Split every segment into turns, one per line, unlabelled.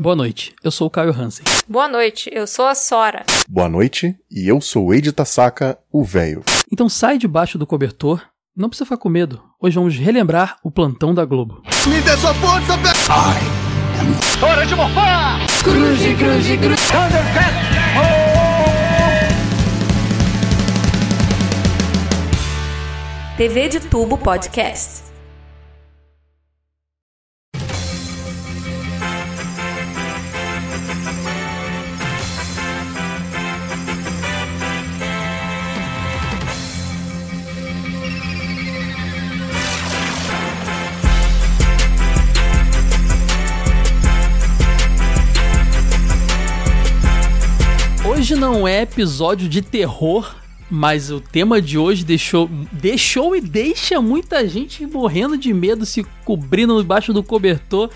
Boa noite, eu sou o Caio Hansen.
Boa noite, eu sou a Sora.
Boa noite, e eu sou o Eide Tasaka, o velho.
Então sai debaixo do cobertor, não precisa ficar com medo. Hoje vamos relembrar o plantão da Globo.
Me dê sua força, velho!
Hora de morfar!
Cruze, cruze, cruze.
Thundercat!
TV de Tubo Podcast.
Hoje não é episódio de terror, mas o tema de hoje deixou, deixou e deixa muita gente morrendo de medo, se cobrindo debaixo do cobertor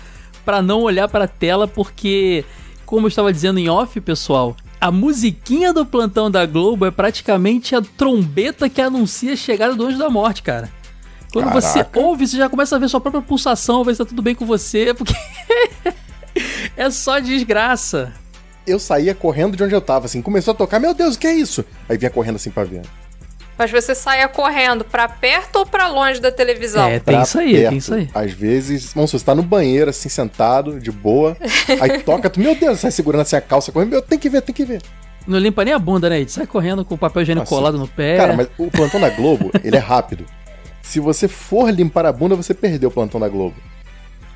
para não olhar para a tela, porque, como eu estava dizendo em off, pessoal, a musiquinha do plantão da Globo é praticamente a trombeta que anuncia a chegada do Anjo da Morte, cara. Quando
Caraca.
você ouve, você já começa a ver sua própria pulsação, ver se tá tudo bem com você, porque é só desgraça.
Eu saía correndo de onde eu tava, assim, começou a tocar, meu Deus, o que é isso? Aí vinha correndo assim pra ver.
Mas você saia correndo pra perto ou pra longe da televisão?
É, tem
Pra
isso aí,
perto.
tem isso aí.
Às vezes, vamos supor, você tá no banheiro, assim, sentado, de boa, aí toca, tu, meu Deus, sai segurando assim a calça, correndo, meu, tem que ver, tem que ver.
Não limpa nem a bunda, né? Sai correndo com o papel higiênico
Nossa.
colado no pé.
Cara, mas o plantão da Globo, ele é rápido. Se você for limpar a bunda, você perdeu o plantão da Globo.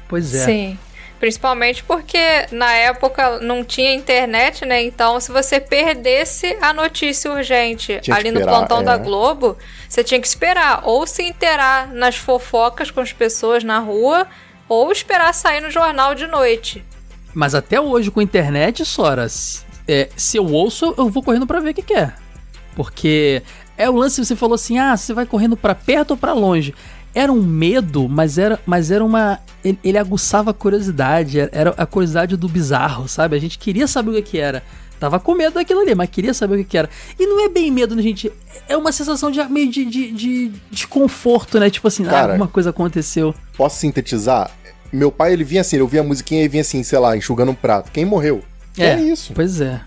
Pois é.
Sim. Principalmente porque na época não tinha internet, né? Então, se você perdesse a notícia urgente
Tinha que
ali no
esperar,
plantão
é.
da Globo, você tinha que esperar ou se inteirar nas fofocas com as pessoas na rua, ou esperar sair no jornal de noite.
Mas até hoje, com internet, Sora, se, é, se eu ouço, eu vou correndo pra ver o que, que é. Porque é o lance, você falou assim, ah, você vai correndo pra perto ou pra longe. Era um medo, mas era, mas era uma. Ele, ele aguçava a curiosidade, era- a curiosidade do bizarro, sabe? A gente queria saber o que, era. Tava com medo daquilo ali, mas queria saber o que, era. E não é bem medo, né, gente? É uma sensação de meio de, de, de desconforto, né? Tipo assim, ah,
Cara,
alguma coisa aconteceu.
Posso sintetizar? Meu pai, ele vinha assim, ele ouvia a musiquinha e vinha assim, sei lá, enxugando um prato. Quem morreu? É, isso.
Pois é.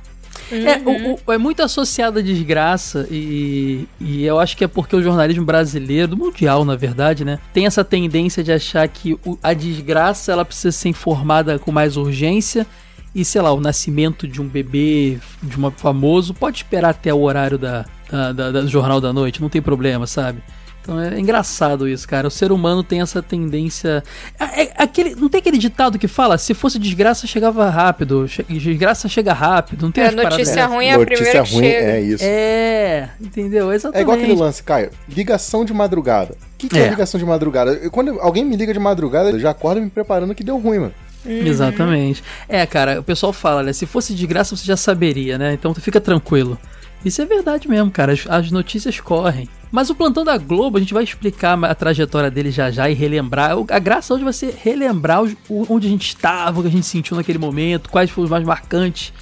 É, o- o- é muito associado à desgraça e, e eu acho que é porque o jornalismo brasileiro, mundial na verdade, né, tem essa tendência de achar que o- a desgraça ela precisa ser informada com mais urgência e sei lá, o nascimento de um bebê, de um famoso, pode esperar até o horário da, da- da- da- jornal da noite, não tem problema, sabe? Então é engraçado isso, cara. O ser humano tem essa tendência. É, é aquele, não tem aquele ditado que fala: se fosse desgraça, chegava rápido. che- Desgraça chega rápido. Não tem
É, notícia ruim é a
Notícia
primeira que
ruim,
chega.
é isso.
É, entendeu?
É
Exatamente.
igual aquele lance, Caio. Ligação de madrugada. O que, que é.
É.
ligação de madrugada? Quando alguém me liga de madrugada, eu já acordo me preparando que deu ruim, mano.
Exatamente. É, cara, o pessoal fala, né? Se fosse de graça, você já saberia, né? Então fica tranquilo. Isso é verdade mesmo, cara. As, as notícias correm. Mas o plantão da Globo, a gente vai explicar a trajetória dele já já e relembrar. A graça hoje vai ser relembrar onde a gente estava, o que a gente sentiu naquele momento, quais foram os mais marcantes.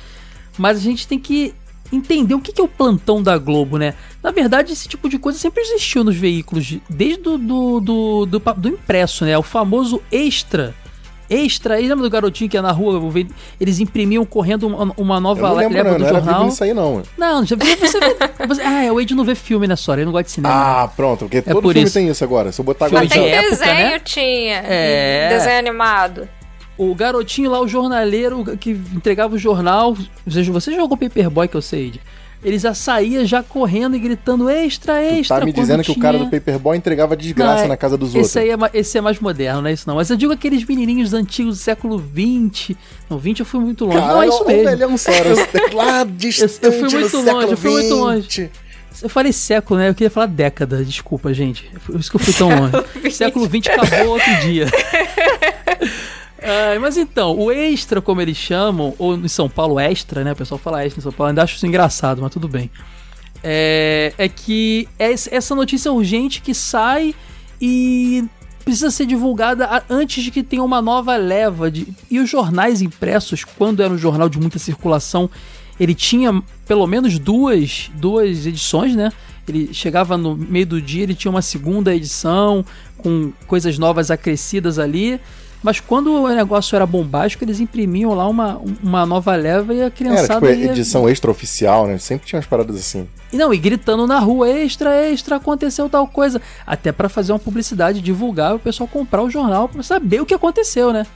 Mas a gente tem que entender o que é o plantão da Globo, né? Na verdade, esse tipo de coisa sempre existiu nos veículos, de- desde do, do, do, do, do impresso, né? O famoso extra. Extra, aí lembra do garotinho que ia na rua, eles imprimiam correndo uma, uma
Eu
nova
não lembro,
leva
não. Eu
do
não
jornal.
nisso aí, não.
Não, já você, você, você- Ah, é, o Ed não vê filme, né, Sora? Ele não gosta de cinema.
Ah, pronto, porque todo
por
filme
isso.
tem isso agora. Se eu botar agora.
de
Até em
época,
desenho
né?
tinha.
É.
Desenho animado.
O garotinho lá, o jornaleiro que entregava o jornal. Você, você jogou Paperboy, que eu sei, Ed. Ele já saía já correndo e gritando extra,
Tu
extra.
tá me dizendo que o cara do
tinha-
Paperboy entregava desgraça
Não, é-
na casa dos outros.
Esse aí é, esse é mais moderno, não é isso não. Mas eu digo aqueles menininhos antigos do século XX. Não, 20 eu fui muito longe. não, é isso mesmo.
velhão Sora, lá distante
eu fui muito
no
longe, eu fui muito
20.
longe. Eu falei século, né? Eu queria falar década, desculpa, gente. Por isso que eu fui tão longe. século XX acabou outro dia. Mas então, o extra, como eles chamam, ou em São Paulo, extra, né? O pessoal fala extra em São Paulo, ainda acho isso engraçado, mas tudo bem. É, é que é essa notícia urgente que sai e precisa ser divulgada antes de que tenha uma nova leva de. E os jornais impressos, quando era um jornal de muita circulação, ele tinha pelo menos duas, duas edições, né? Ele chegava no meio do dia, ele tinha uma segunda edição com coisas novas acrescidas ali. Mas quando o negócio era bombástico, eles imprimiam lá uma, uma nova leva e a
Era
criançada
tipo
ia...
edição extraoficial, né? Sempre tinha umas paradas assim.
E Não, e gritando na rua, extra, extra, aconteceu tal coisa. Até pra fazer uma publicidade, divulgar, o pessoal comprar o jornal pra saber o que aconteceu, né?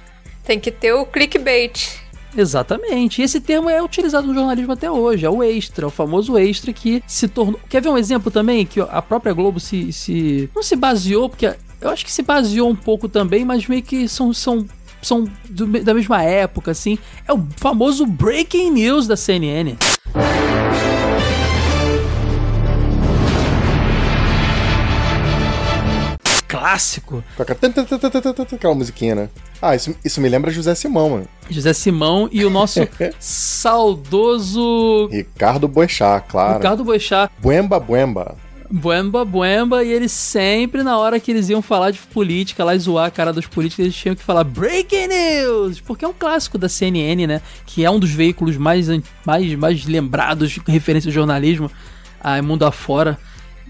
Tem que ter o clickbait.
Exatamente. E esse termo é utilizado no jornalismo até hoje. É o extra, o famoso extra que se tornou. Quer ver um exemplo também? Que a própria Globo se. se... Não se baseou, porque eu acho que se baseou um pouco também, mas meio que são. são são do- da mesma época, assim. É o famoso Breaking News da CNN. Clássico.
Aquela musiquinha, né? Ah, isso, isso me lembra José Simão, mano.
José Simão e o nosso saudoso
Ricardo Boechat, claro.
Ricardo Boechat.
Buemba Buemba.
Buemba, buemba, e eles sempre, na hora que eles iam falar de política lá zoar a cara dos políticos, eles tinham que falar Breaking News! Porque é um clássico da CNN, né? Que é um dos veículos mais, mais, mais lembrados de referência ao jornalismo a mundo afora.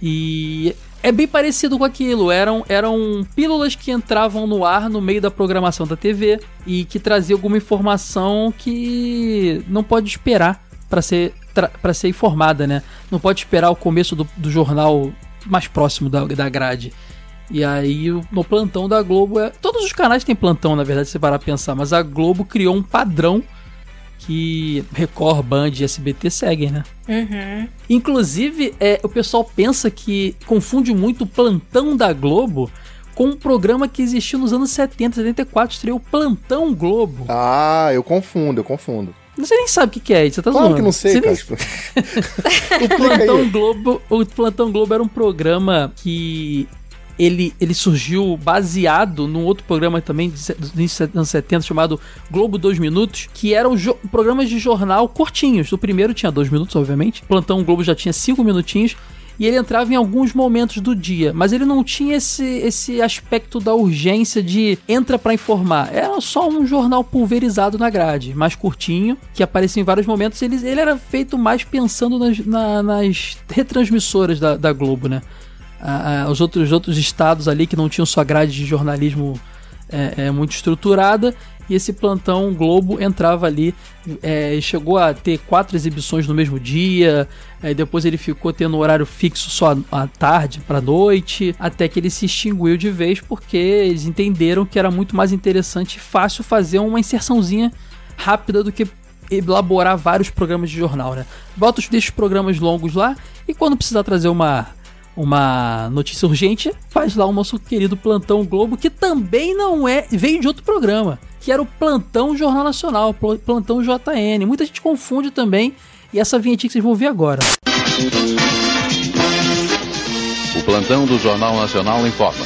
E é bem parecido com aquilo. Eram, eram pílulas que entravam no ar no meio da programação da TV e que traziam alguma informação que não pode esperar para ser para ser informada, né? Não pode esperar o começo do, do jornal mais próximo da, da grade. E aí, no plantão da Globo, é... todos os canais têm plantão, na verdade, se você parar pra pensar, mas a Globo criou um padrão que Record, Band e SBT seguem, né?
Uhum.
Inclusive, é, o pessoal pensa que confunde muito o plantão da Globo com um programa que existiu nos anos 70, 74, estreou o Plantão Globo.
Ah, eu confundo, eu confundo.
Você nem sabe o que que é isso, você tá
Claro
zoando.
que não sei,
nem
Tipo...
o Plantão. Globo, o Plantão Globo era um programa que ele, ele surgiu baseado num outro programa também dos início dos anos 70 chamado Globo 2 Minutos, que eram programas de jornal curtinhos. O primeiro tinha dois minutos, obviamente. O Plantão Globo já tinha cinco minutinhos. E ele entrava em alguns momentos do dia, mas ele não tinha esse, esse aspecto da urgência de entra pra informar. Era só um jornal pulverizado na grade, mais curtinho, que aparecia em vários momentos. Ele, ele era feito mais pensando nas, na- nas retransmissoras da, da Globo, né? Ah, os outros, outros estados ali que não tinham sua grade de jornalismo é, é, muito estruturada. E esse plantão Globo entrava ali, é, chegou a ter quatro exibições no mesmo dia. é, depois ele ficou tendo um horário fixo só à tarde para noite, até que ele se extinguiu de vez porque eles entenderam que era muito mais interessante e fácil fazer uma inserçãozinha rápida do que elaborar vários programas de jornal, né? Bota os deixa os programas longos lá e quando precisar trazer uma uma notícia urgente, faz lá o nosso querido Plantão Globo, que também não é, veio de outro programa, que era o Plantão Jornal Nacional, Pl- Plantão JN. Muita gente confunde também, e essa vinhetinha que vocês vão ouvir agora.
O plantão do Jornal Nacional informa.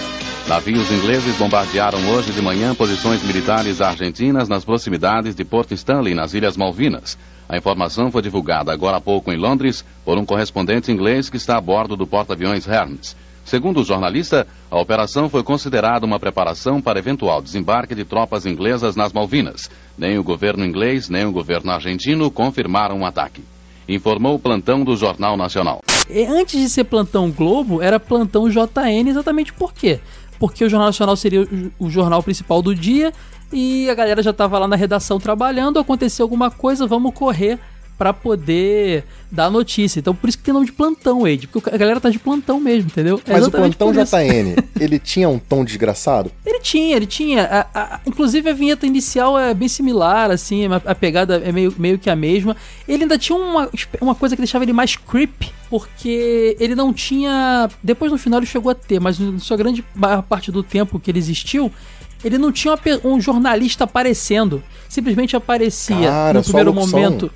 Navios ingleses bombardearam hoje de manhã posições militares argentinas nas proximidades de Port Stanley, nas Ilhas Malvinas. A informação foi divulgada agora há pouco em Londres por um correspondente inglês que está a bordo do porta-aviões Hermes. Segundo o jornalista, a operação foi considerada uma preparação para eventual desembarque de tropas inglesas nas Malvinas. Nem o governo inglês nem o governo argentino confirmaram o ataque. Informou o plantão do Jornal Nacional.
Antes de ser Plantão Globo, era Plantão JN, exatamente por quê? Porque o Jornal Nacional seria o jornal principal do dia e a galera já estava lá na redação trabalhando, aconteceu alguma coisa, vamos correr para poder dar notícia. Então por isso que tem nome de plantão, Ed, porque a galera tá de plantão mesmo, entendeu? É
Mas o plantão. JN, ele tinha um tom desgraçado?
Ele tinha, ele tinha. A- a- inclusive a vinheta inicial é bem similar, assim, a, a pegada é meio, meio que a mesma. Ele ainda tinha uma, uma coisa que deixava ele mais creep, porque ele não tinha. Depois no final ele chegou a ter, mas na sua grande parte do tempo que ele existiu. Ele não tinha um jornalista aparecendo. Simplesmente aparecia
Cara,
no primeiro momento.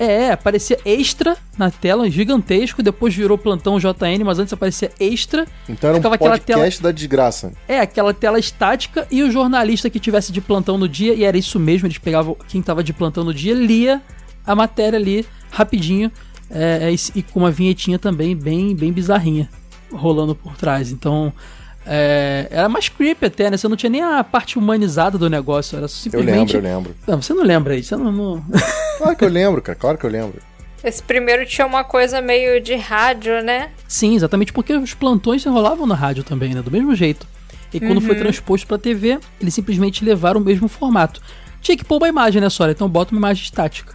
É, aparecia extra na tela, gigantesco. Depois virou plantão JN, mas antes aparecia extra.
Então era um podcast da desgraça.
É, aquela tela estática e o jornalista que tivesse de plantão no dia, e era isso mesmo, eles pegavam quem tava de plantão no dia, lia a matéria ali rapidinho é, é, e, e com uma vinhetinha também bem, bem bizarrinha rolando por trás. Então. É, era mais creepy até, né? Você não tinha nem a parte humanizada do negócio, era
Eu
simplesmente.
lembro, eu lembro.
Não, você não lembra aí, você não. não-
Claro que eu lembro, cara, claro que eu lembro.
Esse primeiro tinha uma coisa meio de rádio, né?
Sim, exatamente porque os plantões se rolavam na rádio também, né? Do mesmo jeito. E quando uhum. foi transposto para TV, eles simplesmente levaram o mesmo formato. Tinha que pôr uma imagem, né, só? Então bota uma imagem estática.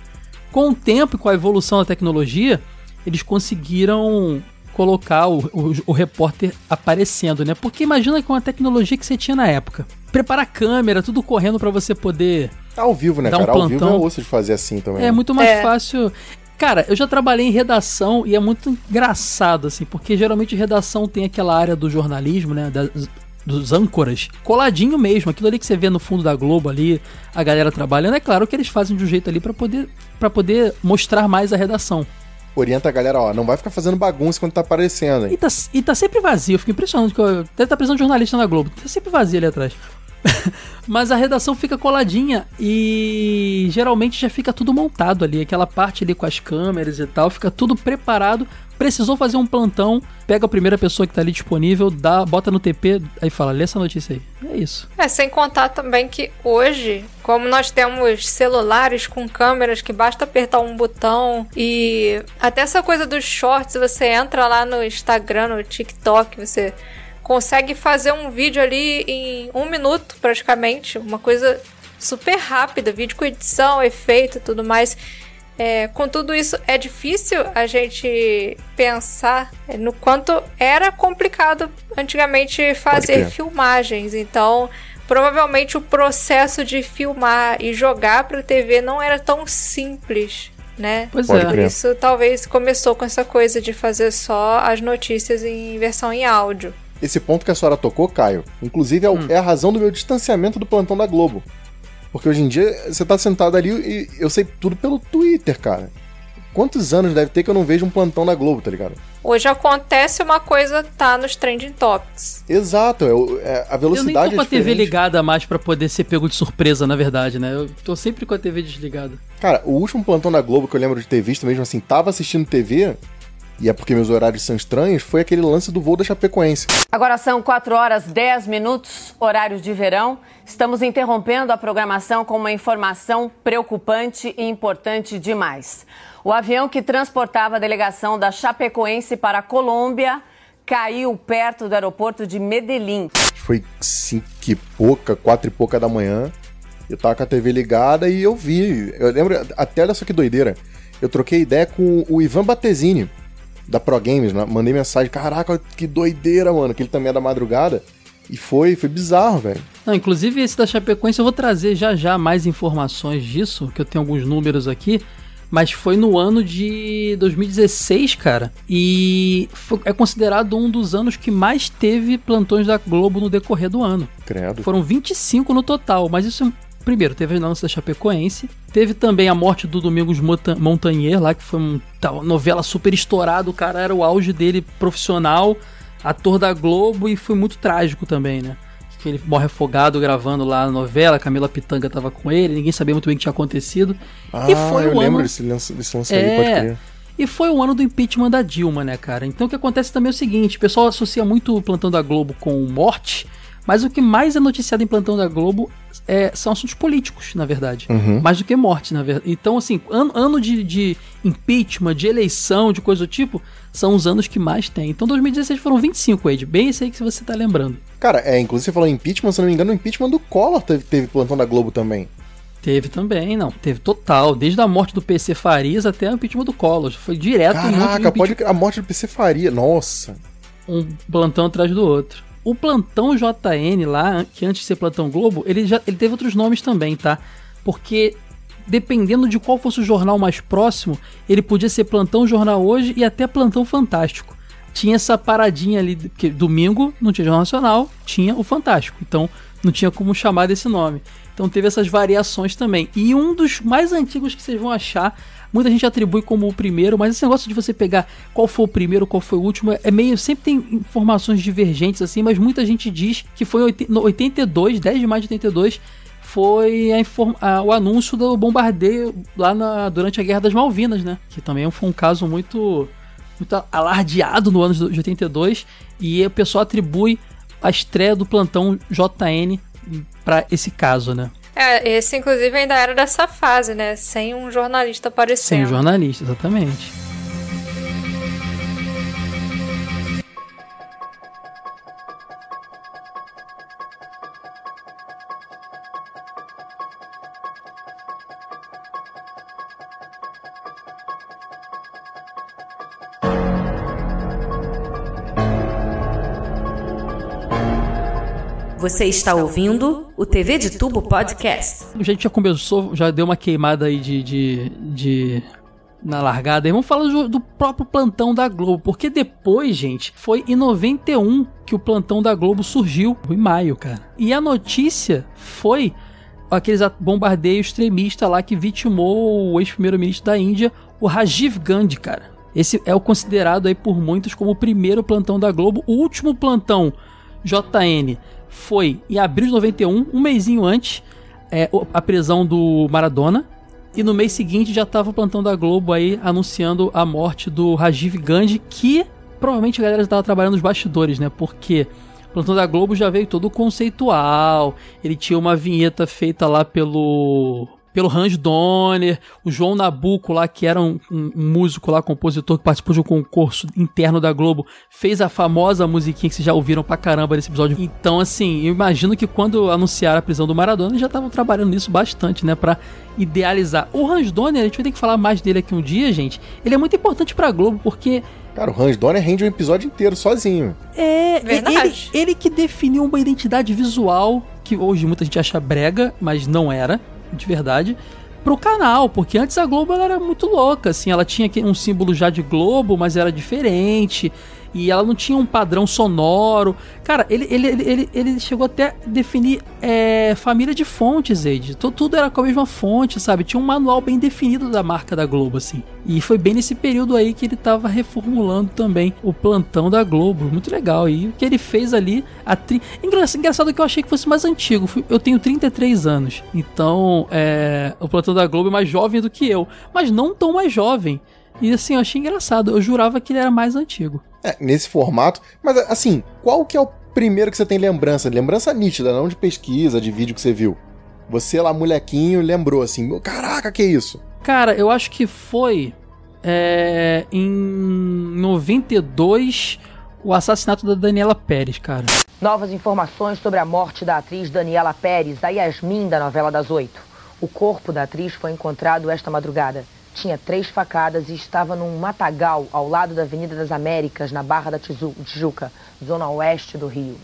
Com o tempo e com a evolução da tecnologia, eles conseguiram colocar o, o, o, repórter aparecendo, né? Porque imagina com a tecnologia que você tinha na época. Preparar a câmera, tudo correndo para você poder.
Ao vivo, né,
dar
cara?
Um plantão.
Ao vivo é osso de fazer assim também.
É muito mais é. fácil. Cara, eu já trabalhei em redação e é muito engraçado, assim, porque geralmente redação tem aquela área do jornalismo, né? Das, dos âncoras, coladinho mesmo, aquilo ali que você vê no fundo da Globo ali, a galera trabalhando, é claro que eles fazem de um jeito ali para poder para poder mostrar mais a redação
orienta a galera, ó, não vai ficar fazendo bagunça quando tá aparecendo, hein?
E tá, e tá sempre vazio, fico impressionado, que eu, deve tá precisando de jornalista na Globo, tá sempre vazio ali atrás. Mas a redação fica coladinha e geralmente já fica tudo montado ali, aquela parte ali com as câmeras e tal, fica tudo preparado precisou fazer um plantão, pega a primeira pessoa que tá ali disponível, dá, bota no TP, aí fala, lê essa notícia aí. É isso.
É, sem contar também que hoje, como nós temos celulares com câmeras que basta apertar um botão e até essa coisa dos shorts, você entra lá no Instagram, no TikTok, você consegue fazer um vídeo ali em um minuto praticamente, uma coisa super rápida, vídeo com edição, efeito, tudo mais. É, com tudo isso, é difícil a gente pensar no quanto era complicado antigamente fazer filmagens. Então, provavelmente o processo de filmar e jogar para TV não era tão simples, né?
Pois Pode é.
Por isso, talvez começou com essa coisa de fazer só as notícias em versão em áudio.
Esse ponto que a senhora tocou, Caio, inclusive é, hum. é a razão do meu distanciamento do plantão da Globo. Porque hoje em dia você tá sentado ali e eu sei tudo pelo Twitter, cara. Quantos anos deve ter que eu não vejo um plantão na Globo, tá ligado?
Hoje acontece uma coisa, tá nos trending topics.
Exato, é, é a velocidade Eu nem tô
com a TV ligada mais para poder ser pego de surpresa, na verdade, né? Eu tô sempre com a TV desligada.
Cara, o último plantão da Globo que eu lembro de ter visto mesmo assim, tava assistindo TV, e é porque meus horários são estranhos, foi aquele lance do voo da Chapecoense.
Agora são 4 horas 10 minutos, horário de verão. Estamos interrompendo a programação com uma informação preocupante e importante demais. O avião que transportava a delegação da Chapecoense para a Colômbia caiu perto do aeroporto de Medellín.
Foi cinco e pouca, quatro e pouca da manhã. Eu tava com a TV ligada e eu vi. Eu lembro, até olha só que doideira. Eu troquei ideia com o Ivan Batesini da Pro Games, né? mandei mensagem, caraca, que doideira, mano, que ele também é da madrugada. E foi, foi bizarro, velho.
Não, inclusive esse da Chapecoense eu vou trazer já já mais informações disso, que eu tenho alguns números aqui. Mas foi no ano de 2016, cara. E foi, é considerado um dos anos que mais teve plantões da Globo no decorrer do ano.
Credo.
Foram 25 no total, mas isso Primeiro, teve a lance da Chapecoense. Teve também a morte do Domingos Montagnier, lá que foi uma novela super estourada. O cara era o auge dele profissional, ator da Globo, e foi muito trágico também, né? Que ele morre afogado gravando lá a novela, Camila Pitanga tava com ele, ninguém sabia muito bem o que tinha acontecido.
Ah, e foi eu o lembro ano... desse lance, desse lance é... aí, pode crer.
E foi o ano do impeachment da Dilma, né, cara? Então o que acontece também é o seguinte: o pessoal associa muito o plantão da Globo com morte, mas o que mais é noticiado em plantão da Globo é, são assuntos políticos, na verdade.
Uhum.
Mais do que morte, na verdade. Então, assim, ano, ano de, de, impeachment, de eleição, de coisa do tipo, são os anos que mais tem. Então, 2016 foram 25, Ed. Bem esse aí que você tá lembrando.
Cara, é, inclusive você falou impeachment, se não me engano, o impeachment do Collor teve, teve plantão da Globo também.
Teve também, não. Teve total. Desde a morte do PC Farias até o impeachment do Collor. Foi direto.
Caraca, pode a morte do PC Faria. Nossa.
Um plantão atrás do outro. O plantão JN lá, que antes de ser plantão Globo, ele já ele teve outros nomes também, tá? Porque dependendo de qual fosse o jornal mais próximo, ele podia ser plantão jornal hoje e até plantão fantástico. Tinha essa paradinha ali, que domingo não tinha jornal nacional, tinha o fantástico. Então não tinha como chamar desse nome. Então teve essas variações também. E um dos mais antigos que vocês vão achar Muita gente atribui como o primeiro, mas esse negócio de você pegar qual foi o primeiro, qual foi o último, é meio. Sempre tem informações divergentes assim, mas muita gente diz que foi em 82, 10 de maio de 82, foi a a, o anúncio do bombardeio lá na, durante a Guerra das Malvinas, né? Que também foi um caso muito, muito alardeado no ano de 82 e o pessoal atribui a estreia do plantão JN para esse caso, né?
É, esse inclusive ainda era dessa fase, né? Sem um jornalista aparecendo.
Sem um jornalista, exatamente.
Você está ouvindo o TV de Tubo Podcast.
A gente já começou, já deu uma queimada aí de, de, de na largada. E vamos falar do, do, próprio plantão da Globo, porque depois, gente, foi em 91 que o plantão da Globo surgiu, em maio, cara. E a notícia foi aqueles bombardeios extremistas lá que vitimou o ex-primeiro-ministro da Índia, o Rajiv Gandhi, cara. Esse é o considerado aí por muitos como o primeiro plantão da Globo. O último plantão JN foi em abril de 91, um mêsinho antes, é, a prisão do Maradona. E no mês seguinte já estava o plantão da Globo aí anunciando a morte do Rajiv Gandhi, que provavelmente a galera estava trabalhando nos bastidores, né? Porque o plantão da Globo já veio todo conceitual. Ele tinha uma vinheta feita lá pelo pelo Hans Donner, o João Nabuco lá, que era um, um, músico lá, compositor, que participou de um concurso interno da Globo, fez a famosa musiquinha que vocês já ouviram pra caramba nesse episódio. Então, assim, eu imagino que quando anunciaram a prisão do Maradona, eles já estavam trabalhando nisso bastante, né, pra idealizar. O Hans Donner, a gente vai ter que falar mais dele aqui um dia, gente, ele é muito importante pra Globo, porque
Cara, o Hans Donner rende um episódio inteiro sozinho.
É, Verdade. Ele, ele que definiu uma identidade visual que hoje muita gente acha brega, mas não era de verdade, pro canal, porque antes a Globo era muito louca, assim, ela tinha um símbolo já de Globo, mas era diferente e ela não tinha um padrão sonoro. Cara, ele, ele, ele, ele, chegou até a definir é, família de fontes, Ed. Tudo, era com a mesma fonte, sabe? Tinha um manual bem definido da marca da Globo, assim. E foi bem nesse período aí que ele tava reformulando também o plantão da Globo. Muito legal. E o que ele fez ali. A tri... engraçado que eu achei que fosse mais antigo. Eu tenho 33 anos. Então, é, o plantão da Globo é mais jovem do que eu. Mas não tão mais jovem. E assim, eu achei engraçado. Eu jurava que ele era mais antigo.
É, nesse formato. Mas assim, qual que é o primeiro que você tem lembrança? Lembrança nítida, não de pesquisa, de vídeo que você viu. Você lá, molequinho, lembrou assim: caraca, que isso?
Cara, eu acho que foi. É, em 92, o assassinato da Daniela Pérez, cara.
Novas informações sobre a morte da atriz Daniela Pérez, a Yasmin da novela das oito. O corpo da atriz foi encontrado esta madrugada tinha três facadas e estava num matagal ao lado da Avenida das Américas, na Barra da Tijuca, zona oeste do Rio.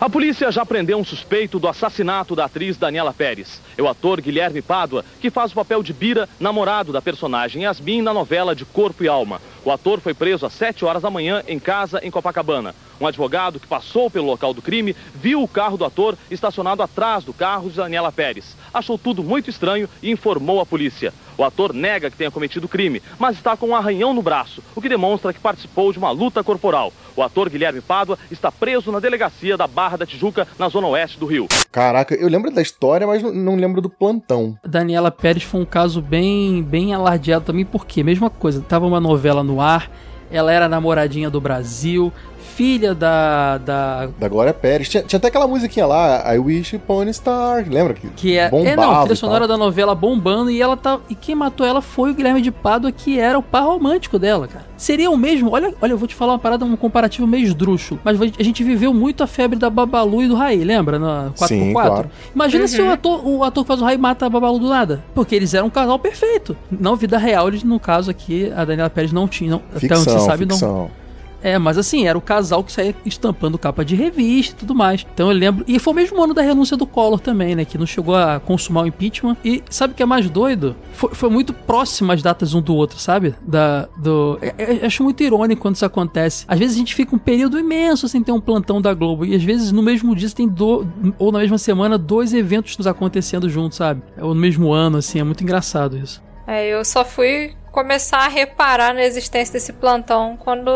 A polícia já prendeu um suspeito do assassinato da atriz Daniela Pérez. É o ator Guilherme Pádua, que faz o papel de Bira, namorado da personagem Yasmin na novela de Corpo e Alma. O ator foi preso às 7 horas da manhã em casa em Copacabana. Um advogado que passou pelo local do crime viu o carro do ator estacionado atrás do carro de Daniela Pérez. Achou tudo muito estranho e informou a polícia. O ator nega que tenha cometido o crime, mas está com um arranhão no braço, o que demonstra que participou de uma luta corporal. O ator Guilherme Pádua está preso na delegacia da Barra da Tijuca, na zona oeste do Rio.
Caraca, eu lembro da história, mas não lembro do plantão.
Daniela Pérez foi um caso bem, bem alardeado também, porque mesma coisa, tava uma novela no ar, ela era namoradinha do Brasil, filha da. Da,
da Glória Pérez. Tinha, tinha até aquela musiquinha lá, I Wish Upon a Star. Lembra? Que,
que é. É, não, a trilha sonora da novela bombando e ela tá. E quem matou ela foi o Guilherme de Pádua, que era o par romântico dela, cara. Seria o mesmo. Olha, olha, eu vou te falar uma parada, um comparativo meio esdrúxulo. Mas a gente viveu muito a febre da Babalu e do Raí, lembra? Na 4x4. Sim, claro. Imagina uhum. se o uhum. ator, o ator que faz o Raí mata a Babalu do nada. Porque eles eram um casal perfeito. Não, vida real, eles, no caso aqui, a Daniela Pérez não tinha. Não,
ficção, até onde você sabe, ficção. não
é, mas assim, era o casal que saía estampando capa de revista e tudo mais. Então eu lembro. E foi o mesmo ano da renúncia do Collor também, né? Que não chegou a consumar o impeachment. E sabe o que é mais doido? Foi, foi muito próximo as datas um do outro, sabe? Da, do, eu, é, eu é, acho muito irônico quando isso acontece. Às vezes a gente fica um período imenso sem ter um plantão da Globo. E às vezes no mesmo dia você tem do, ou na mesma semana dois eventos nos acontecendo juntos, sabe? Ou no mesmo ano, assim. É muito engraçado isso.
É, eu só fui começar a reparar na existência desse plantão quando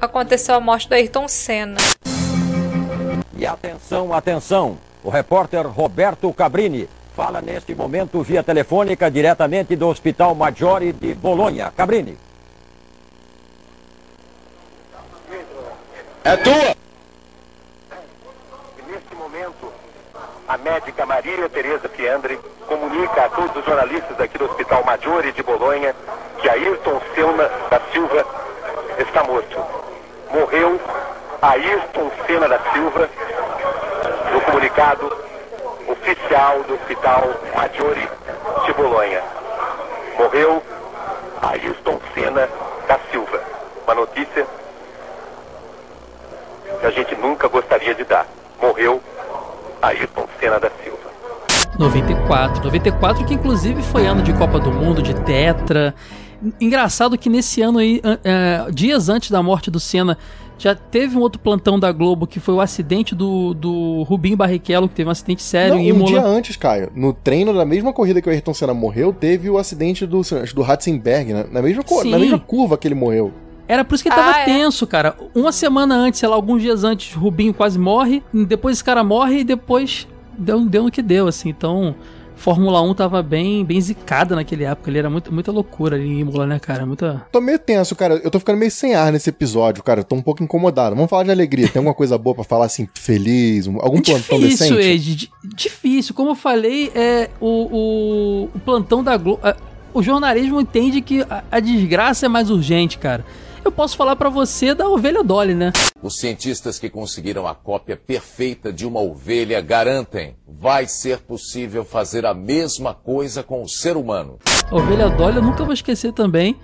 aconteceu a morte do Ayrton Senna.
E atenção, atenção! O repórter Roberto Cabrini fala neste momento via telefônica diretamente do Hospital Maggiore de Bolonha. Cabrini.
É tua! Neste momento, a médica Maria Tereza Fiandre comunica a todos os jornalistas aqui do Hospital Maggiore de Bolonha que Ayrton Senna da Silva está morto. Morreu Ayrton Senna da Silva no comunicado oficial do Hospital Maggiore de Bolonha. Morreu Ayrton Senna da Silva. Uma notícia que a gente nunca gostaria de dar. Morreu Ayrton Senna da Silva.
94. 94 que inclusive foi ano de Copa do Mundo, de Tetra. Engraçado que nesse ano aí, uh, dias antes da morte do Senna, já teve um outro plantão da Globo que foi o acidente do, do Rubinho Barrichello, que teve um acidente sério
Não,
em
Um dia antes, Caio, no treino da mesma corrida que o Ayrton Senna morreu, teve o acidente do, do Ratzenberg, né? na, mesma, na mesma curva que ele morreu.
Era por isso que ele tava ah, é. tenso, cara. Uma semana antes, sei lá, alguns dias antes, Rubinho quase morre, depois esse cara morre e depois deu, deu no que deu, assim. Então, Fórmula 1 tava bem, bem zicada naquele época. Ele era muito, muita loucura ali em Imola, né, cara? Muita...
Tô meio tenso, cara. Eu tô ficando meio sem ar nesse episódio, cara. Eu tô um pouco incomodado. Vamos falar de alegria. Tem alguma coisa boa para falar, assim, feliz? Algum é plantão difícil, decente?
Ed, difícil. Como eu falei, é, o, o, o plantão da Globo... O jornalismo entende que a, a desgraça é mais urgente, cara eu posso falar para você da ovelha Dolly, né?
Os cientistas que conseguiram a cópia perfeita de uma ovelha garantem vai ser possível fazer a mesma coisa com o ser humano.
A ovelha Dolly eu nunca vou esquecer também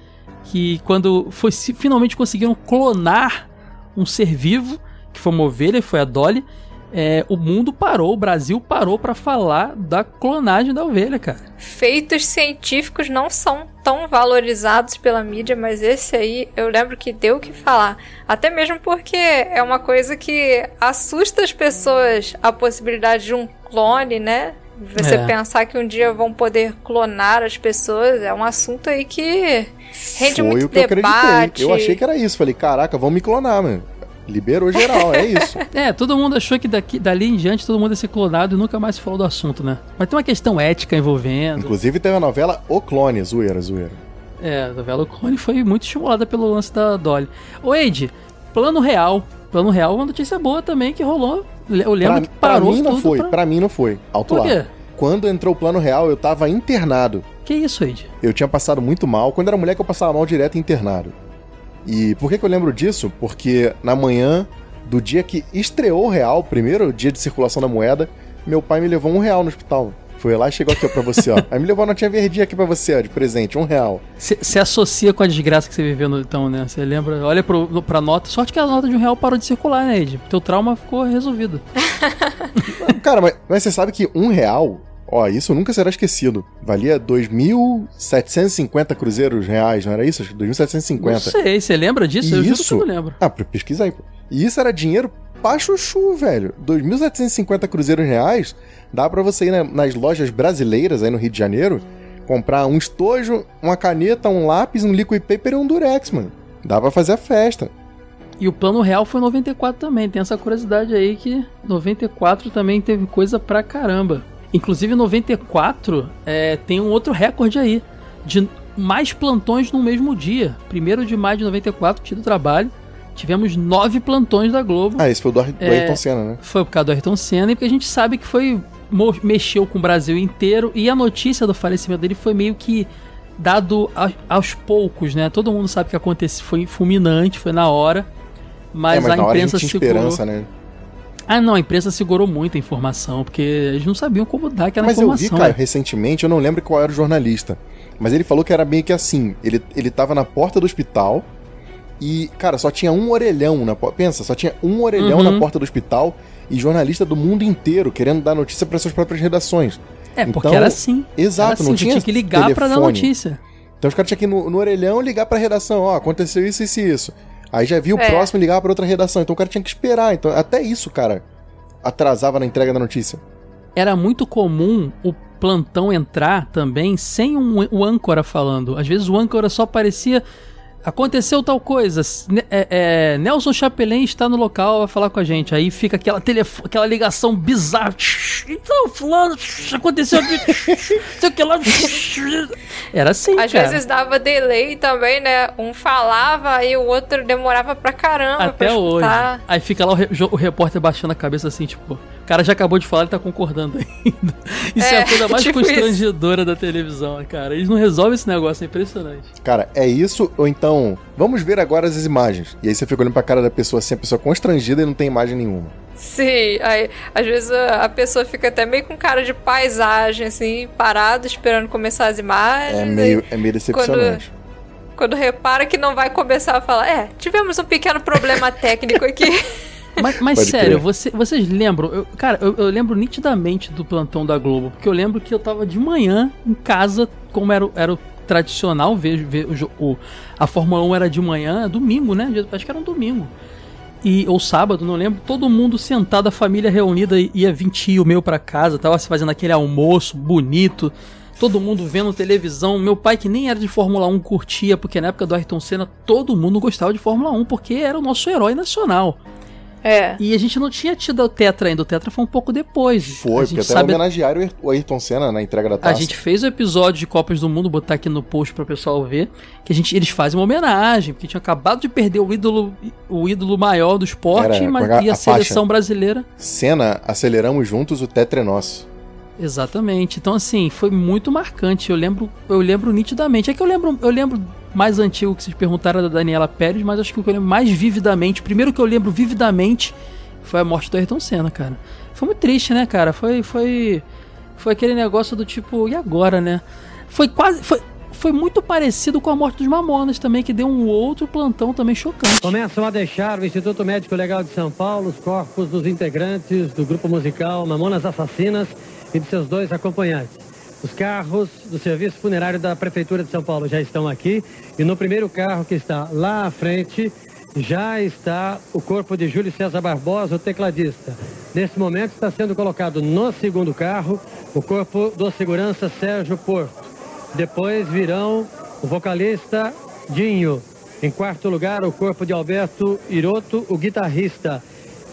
que quando foi finalmente conseguiram clonar um ser vivo, que foi uma ovelha, foi a Dolly, é, o mundo parou, o Brasil parou para falar da clonagem da ovelha, cara.
Feitos científicos não são tão valorizados pela mídia, mas esse aí eu lembro que deu o que falar. Até mesmo porque é uma coisa que assusta as pessoas a possibilidade de um clone, né? Você é. pensar que um dia vão poder clonar as pessoas é um assunto aí que rende Foi muito
o que
debate.
Eu, eu achei que era isso. Falei, caraca, vão me clonar, mano. Liberou geral, é isso.
é, todo mundo achou que daqui, dali em diante todo mundo ia ser clonado e nunca mais falou do assunto, né? Mas tem uma questão ética envolvendo.
Inclusive teve a novela O Clone, zoeira, zoeira.
É, a novela O Clone foi muito estimulada pelo lance da Dolly. Ô, Ed, plano real. Plano real é uma notícia boa também que rolou. Eu lembro
pra,
que parou
Pra mim não foi, pra... pra... mim não foi. Alto Por lá. Quê? Quando entrou o plano real, eu tava internado.
Que isso, Ed?
Eu tinha passado muito mal. Quando era mulher que eu passava mal direto internado. E por que, que eu lembro disso? Porque na manhã do dia que estreou o real, primeiro dia de circulação da moeda, meu pai me levou um real no hospital. Foi lá e chegou aqui ó, pra você, ó. Aí me levou uma notinha verdinha aqui pra você, ó, de presente, um real.
Você associa com a desgraça que você viveu no, então, né? Você lembra, olha pro, pra nota. Sorte que a nota de um real parou de circular, né, Ed? Teu trauma ficou resolvido.
Cara, mas você sabe que um real Ó, isso nunca será esquecido. Valia 2.750 cruzeiros reais, não era isso? 2.750. Não
sei, você lembra disso?
E eu isso... não lembro. Ah, pesquisa aí. E isso era dinheiro pra chuchu, velho. 2.750 cruzeiros reais dá para você ir nas lojas brasileiras aí no Rio de Janeiro comprar um estojo, uma caneta, um lápis, um liquid paper e um durex, mano. Dá pra fazer a festa.
E o plano real foi 94 também. Tem essa curiosidade aí que 94 também teve coisa pra caramba. Inclusive, em 94 é, tem um outro recorde aí de mais plantões no mesmo dia. Primeiro de maio de 94, dia do trabalho. Tivemos nove plantões da Globo.
Ah, esse foi o do, Ar é, Ayrton Senna, né?
Foi por causa do Ayrton Senna, e porque a gente sabe que foi. mexeu com o Brasil inteiro. E a notícia do falecimento dele foi meio que dado a, aos poucos, né? Todo mundo sabe que aconteceu, foi fulminante, foi na hora. Mas, é, mas a imprensa a segurou. Esperança, né? Ah, não, a imprensa segurou muito a informação, porque eles não sabiam como dar aquela
mas
informação.
Mas eu vi, cara, né? recentemente, eu não lembro qual era o jornalista, mas ele falou que era meio que assim, ele, ele tava na porta do hospital e, cara, só tinha um orelhão na Pensa, só tinha um orelhão uhum. na porta do hospital e jornalista do mundo inteiro querendo dar notícia para suas próprias redações.
É, então, porque era assim.
Exato,
era assim,
não tinha,
tinha que ligar para dar notícia.
Então os caras tinham que ir no, no orelhão ligar pra redação, ó, aconteceu isso, isso e isso. Aí já viu o é. próximo ligar para outra redação. Então o cara tinha que esperar. Então, até isso, cara, atrasava na entrega da notícia.
Era muito comum o plantão entrar também sem um, o âncora falando. Às vezes o âncora só aparecia aconteceu tal coisa, é, é, Nelson Chapelin está no local, vai falar com a gente. Aí fica aquela, aquela ligação bizarra. Então, fulano, aconteceu aqui. sei o que lá. Era assim,
Às
cara.
vezes dava delay também, né? Um falava e o outro demorava pra caramba
Até
pra
hoje. Aí fica lá o, re o repórter baixando a cabeça assim, tipo... O cara já acabou de falar e tá concordando ainda. Isso é, é a coisa mais tipo constrangedora isso. da televisão, cara. Eles não resolvem esse negócio, é impressionante.
Cara, é isso ou então, vamos ver agora as imagens. E aí você fica olhando pra cara da pessoa assim, a pessoa constrangida e não tem imagem nenhuma.
Sim, aí às vezes a, a pessoa fica até meio com cara de paisagem, assim, parado, esperando começar as imagens.
É meio, é meio decepcionante.
Quando, quando repara que não vai começar a falar, é, tivemos um pequeno problema técnico aqui.
Mas, mas sério, você, vocês lembram? Eu, cara, eu, eu, lembro nitidamente do plantão da Globo, porque eu lembro que eu tava de manhã em casa, como era, era o tradicional, ver, ver o, o, a Fórmula 1 era de manhã, domingo, né? Acho que era um domingo. E, ou sábado, não lembro, todo mundo sentado, a família reunida, ia vir tio meu pra casa, tava se fazendo aquele almoço bonito, todo mundo vendo televisão. Meu pai, que nem era de Fórmula 1, curtia, porque na época do Ayrton Senna todo mundo gostava de Fórmula 1, porque era o nosso herói nacional.
É.
E a gente não tinha tido o Tetra ainda. O Tetra foi um pouco depois.
Foi, a porque até sabe... homenagearam o Ayrton Senna na entrega da taça.
A gente fez o episódio de Copas do Mundo, botar aqui no post para o pessoal ver, que a gente, eles fazem uma homenagem, porque tinha acabado de perder o ídolo, o ídolo maior do esporte Era, mas, e a, a seleção faixa. brasileira.
Senna, aceleramos juntos, o Tetra é nosso.
Exatamente. Então, assim, foi muito marcante. Eu lembro, eu lembro nitidamente. É que eu lembro, eu lembro mais antigo que vocês perguntaram da Daniela Pérez, mas acho que o que eu lembro mais vividamente, primeiro que eu lembro vividamente, foi a morte do Ayrton Senna, cara. Foi muito triste, né, cara? Foi, foi, foi aquele negócio do tipo, e agora, né? Foi quase, foi, foi muito parecido com a morte dos Mamonas também, que deu um outro plantão também chocante.
Começam a deixar o Instituto Médico Legal de São Paulo os corpos dos integrantes do grupo musical Mamonas Assassinas e de seus dois acompanhantes. Os carros do Serviço Funerário da Prefeitura de São Paulo já estão aqui e no primeiro carro que está lá à frente já está o corpo de Júlio César Barbosa, o tecladista. Nesse momento está sendo colocado no segundo carro o corpo do segurança Sérgio Porto. Depois virão o vocalista Dinho. Em quarto lugar, o corpo de Alberto Iroto, o guitarrista.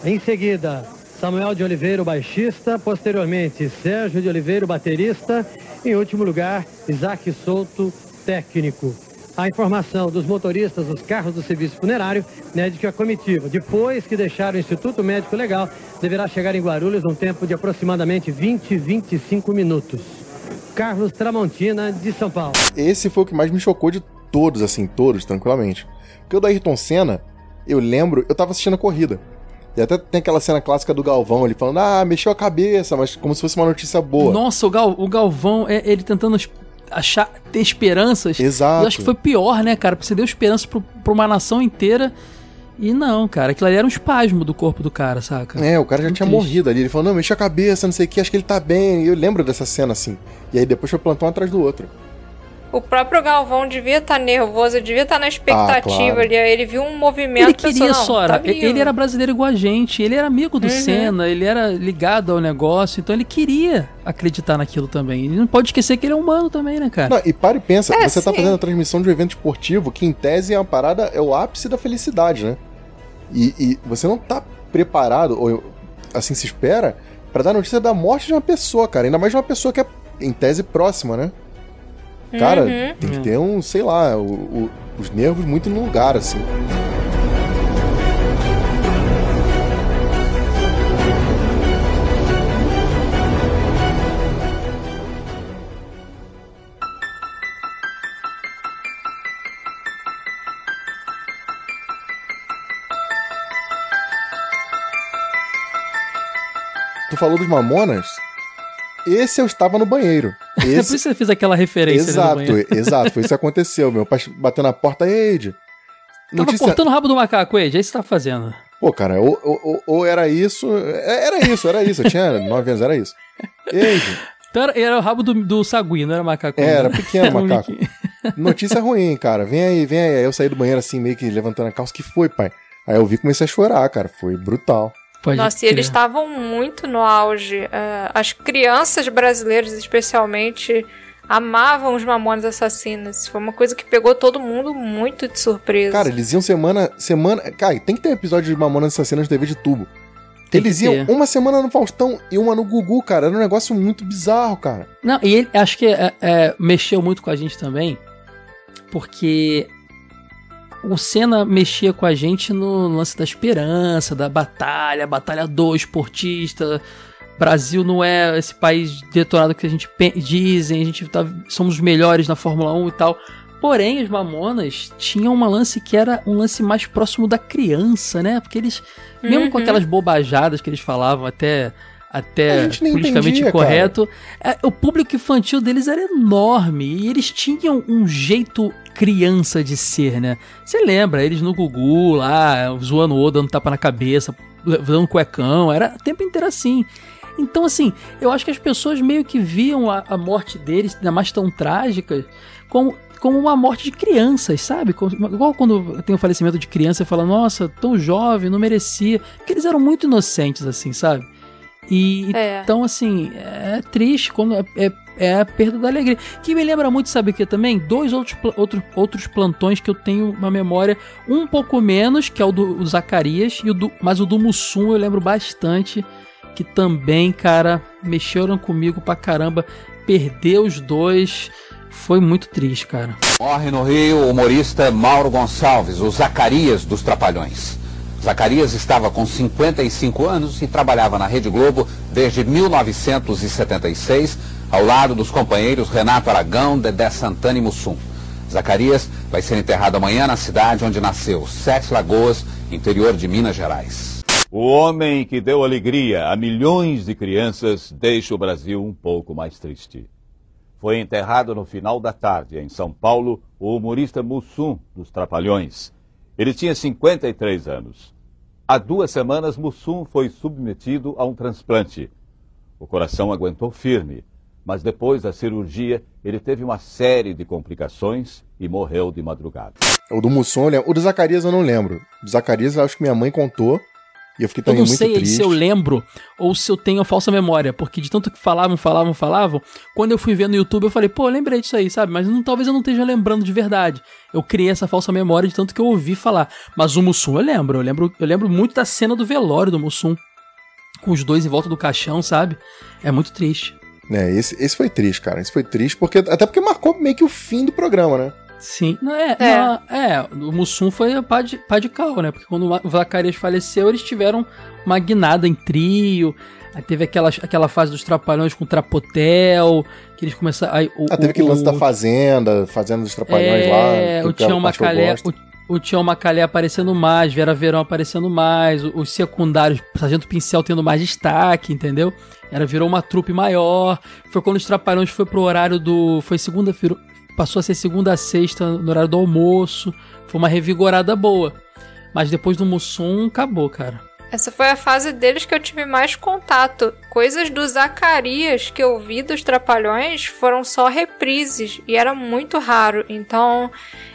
Em seguida, Samuel de Oliveira, baixista. Posteriormente, Sérgio de Oliveira, baterista. Em último lugar, Isaac Souto, técnico. A informação dos motoristas dos carros do serviço funerário né, de que a comitiva, depois que deixar o Instituto Médico Legal, deverá chegar em Guarulhos num tempo de aproximadamente 20, 25 minutos. Carlos Tramontina, de São Paulo.
Esse foi o que mais me chocou de todos, assim, todos, tranquilamente. Porque o da Ayrton Senna, eu lembro, eu tava assistindo a corrida. E até tem aquela cena clássica do Galvão, ele falando, ah, mexeu a cabeça, mas como se fosse uma notícia boa.
Nossa, o, Gal, o Galvão, é ele tentando achar, ter esperanças.
Exato.
Eu acho que foi pior, né, cara? Porque você deu esperança pro, pra uma nação inteira. E não, cara, aquilo ali era um espasmo do corpo do cara, saca?
É, o cara já Muito tinha triste. morrido ali. Ele falou, não, mexe a cabeça, não sei o que, acho que ele tá bem. E eu lembro dessa cena assim. E aí depois foi plantar um atrás do outro.
O próprio Galvão devia estar tá nervoso, devia estar tá na expectativa ah, claro. ali. Ele viu um movimento.
Ele queria, pensou, Sora. Tá ele era brasileiro igual a gente. Ele era amigo do uhum. Senna, ele era ligado ao negócio. Então ele queria acreditar naquilo também. Ele não pode esquecer que ele é humano também, né, cara?
Não, e para e pensa, é, você tá sim. tá fazendo a transmissão de um evento esportivo que, em tese, é uma parada, é o ápice da felicidade, né? E, e você não tá preparado, ou assim se espera, para dar notícia da morte de uma pessoa, cara. Ainda mais de uma pessoa que é, em tese, próxima, né? Cara, uhum. tem que ter um, sei lá, o, o, os nervos muito no lugar, assim. Tu falou dos Mamonas? Esse eu estava no banheiro. Esse...
É por isso você fez aquela referência.
Exato, exato. Foi isso que aconteceu. Meu pai bateu na porta, Eide.
Notícia... Tava cortando o rabo do macaco, Eide. É isso que você tá fazendo.
Pô, cara, ou, ou, ou, era isso. É, era isso, era isso. Eu tinha nove anos, era isso. Eide.
Então era, era o rabo do, do sagui, não era macaco.
É, era pequeno macaco. Notícia ruim, cara. Vem aí, vem aí. Aí eu saí do banheiro assim, meio que levantando a calça. que foi, pai? Aí eu vi e comecei a chorar, cara. Foi brutal.
Pode Nossa, e eles estavam muito no auge. Uh, as crianças brasileiras, especialmente, amavam os Mamonas Assassinas. Foi uma coisa que pegou todo mundo muito de surpresa.
Cara, eles iam semana. semana Cara, tem que ter episódio de Mamonas Assassinas de TV de tubo. Tem eles iam uma semana no Faustão e uma no Gugu, cara. Era um negócio muito bizarro, cara.
Não, e ele acho que é, é, mexeu muito com a gente também, porque o Senna mexia com a gente no lance da esperança, da batalha, batalha do esportista. Brasil não é esse país detonado que a gente dizem, a gente tá, somos os melhores na Fórmula 1 e tal. Porém, os Mamonas tinham um lance que era um lance mais próximo da criança, né? Porque eles, mesmo uhum. com aquelas bobajadas que eles falavam até até politicamente entendia, correto. É, o público infantil deles era enorme e eles tinham um jeito criança de ser, né? Você lembra, eles no Gugu lá, zoando o dando tapa na cabeça, dando cuecão, era o tempo inteiro assim. Então, assim, eu acho que as pessoas meio que viam a, a morte deles, ainda mais tão trágica, como, como uma morte de crianças, sabe? Como, igual quando tem o falecimento de criança, você fala, nossa, tão jovem, não merecia. Porque eles eram muito inocentes, assim, sabe? E é. então, assim, é triste quando é, é, é, a perda da alegria. Que me lembra muito, sabe o que também? Dois outros, outro, outros plantões que eu tenho uma memória um pouco menos, que é o do Zacarias, e o do, mas o do Mussum eu lembro bastante. Que também, cara, mexeram comigo pra caramba. Perder os dois foi muito triste, cara.
Morre no Rio o humorista Mauro Gonçalves, o Zacarias dos Trapalhões. Zacarias estava com 55 anos e trabalhava na Rede Globo desde 1976, ao lado dos companheiros Renato Aragão, Dedé Santana e Mussum. Zacarias vai ser enterrado amanhã na cidade onde nasceu, Sete Lagoas, interior de Minas Gerais.
O homem que deu alegria a milhões de crianças deixa o Brasil um pouco mais triste. Foi enterrado no final da tarde, em São Paulo, o humorista Mussum, dos Trapalhões. Ele tinha 53 anos. Há duas semanas, Mussum foi submetido a um transplante. O coração aguentou firme, mas depois da cirurgia, ele teve uma série de complicações e morreu de madrugada.
O do Mussum, o do Zacarias eu não lembro. O do Zacarias eu acho que minha mãe contou. E eu fiquei também
eu não
muito
sei
triste.
se eu lembro ou se eu tenho a falsa memória, porque de tanto que falavam, falavam, falavam, quando eu fui ver no YouTube eu falei, pô, lembrei disso aí, sabe? Mas não, talvez eu não esteja lembrando de verdade. Eu criei essa falsa memória de tanto que eu ouvi falar. Mas o Mussum eu lembro, eu lembro, eu lembro muito da cena do velório do Mussum. Com os dois em volta do caixão, sabe? É muito triste.
É, esse, esse foi triste, cara. Esse foi triste, porque até porque marcou meio que o fim do programa, né?
Sim, não é, é. Não, é, o Mussum foi pá de, pá de cal, né? Porque quando o Zacarias faleceu, eles tiveram uma guinada em trio. Aí teve aquela, aquela fase dos trapalhões com o Trapotel, que eles começaram. Aí, o,
ah, teve aquele o, lance da Fazenda, Fazenda dos Trapalhões
é,
lá.
O Tião Macalé. O, o Tião Macalé aparecendo mais, Vera Verão aparecendo mais, os secundários, Sargento Pincel tendo mais destaque, entendeu? Era, virou uma trupe maior. Foi quando os Trapalhões foi pro horário do. Foi segunda-feira passou a ser segunda a sexta no horário do almoço. Foi uma revigorada boa. Mas depois do Mussum, acabou, cara.
Essa foi a fase deles que eu tive mais contato. Coisas do Zacarias que eu vi dos Trapalhões foram só reprises e era muito raro. Então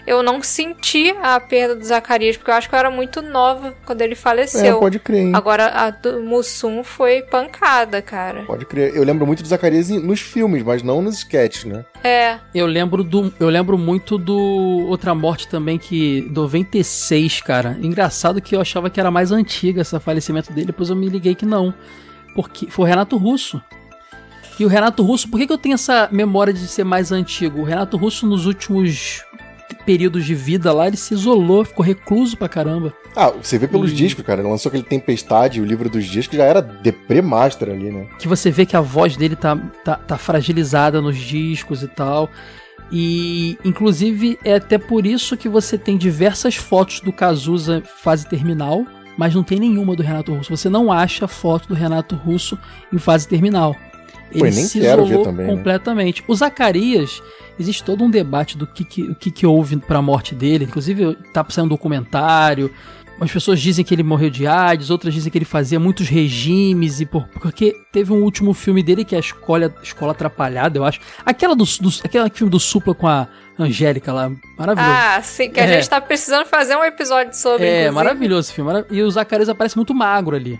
eu não senti a perda do Zacarias, porque eu acho que eu era muito nova quando ele faleceu.
É, pode crer. Hein?
Agora a do Mussum foi pancada, cara.
Pode crer. Eu lembro muito do Zacarias nos filmes, mas não nos sketches, né?
É.
Eu lembro do. Eu lembro muito do Outra Morte também, que. 96, cara. Engraçado que eu achava que era mais antiga esse falecimento dele, depois eu me liguei que não. Porque foi o Renato Russo. E o Renato Russo, por que, que eu tenho essa memória de ser mais antigo? O Renato Russo, nos últimos períodos de vida lá, ele se isolou, ficou recluso pra caramba.
Ah, você vê pelos e... discos, cara. Ele lançou aquele Tempestade, o livro dos discos, já era deprê master ali, né?
Que você vê que a voz dele tá, tá, tá fragilizada nos discos e tal. E, inclusive, é até por isso que você tem diversas fotos do Cazuza fase terminal, mas não tem nenhuma do Renato Russo. Você não acha foto do Renato Russo em fase terminal. Ele Pô, nem se isolou também, né? completamente. Né? O Zacarias, existe todo um debate do que, que, que, que houve para a morte dele. Inclusive, tá saindo um documentário. As pessoas dizem que ele morreu de AIDS, outras dizem que ele fazia muitos regimes e por, porque teve um último filme dele que é a Escola, Escola Atrapalhada, eu acho. Aquela do, do aquele filme do Supla com a Angélica lá, maravilhoso.
Ah, sim, que a é. gente tá precisando fazer um episódio sobre.
É, inclusive. maravilhoso esse filme. E o Zacarias aparece muito magro ali.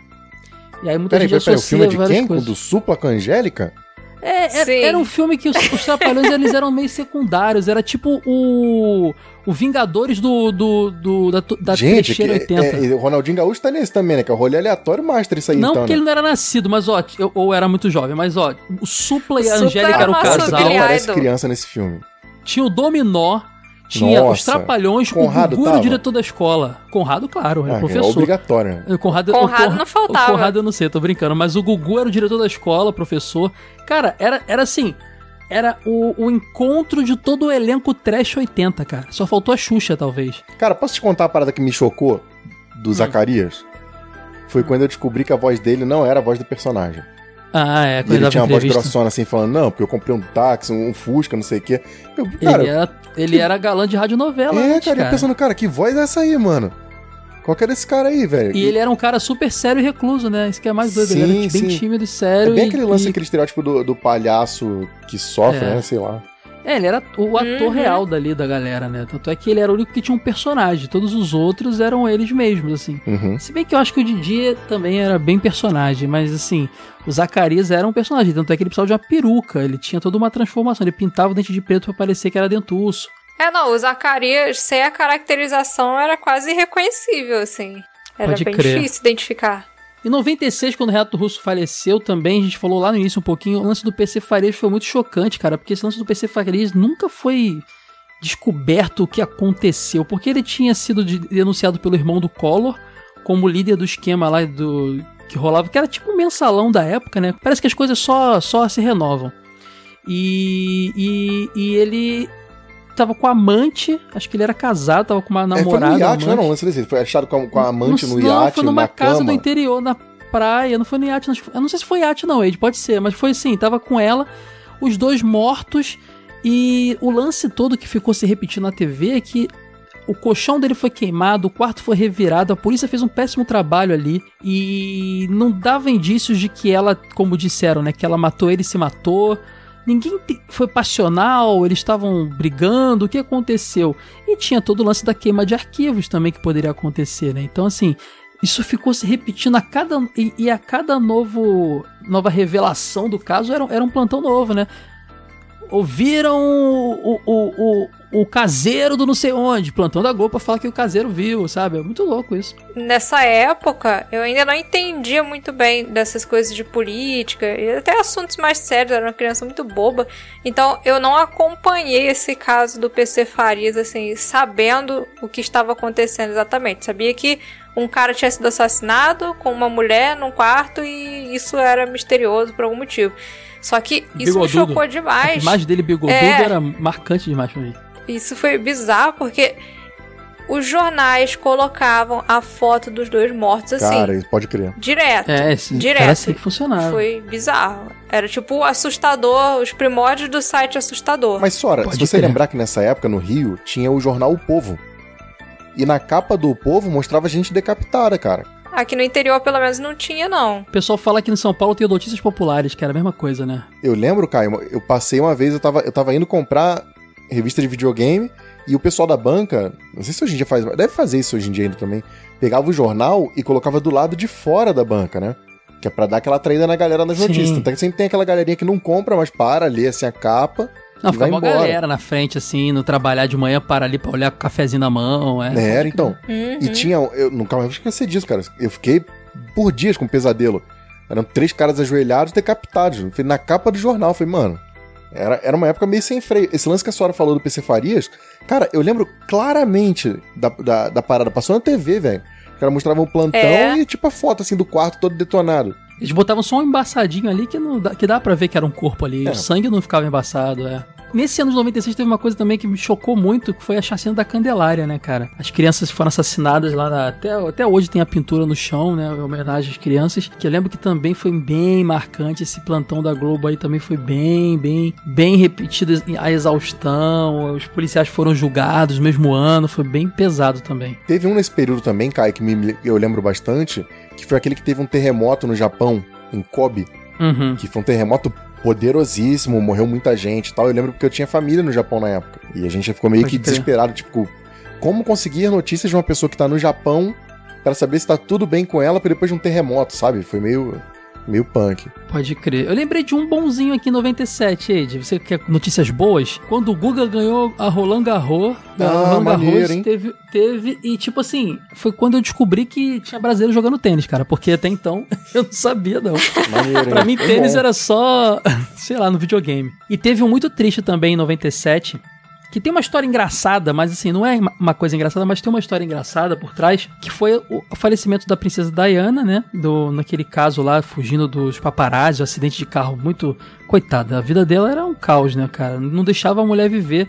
E aí muita peraí, gente peraí, o filme é de quem? Coisas. Do Supla com a Angélica?
É, era, é, era um filme que os, os Trapalhões eles eram meio secundários. Era tipo o. O Vingadores do, do, do da, da
Gente, que, 80. É, é, o Ronaldinho Gaúcho tá nesse também, né? Que é o rolê aleatório master isso aí,
Não,
então,
porque
né?
ele não era nascido, mas ó, eu, ou era muito jovem, mas ó, o Supla e a Angélica eram o casal.
Ele parece criança nesse filme.
Tinha o Dominó, tinha Nossa, os Trapalhões,
Conrado
o Gugu era o diretor da escola. Conrado, claro, era ah, professor. É
obrigatório.
Né? Conrado,
Conrado não faltava.
O Conrado eu não sei, tô brincando. Mas o Gugu era o diretor da escola, professor. Cara, era, era assim... Era o, o encontro de todo o elenco trash 80, cara. Só faltou a Xuxa, talvez.
Cara, posso te contar a parada que me chocou do hum. Zacarias? Foi quando eu descobri que a voz dele não era a voz do personagem.
Ah, é.
Quando ele tinha uma voz grossona assim, falando, não, porque eu comprei um táxi, um Fusca, não sei o quê. Eu,
cara, ele, era, ele que... era galã de radionovela.
É,
antes,
cara,
cara.
eu pensando, cara, que voz é essa aí, mano? Qual que é desse cara aí, velho?
E, ele era um cara super sério e recluso, né? Isso que é mais doido. ele era bem
sim.
tímido e sério.
É bem
e-
aquele lance,
e-
aquele estereótipo do, do palhaço que sofre,
É.
né? Sei lá.
É, ele era o ator
Uhum.
real dali da galera, né? Tanto é que ele era o único que tinha um personagem. Todos os outros eram eles mesmos, assim.
Uhum.
Se bem que eu acho que o Didi também era bem personagem, mas assim, o Zacarias era um personagem. Tanto é que ele precisava de uma peruca. Ele tinha toda uma transformação. Ele pintava o dente de preto pra parecer que era dentuço.
É, não, o Zacarias, sem a caracterização, era quase irreconhecível, assim. Era
Pode
bem
crer.
difícil identificar.
Em 96, quando o Renato Russo faleceu também, a gente falou lá no início um pouquinho, o lance do PC Farias foi muito chocante, cara, porque esse lance do PC Farias nunca foi descoberto o que aconteceu, porque ele tinha sido de- denunciado pelo irmão do Collor como líder do esquema lá do que rolava, que era tipo um mensalão da época, né? Parece que as coisas só, só se renovam. E, e, e ele tava com a amante, acho que ele era casado, tava com uma
É, foi
namorada.
no iate, não,
amante.
não, desse. Ele foi achado com a, com a amante
não,
no
não,
iate,
foi numa casa
cama.
do interior, na praia. Não foi no iate, não. Eu não sei se foi iate, não, Ed. Pode ser, mas foi assim: tava com ela, os dois mortos. E o lance todo que ficou se repetindo na TV é que o colchão dele foi queimado, o quarto foi revirado, a polícia fez um péssimo trabalho ali e não dava indícios de que ela, como disseram, né, que ela matou ele e se matou. Ninguém te- foi passional, eles estavam brigando, o que aconteceu? E tinha todo o lance da queima de arquivos também que poderia acontecer, né? Então, assim, isso ficou se repetindo a cada. E, e a cada novo, nova revelação do caso era, era um plantão novo, né? Ouviram o, o, o, o caseiro do não sei onde, plantão da Globo pra falar que o caseiro viu, sabe? É muito louco isso.
Nessa época, eu ainda não entendia muito bem dessas coisas de política e até assuntos mais sérios, eu era uma criança muito boba. Então, eu não acompanhei esse caso do PC Farias, assim, sabendo o que estava acontecendo exatamente. Sabia que um cara tinha sido assassinado com uma mulher num quarto e isso era misterioso por algum motivo. Só que isso me
Bigodudo.
chocou
A
demais.
imagem dele bigodudo
É.
era marcante demais pra mim.
Isso foi bizarro porque os jornais colocavam a foto dos dois mortos assim.
Cara, isso pode crer.
Direto.
É, esse-
direto.
era assim que funcionava.
Foi bizarro. Era tipo assustador, os primórdios do site assustador.
Mas, Sora, se você lembrar que nessa época, no Rio, tinha o jornal O Povo. E na capa do Povo mostrava gente decapitada, cara.
Aqui no interior, pelo menos, não tinha, não.
O pessoal fala que em São Paulo tem notícias populares, que era a mesma coisa, né?
Eu lembro, Caio, eu passei uma vez, eu tava, eu tava indo comprar revista de videogame e o pessoal da banca, não sei se hoje em dia faz, deve fazer isso hoje em dia ainda também, pegava o jornal e colocava do lado de fora da banca, né? Que é pra dar aquela traída na galera nas
Sim.
notícias. Então sempre tem aquela galerinha que não compra, mas para, lê assim a capa
Não, ficava uma galera na frente, assim, no trabalhar de manhã, para ali pra olhar com o cafezinho na mão. É.
Era, então.
Uhum.
E tinha. Eu nunca mais esqueci disso, cara. Eu fiquei por dias com pesadelo. Eram três caras ajoelhados decapitados. Na capa do jornal. Eu Falei, mano. Era, era uma época meio sem freio. Esse lance que a senhora falou do PC Farias, cara, eu lembro claramente da, da, da parada. Passou na TV, velho. O cara mostrava um plantão
É.
e tipo a foto assim do quarto todo detonado.
Eles botavam só um embaçadinho ali que, não dá, que dá pra ver que era um corpo ali.
É.
O sangue não ficava embaçado, é. Nesse ano de 96 teve uma coisa também que me chocou muito, que foi a chacina da Candelária, né, cara? As crianças foram assassinadas lá na, até, até hoje tem a pintura no chão, né? Em homenagem às crianças. Que eu lembro que também foi bem marcante. Esse plantão da Globo aí também foi bem, bem, bem repetido a exaustão. Os policiais foram julgados no mesmo ano. Foi bem pesado também.
Teve um nesse período também, Kai, que me, eu lembro bastante, que foi aquele que teve um terremoto no Japão, em Kobe.
Uhum.
Que foi um terremoto poderosíssimo, morreu muita gente e tal. Eu lembro porque eu tinha família no Japão na época. E a gente já ficou meio
Pode
que
crer.
desesperado, tipo, como conseguir notícias de uma pessoa que tá no Japão para saber se tá tudo bem com ela depois de um terremoto, sabe? Foi meio meio punk.
Pode crer. Eu lembrei de um bonzinho aqui em 97, Ed. Você quer notícias boas? Quando o Guga ganhou a Roland Garros, a
Ah,
Roland
maneiro,
Garros
hein?
teve, teve. E tipo assim, foi quando eu descobri que tinha brasileiro jogando tênis, cara. Porque até então eu não sabia, não.
Maneiro,
pra mim,
Foi
tênis
bom.
era só, sei lá, no videogame. E teve um muito triste também em 97. Que tem uma história engraçada, mas assim, não é uma- coisa engraçada, mas tem uma história engraçada por trás, que foi o falecimento da princesa Diana, né? Do, naquele caso lá, fugindo dos paparazzi, acidente de carro muito. Coitada, a vida dela era um caos, né, cara? Não deixava a mulher viver.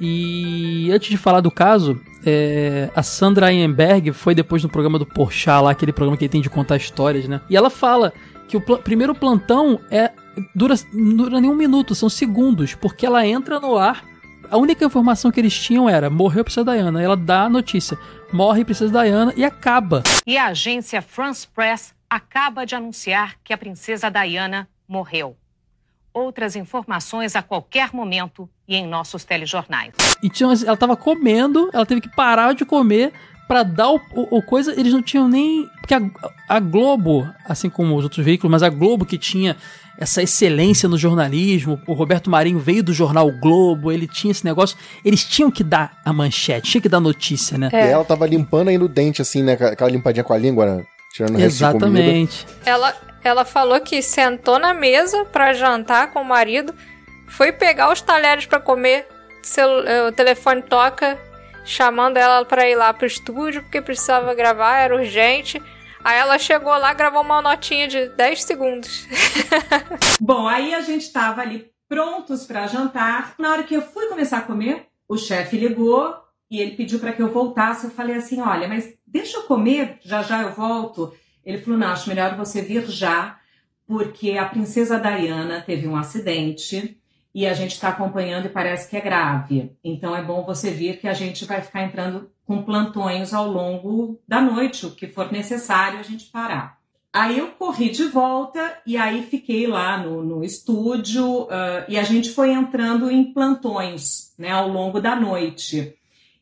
E antes de falar do caso, é, a Sandra Einberg foi depois no programa do Porchat lá, aquele programa que ele tem de contar histórias, né? E ela fala que o pla- primeiro plantão é dura, dura nem um minuto, são segundos, porque ela entra no ar A única informação que eles tinham era: morreu a Princesa Diana. Ela dá a notícia: morre a Princesa Diana e acaba.
E a agência France Press acaba de anunciar que a Princesa Diana morreu. Outras informações a qualquer momento e em nossos telejornais.
E tinha, ela estava comendo, ela teve que parar de comer para dar o, o, o, coisa. Eles não tinham nem. Porque a, a Globo, assim como os outros veículos, mas a Globo que tinha essa excelência no jornalismo. O Roberto Marinho veio do jornal o Globo, ele tinha esse negócio. Eles tinham que dar a manchete, tinha que dar notícia, né?
É. E ela tava limpando aí no dente, assim, né? Aquela limpadinha com a língua, né?
Tirando Exatamente.
Ela, ela falou que sentou na mesa para jantar com o marido, foi pegar os talheres para comer, o telefone toca, chamando ela para ir lá pro estúdio porque precisava gravar, era urgente. Aí ela chegou lá, gravou uma notinha de 10 segundos.
Bom, aí a gente tava ali prontos para jantar. Na hora que eu fui começar a comer, o chefe ligou e ele pediu para que eu voltasse. Eu falei assim: "Olha, mas deixa eu comer, já já eu volto". Ele falou: "Não, acho melhor você vir já, porque a princesa Diana teve um acidente e a gente está acompanhando e parece que é grave. Então é bom você vir que a gente vai ficar entrando com plantões ao longo da noite, o que for necessário a gente parar. Aí eu corri de volta e aí fiquei lá no, no estúdio uh, e a gente foi entrando em plantões né, ao longo da noite.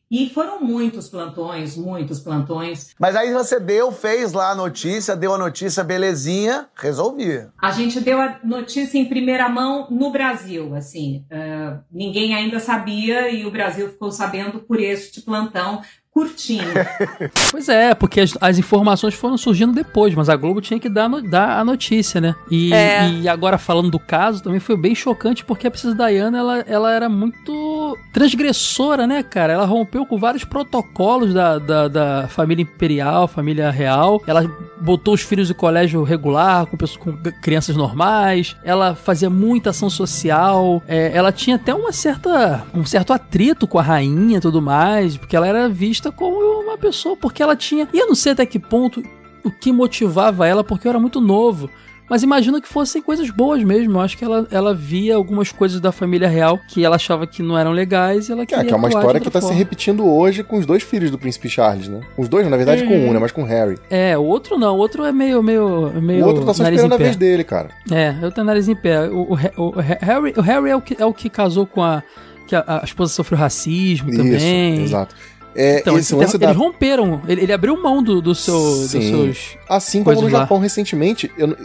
E foram muitos plantões, muitos plantões.
Mas aí você deu, fez lá a notícia, deu a notícia belezinha, resolvi.
A gente deu a notícia em primeira mão no Brasil, assim. Uh, ninguém ainda sabia e o Brasil ficou sabendo por este plantão curtinho.
pois é, porque as, as, informações foram surgindo depois, mas a Globo tinha que dar, no, dar a notícia, né? E, é. e, agora falando do caso, também foi bem chocante porque a Princesa Diana, ela, ela era muito transgressora, né, cara? Ela rompeu com vários protocolos da, da, da família imperial, família real. Ela botou os filhos de colégio regular, com, pessoas, com crianças normais. Ela fazia muita ação social. É, ela tinha até uma certa, um certo atrito com a rainha e tudo mais, porque ela era vista como uma pessoa, porque ela tinha. E eu não sei até que ponto o que motivava ela, porque eu era muito novo. Mas imagino que fossem coisas boas mesmo. Eu acho que ela, ela via algumas coisas da família real que ela achava que não eram legais e ela queria.
É, que é uma história que tá forma. se repetindo hoje com os dois filhos do príncipe Charles, né? Os dois, na verdade, é. com um, né? Mas com o Harry.
É, o outro não. O outro é meio. meio, meio
o outro tá só esperando a vez dele, cara.
É, eu tenho nariz em pé. O, o, o, Harry, o Harry é o que, é o que casou com a. Que a, a esposa sofreu racismo
Isso,
também.
Exato. É,
então, esse eles, da... eles romperam, ele, ele, abriu mão do, do seu, Sim. dos seus.
Assim como no Japão recentemente, eu,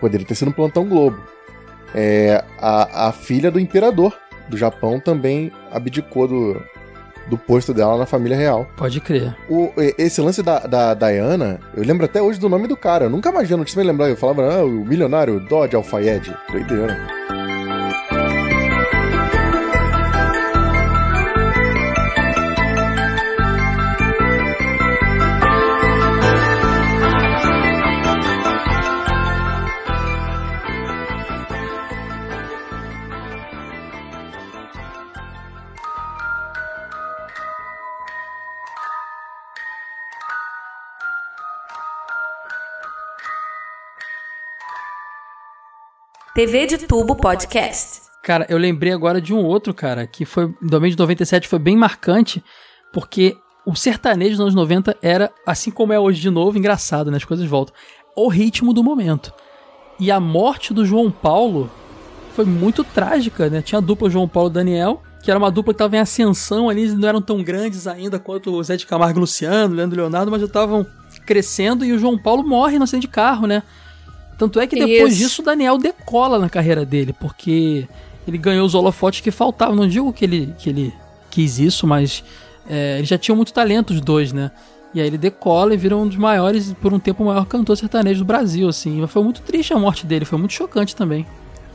poderia ter sido um plantão Globo. É, a, a filha do imperador do Japão também abdicou do, do posto dela na família real.
Pode crer.
O, esse lance da, da Diana, eu lembro até hoje do nome do cara. Eu nunca mais vi a notícia me lembrar. Eu falava, ah, o milionário Dodge Alfayed. Doideira.
TV de Tubo Podcast.
Cara, eu lembrei agora de um outro, cara, que foi, do de 97, foi bem marcante, porque o sertanejo dos anos 90 era, assim como é hoje de novo, engraçado, né? As coisas voltam. O ritmo do momento. E a morte do João Paulo foi muito trágica, né? Tinha a dupla João Paulo e Daniel, que era uma dupla que estava em ascensão ali, não eram tão grandes ainda quanto o Zé de Camargo Luciano, Leandro Leonardo, mas já estavam crescendo e o João Paulo morre no acidente de carro, né? Tanto é que depois Isso. disso o Daniel decola na carreira dele, porque ele ganhou os holofotes que faltavam. Não digo que ele, que ele quis isso, mas é, eles já tinham muito talento os dois, né? E aí ele decola e vira um dos maiores, por um tempo, o maior cantor sertanejo do Brasil, assim. Mas foi muito triste a morte dele, foi muito chocante também.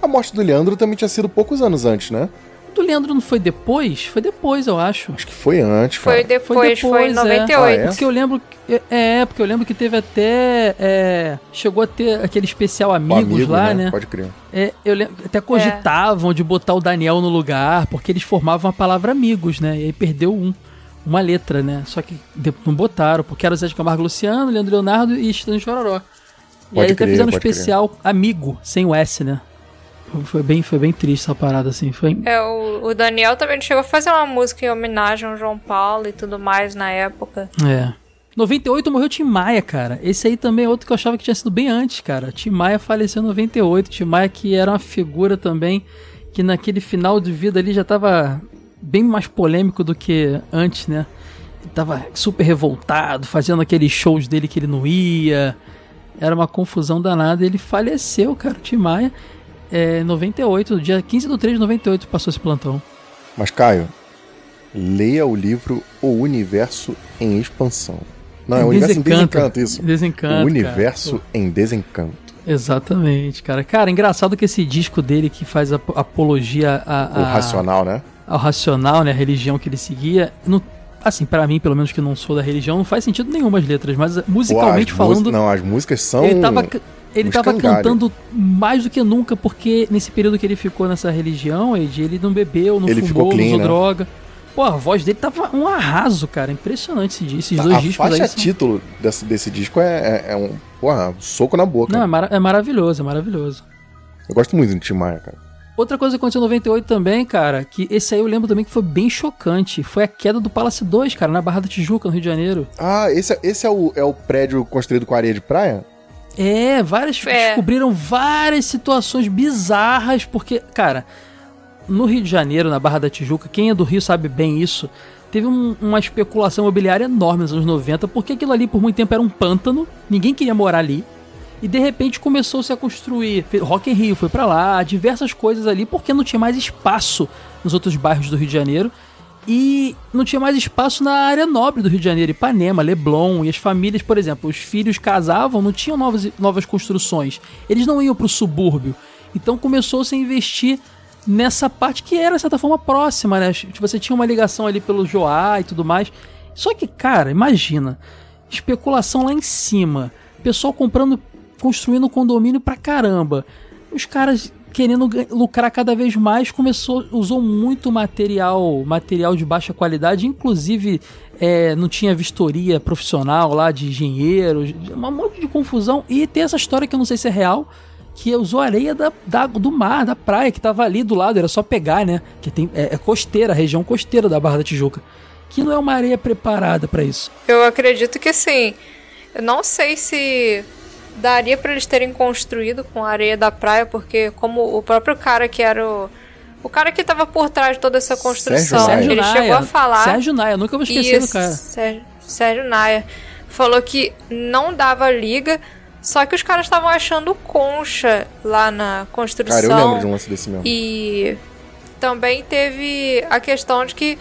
A morte do Leandro também tinha sido poucos anos antes, né?
Do Leandro não foi depois? Foi depois, eu acho.
Acho que foi antes,
cara. Foi depois, foi, depois, foi em 98. É. Ah,
é? Porque eu lembro. É, porque eu lembro que teve até. É, chegou a ter aquele especial Amigos amigo, lá, né? né?
Pode crer.
É, eu lembro, até cogitavam de botar o Daniel no lugar, porque eles formavam a palavra amigos, né? E aí perdeu um uma letra, né? Só que não botaram, porque era o Zé de Camargo Luciano, Leandro Leonardo e Estânia Chororó. E aí crer, até fizeram um especial crer. Amigo, sem o S, né? Foi bem, foi bem triste essa parada, assim. Foi...
É, o, o Daniel também chegou a fazer uma música em homenagem ao João Paulo e tudo mais na época.
É. 98 morreu Tim Maia, cara. Esse aí também é outro que eu achava que tinha sido bem antes, cara. Tim Maia faleceu em 98. Tim Maia que era uma figura também que naquele final de vida ali já tava bem mais polêmico do que antes, né? Ele tava super revoltado, fazendo aqueles shows dele que ele não ia. Era uma confusão danada. Ele faleceu, cara, Tim Maia. É, 98, dia 15 de 3 de 98 passou esse plantão.
Mas, Caio, leia o livro O Universo em Expansão. Não, é, o Universo em Desencanto, isso.
Desencanto.
O Universo cara. em Desencanto.
Exatamente, cara. Cara, engraçado que esse disco dele que faz a apologia a, a,
o racional, né?
Ao racional, né? A religião que ele seguia. Não, assim, para mim, pelo menos que não sou da religião, não faz sentido nenhuma as letras, mas musicalmente Pô, falando.
Não, as músicas são.
Ele tava, ele tava cantando mais do que nunca, porque nesse período que ele ficou nessa religião, Ed, ele não bebeu, não
ele
fumou,
clean,
não usou
né?
droga. Pô, a voz dele tava um arraso, cara. Impressionante esse, esses dois
a
discos
faixa
aí. São...
título desse, desse disco é, é, é um, porra, um soco na boca.
Não, é, é, maravilhoso, é maravilhoso.
Eu gosto muito do Tim Maia, cara.
Outra coisa que aconteceu em 98 também, cara, que esse aí eu lembro também que foi bem chocante. Foi a queda do Palace 2, cara, na Barra da Tijuca, no Rio de Janeiro.
Ah, esse, esse é, o, é o prédio construído com areia de praia?
É, várias. É. Descobriram várias situações bizarras, porque, cara, no Rio de Janeiro, na Barra da Tijuca, quem é do Rio sabe bem isso. Teve um, uma especulação imobiliária enorme nos anos 90, porque aquilo ali por muito tempo era um pântano, ninguém queria morar ali. E de repente começou-se a construir. Rock in Rio foi para lá, diversas coisas ali, porque não tinha mais espaço nos outros bairros do Rio de Janeiro. E não tinha mais espaço na área nobre do Rio de Janeiro, Ipanema, Leblon, e as famílias, por exemplo, os filhos casavam, não tinham novas, novas construções. Eles não iam para o subúrbio. Então começou-se a investir nessa parte que era, de certa forma, próxima, né? Você tinha uma ligação ali pelo Joá e tudo mais. Só que, cara, imagina, especulação lá em cima, pessoal comprando, construindo condomínio pra caramba. Os caras querendo lucrar cada vez mais, começou, usou muito material, material de baixa qualidade, inclusive é, não tinha vistoria profissional lá de engenheiros, um monte de confusão. E tem essa história que eu não sei se é real, que usou areia da, da, do mar, da praia, que tava ali do lado, era só pegar, né? Que tem, é, é costeira, a região costeira da Barra da Tijuca. Que não é uma areia preparada para isso.
Eu acredito que sim. Eu não sei se daria para eles terem construído com a areia da praia, porque como o próprio cara que era o. O cara que tava por trás de toda essa construção,
Sérgio
ele
Naia.
chegou a falar.
Sérgio Naia, nunca vou esquecer do cara.
Sérgio, Sérgio Naia. Falou que não dava liga, só que os caras estavam achando concha lá na construção.
Cara, eu lembro de um lance desse mesmo.
E também teve a questão de que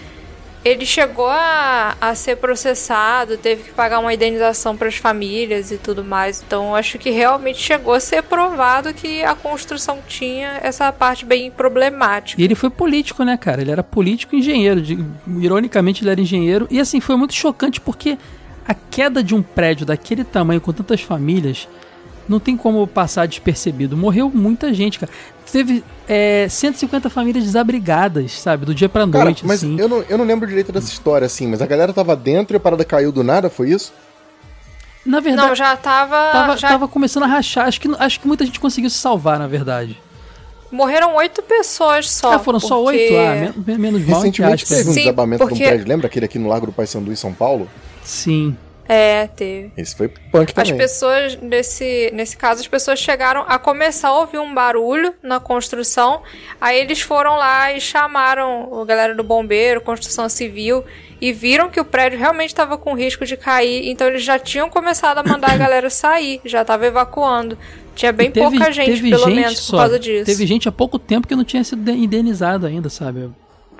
ele chegou a, a ser processado, teve que pagar uma indenização para as famílias e tudo mais. Então acho que realmente chegou a ser provado que a construção tinha essa parte bem problemática.
E ele foi político, né, cara? Ele era político e engenheiro. De, ironicamente, ele era engenheiro. E assim, foi muito chocante porque a queda de um prédio daquele tamanho, com tantas famílias, não tem como passar despercebido. Morreu muita gente, cara. Teve é, 150 famílias desabrigadas, sabe? Do dia pra
Cara,
noite,
mas
assim.
eu, não, eu não lembro direito dessa história, assim, mas a galera tava dentro e a parada caiu do nada, foi isso?
Na verdade,
Não, já tava.
tava,
já
tava começando a rachar. Acho que, acho que muita gente conseguiu se salvar, na verdade.
Morreram oito pessoas só.
Ah, foram só
porque-
oito? Ah, men- menos mal
Recentemente teve um
Sim,
desabamento de
porque-
um prédio, lembra aquele aqui no Largo do Paissandu em São Paulo?
Sim.
É, teve.
Esse foi punk
As
também.
pessoas, nesse, nesse caso, as pessoas chegaram a começar a ouvir um barulho na construção. Aí eles foram lá e chamaram a galera do bombeiro, construção civil, e viram que o prédio realmente estava com risco de cair. Então eles já tinham começado a mandar a galera sair, já estava evacuando. Tinha bem
Teve-
pouca gente,
teve
pelo
gente
menos,
só.
por causa disso.
Teve gente há pouco tempo que não tinha sido indenizado ainda, sabe?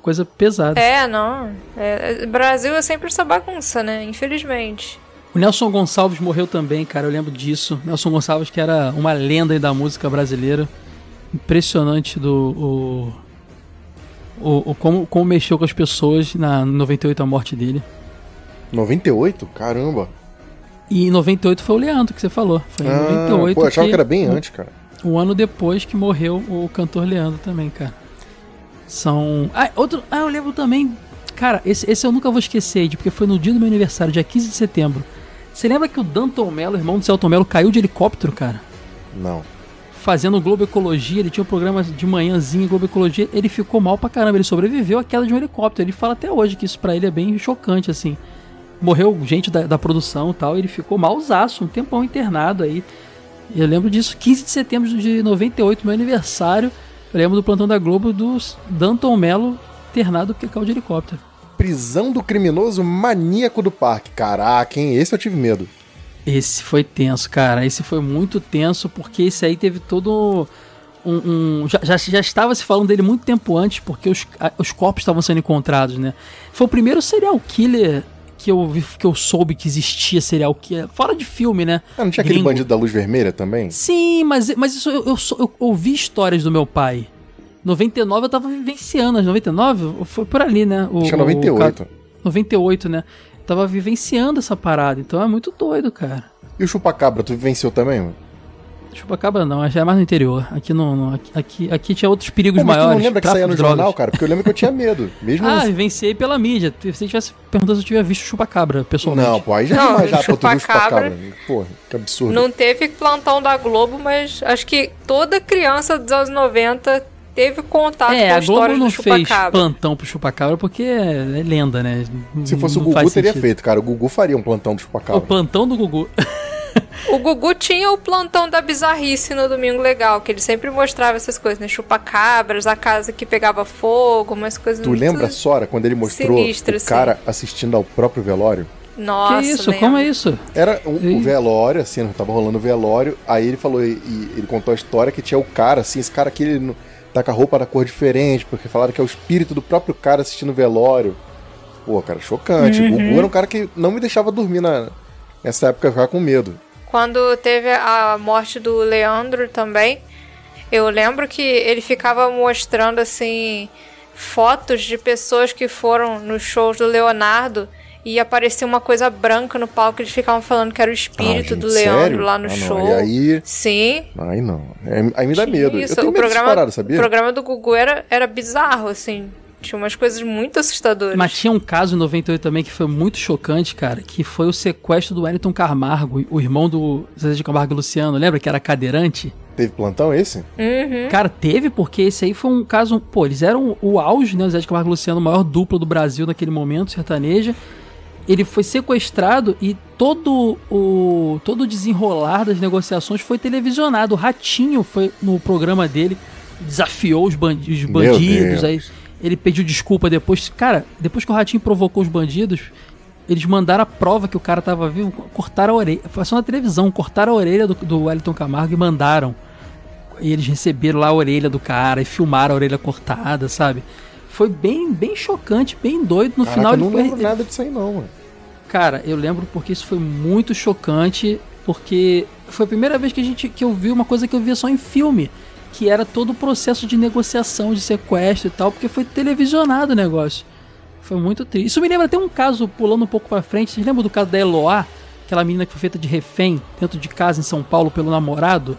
Coisa pesada.
É, não. É, Brasil é sempre essa bagunça, né? Infelizmente.
O Nelson Gonçalves morreu também, cara, eu lembro disso. Nelson Gonçalves, que era uma lenda aí da música brasileira. Impressionante do. O, o, o- como, como mexeu com as pessoas na 98 a morte dele.
98? Caramba.
E em 98 foi o Leandro que você falou. Foi em
Ah,
98.
pô, eu achava que era bem antes, cara.
Um ano depois que morreu o cantor Leandro também, cara. São. Ah, outro. Ah, eu lembro também. Cara, esse, esse eu nunca vou esquecer, Ed, porque foi no dia do meu aniversário, dia 15 de setembro. Você lembra que o Danton Mello, irmão do Celton Mello, caiu de helicóptero, cara?
Não.
fazendo Globo Ecologia, ele tinha um programa de manhãzinha Globo Ecologia, ele ficou mal pra caramba, ele sobreviveu à queda de um helicóptero. Ele fala até hoje que isso para ele é bem chocante, assim. Morreu gente da, da produção e tal, ele ficou malzaço, um tempão internado aí. Eu lembro disso, 15 de setembro de 98, meu aniversário. Eu lembro do plantão da Globo do Danton Mello internado porque caiu de helicóptero.
Prisão do criminoso maníaco do parque. Caraca, hein? Esse eu tive medo.
Esse foi tenso, cara. Esse foi muito tenso, porque esse aí teve todo um. um já, já, já, estava se falando dele muito tempo antes, porque os, os corpos estavam sendo encontrados, né? Foi o primeiro serial killer que eu, vi, que eu soube que existia serial killer. Fora de filme, né?
Ah, não tinha Gringo. aquele bandido da luz vermelha também?
Sim, mas, mas isso eu, eu, eu, eu ouvi histórias do meu pai. 99 eu tava vivenciando, 99 foi por ali, né?
O, Acho que é 98. O,
98, né? tava vivenciando essa parada, então é muito doido, cara.
E o chupacabra, tu vivenciou também, mano?
Chupacabra não, já é mais no interior. Aqui não, aqui, aqui, aqui, tinha outros perigos Pô, mas maiores.
Tu não lembra que saía no drogas. jornal, cara? Porque eu lembro que eu tinha medo. Mesmo
ah, vivenciei pela mídia. Se você tivesse perguntado se eu tinha visto chupacabra, pessoalmente.
Não, pô, aí já não, já chupacabra. chupacabra. Pô, que absurdo.
Não teve plantão da Globo, mas acho que toda criança dos anos 90 teve contato
é,
com a,
a
história
Globo não
do Chupacabra.
fez plantão pro Chupacabra porque é, é lenda, né?
Se fosse não o Gugu, teria feito, cara. O Gugu faria um plantão do Chupacabra.
O plantão do Gugu.
o Gugu tinha o plantão da bizarrice no Domingo Legal, que ele sempre mostrava essas coisas, né? Chupacabras, a casa que pegava fogo, umas coisas
Tu lembra, Sora, quando ele mostrou
sinistro,
o cara assistindo ao próprio velório?
Nossa,
que isso?
lembro.
Como é isso?
Era um, o velório, assim, tava rolando o velório, aí ele falou, e, e, ele contou a história que tinha o cara, assim, esse cara aqui, ele tá com a roupa da cor diferente, porque falaram que é o espírito do próprio cara assistindo o velório. Pô, cara, chocante. Uhum. O Gugu era um cara que não me deixava dormir na, nessa época, eu ficava com medo.
Quando teve a morte do Leandro também, eu lembro que ele ficava mostrando, assim, fotos de pessoas que foram nos shows do Leonardo e aparecia uma coisa branca no palco, eles ficavam falando que era o espírito ah, gente, do Leandro sério? lá no ah, show.
E aí...
Sim.
Ai, não. É, aí me dá medo.
Isso.
Eu tenho
o
medo
programa,
sabia?
O programa do Gugu era, era bizarro, assim. Tinha umas coisas muito assustadoras.
Mas tinha um caso em 98 também que foi muito chocante, cara, que foi o sequestro do Wellington Camargo, o irmão do Zé de Camargo e Luciano, lembra que era cadeirante?
Teve plantão esse?
Uhum.
Cara, teve, porque esse aí foi um caso. Pô, eles eram o auge, né? O Zé de Camargo e Luciano, o maior duplo do Brasil naquele momento, sertaneja ele foi sequestrado e todo o todo o desenrolar das negociações foi televisionado. O Ratinho foi no programa dele, desafiou os, bandi os bandidos, aí ele pediu desculpa depois. Cara, depois que o Ratinho provocou os bandidos, eles mandaram a prova que o cara tava vivo, cortaram a orelha, foi só na televisão, cortaram a orelha do, do Wellington Camargo e mandaram. E eles receberam lá a orelha do cara e filmaram a orelha cortada, sabe? foi bem, bem chocante, bem doido. No
Caraca,
final
eu não
foi.
lembro nada disso aí, não, mano.
Cara, eu lembro porque isso foi muito chocante, porque foi a primeira vez que, a gente, que eu vi uma coisa que eu via só em filme, que era todo o processo de negociação, de sequestro e tal, porque foi televisionado o negócio. Foi muito triste. Isso me lembra até um caso, pulando um pouco pra frente, vocês lembram do caso da Eloá? Aquela menina que foi feita de refém dentro de casa em São Paulo pelo namorado?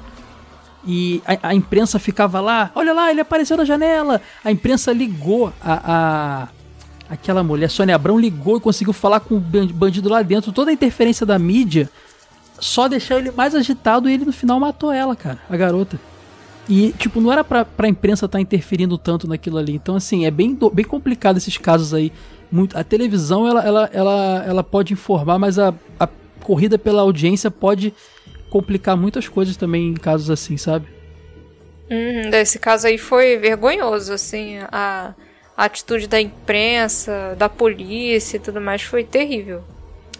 E a, a, imprensa ficava lá, olha lá, ele apareceu na janela. A imprensa ligou a, a aquela mulher, Sônia Abrão, ligou e conseguiu falar com o bandido lá dentro. Toda a interferência da mídia só deixou ele mais agitado e ele no final matou ela, cara, a garota. E, tipo, não era pra, pra imprensa estar tá interferindo tanto naquilo ali. Então, assim, é bem, bem complicado esses casos aí. Muito, a televisão, ela, ela, ela, ela pode informar, mas a, a corrida pela audiência pode complicar muitas coisas também em casos assim, sabe?
Uhum, esse caso aí foi vergonhoso, assim, a, a, atitude da imprensa, da polícia e tudo mais foi terrível.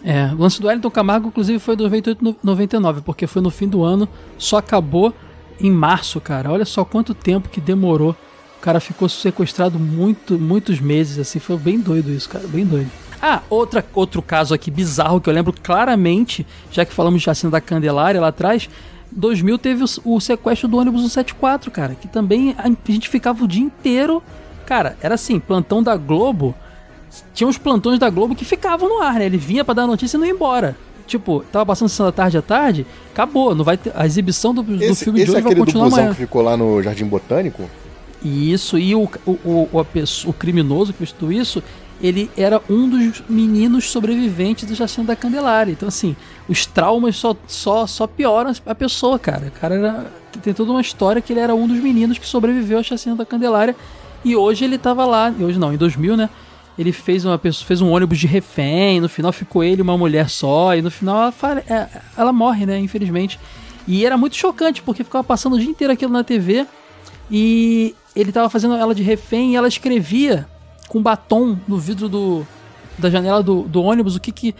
É, o lance do Wellington Camargo, inclusive, foi 98 99, porque foi no fim do ano, só acabou em março, cara. Olha só quanto tempo que demorou. O cara ficou sequestrado muito, muitos meses, assim, foi bem doido isso, cara, bem doido. Ah, outra, outro caso aqui bizarro que eu lembro claramente, já que falamos de Chacina da Candelária lá atrás, 2000 teve o, o, sequestro do ônibus 174, cara, que também a, a gente ficava o dia inteiro. Cara, era assim, plantão da Globo. Tinha uns plantões da Globo que ficavam no ar, né? Ele vinha para dar notícia e não ia embora. Tipo, tava passando sessão da tarde à tarde, acabou, não vai ter, a exibição do, do
esse,
filme
esse
de
hoje
vai continuar
do
amanhã.
que ficou lá no Jardim Botânico?
Isso, e o, o, o, o, o criminoso que fez tudo isso, ele era um dos meninos sobreviventes do Jacinto da Candelária. Então, assim, os traumas só, só, só pioram a pessoa, cara. O cara era, tem toda uma história que ele era um dos meninos que sobreviveu ao Jacinto da Candelária. E hoje ele tava lá, hoje não, em 2000, né? Ele fez uma pessoa, fez um ônibus de refém, no final ficou ele e uma mulher só, e no final ela, fale, é, ela morre, né? Infelizmente. E era muito chocante, porque ficava passando o dia inteiro aquilo na TV e ele tava fazendo ela de refém e ela escrevia com batom no vidro do, da janela do, do ônibus o que, que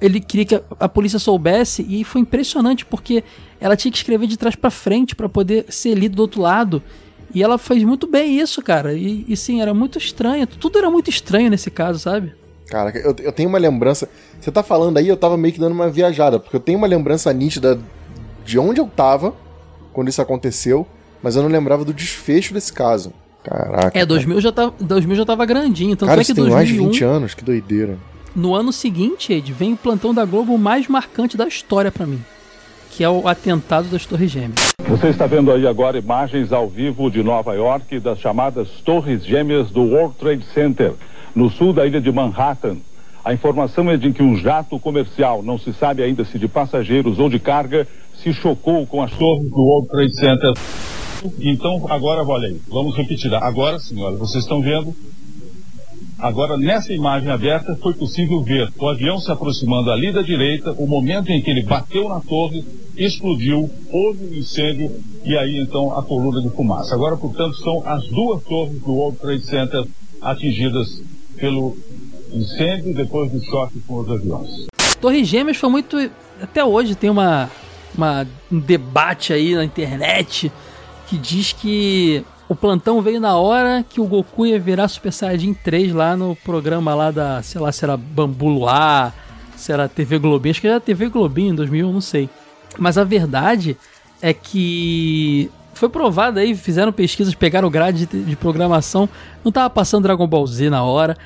ele queria que a, a, polícia soubesse e foi impressionante porque ela tinha que escrever de trás para frente para poder ser lido do outro lado e ela fez muito bem isso, cara. E, e sim, era muito estranho. Tudo era muito estranho nesse caso, sabe?
Cara, eu, eu tenho uma lembrança. Você tá falando aí, eu tava meio que dando uma viajada, porque eu tenho uma lembrança nítida de onde eu tava quando isso aconteceu, mas eu não lembrava do desfecho desse caso. Caraca.
É, 2000 já, tava, 2000 já tava grandinho. Tanto
cara,
é que
tem
2001,
mais de 20 anos, que doideira.
No ano seguinte, Ed, vem o plantão da Globo mais marcante da história para mim, que é o atentado das Torres Gêmeas.
Você está vendo aí agora imagens ao vivo de Nova York das chamadas Torres Gêmeas do World Trade Center, no sul da ilha de Manhattan. A informação é de que um jato comercial, não se sabe ainda se de passageiros ou de carga, se chocou com as torres do World Trade Center. Então, agora, olha aí, vamos repetir. Agora olha, vocês estão vendo. Agora, nessa imagem aberta, foi possível ver o avião se aproximando ali da direita, o momento em que ele bateu na torre, explodiu, houve um incêndio e aí então a coluna de fumaça. Agora, portanto, são as duas torres do World Trade Center atingidas pelo incêndio depois do choque com os aviões.
Torre Gêmeas foi muito. Até hoje tem uma, uma, um debate aí na internet que diz que o plantão veio na hora que o Goku ia virar Super Saiyajin 3 lá no programa lá da, sei lá, se era Bambu Luar, se era TV Globinho, acho que era TV Globinho em 2001, não sei. Mas a verdade é que foi provado aí, fizeram pesquisas, pegaram grade de, de programação, não tava passando Dragon Ball Z na hora.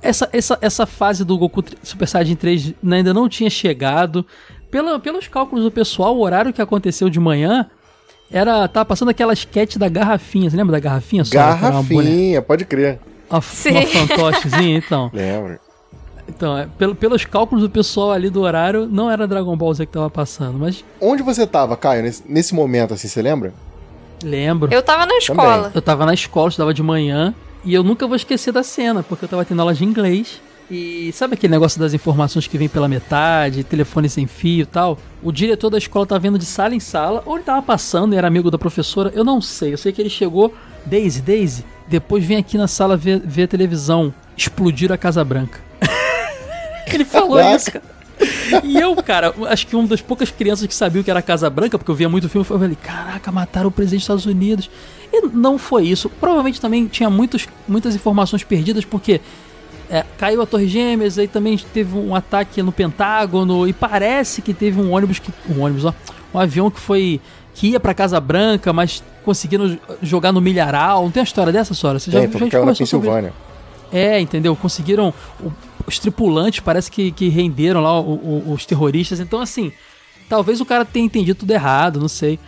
Essa, essa, essa fase do Goku Super Saiyajin 3 ainda não tinha chegado. Pela, pelos cálculos do pessoal, o horário que aconteceu de manhã era. Tava passando aquela sketch da garrafinha. Você lembra da garrafinha?
Só garrafinha, pode crer.
Sim. uma fantochezinha, então.
Lembro.
Então, é, pelo, pelos cálculos do pessoal ali do horário, não era Dragon Ball Z que tava passando, mas.
Onde você tava, Caio, nesse, nesse momento, assim, você lembra?
Lembro.
Eu tava na escola.
Também. Eu tava na escola, estudava de manhã, e eu nunca vou esquecer da cena, porque eu tava tendo aula de inglês. E sabe aquele negócio das informações que vem pela metade, telefone sem fio e tal? O diretor da escola tá vendo de sala em sala, ou ele tava passando e era amigo da professora, eu não sei. Eu sei que ele chegou, Daisy, Daisy, depois vem aqui na sala ver, ver a televisão. Explodir a Casa Branca. Ele falou isso, cara. E eu, cara, acho que uma das poucas crianças que sabia o que era Casa Branca, porque eu via muito filme, eu falei, caraca, mataram o presidente dos Estados Unidos. E não foi isso. Provavelmente também tinha muitos, muitas informações perdidas, porque é, caiu a Torre Gêmeas, aí também teve um ataque no Pentágono e parece que teve um ônibus que um ônibus, ó, um avião que foi que ia para Casa Branca, mas conseguiram jogar no milharal. Não tem uma história dessa, Sora?
Você já, tem, já na Pensilvânia.
Sobre... É, entendeu? Conseguiram os tripulantes parece que, que renderam lá o, o, os terroristas. Então assim, talvez o cara tenha entendido tudo errado, não sei.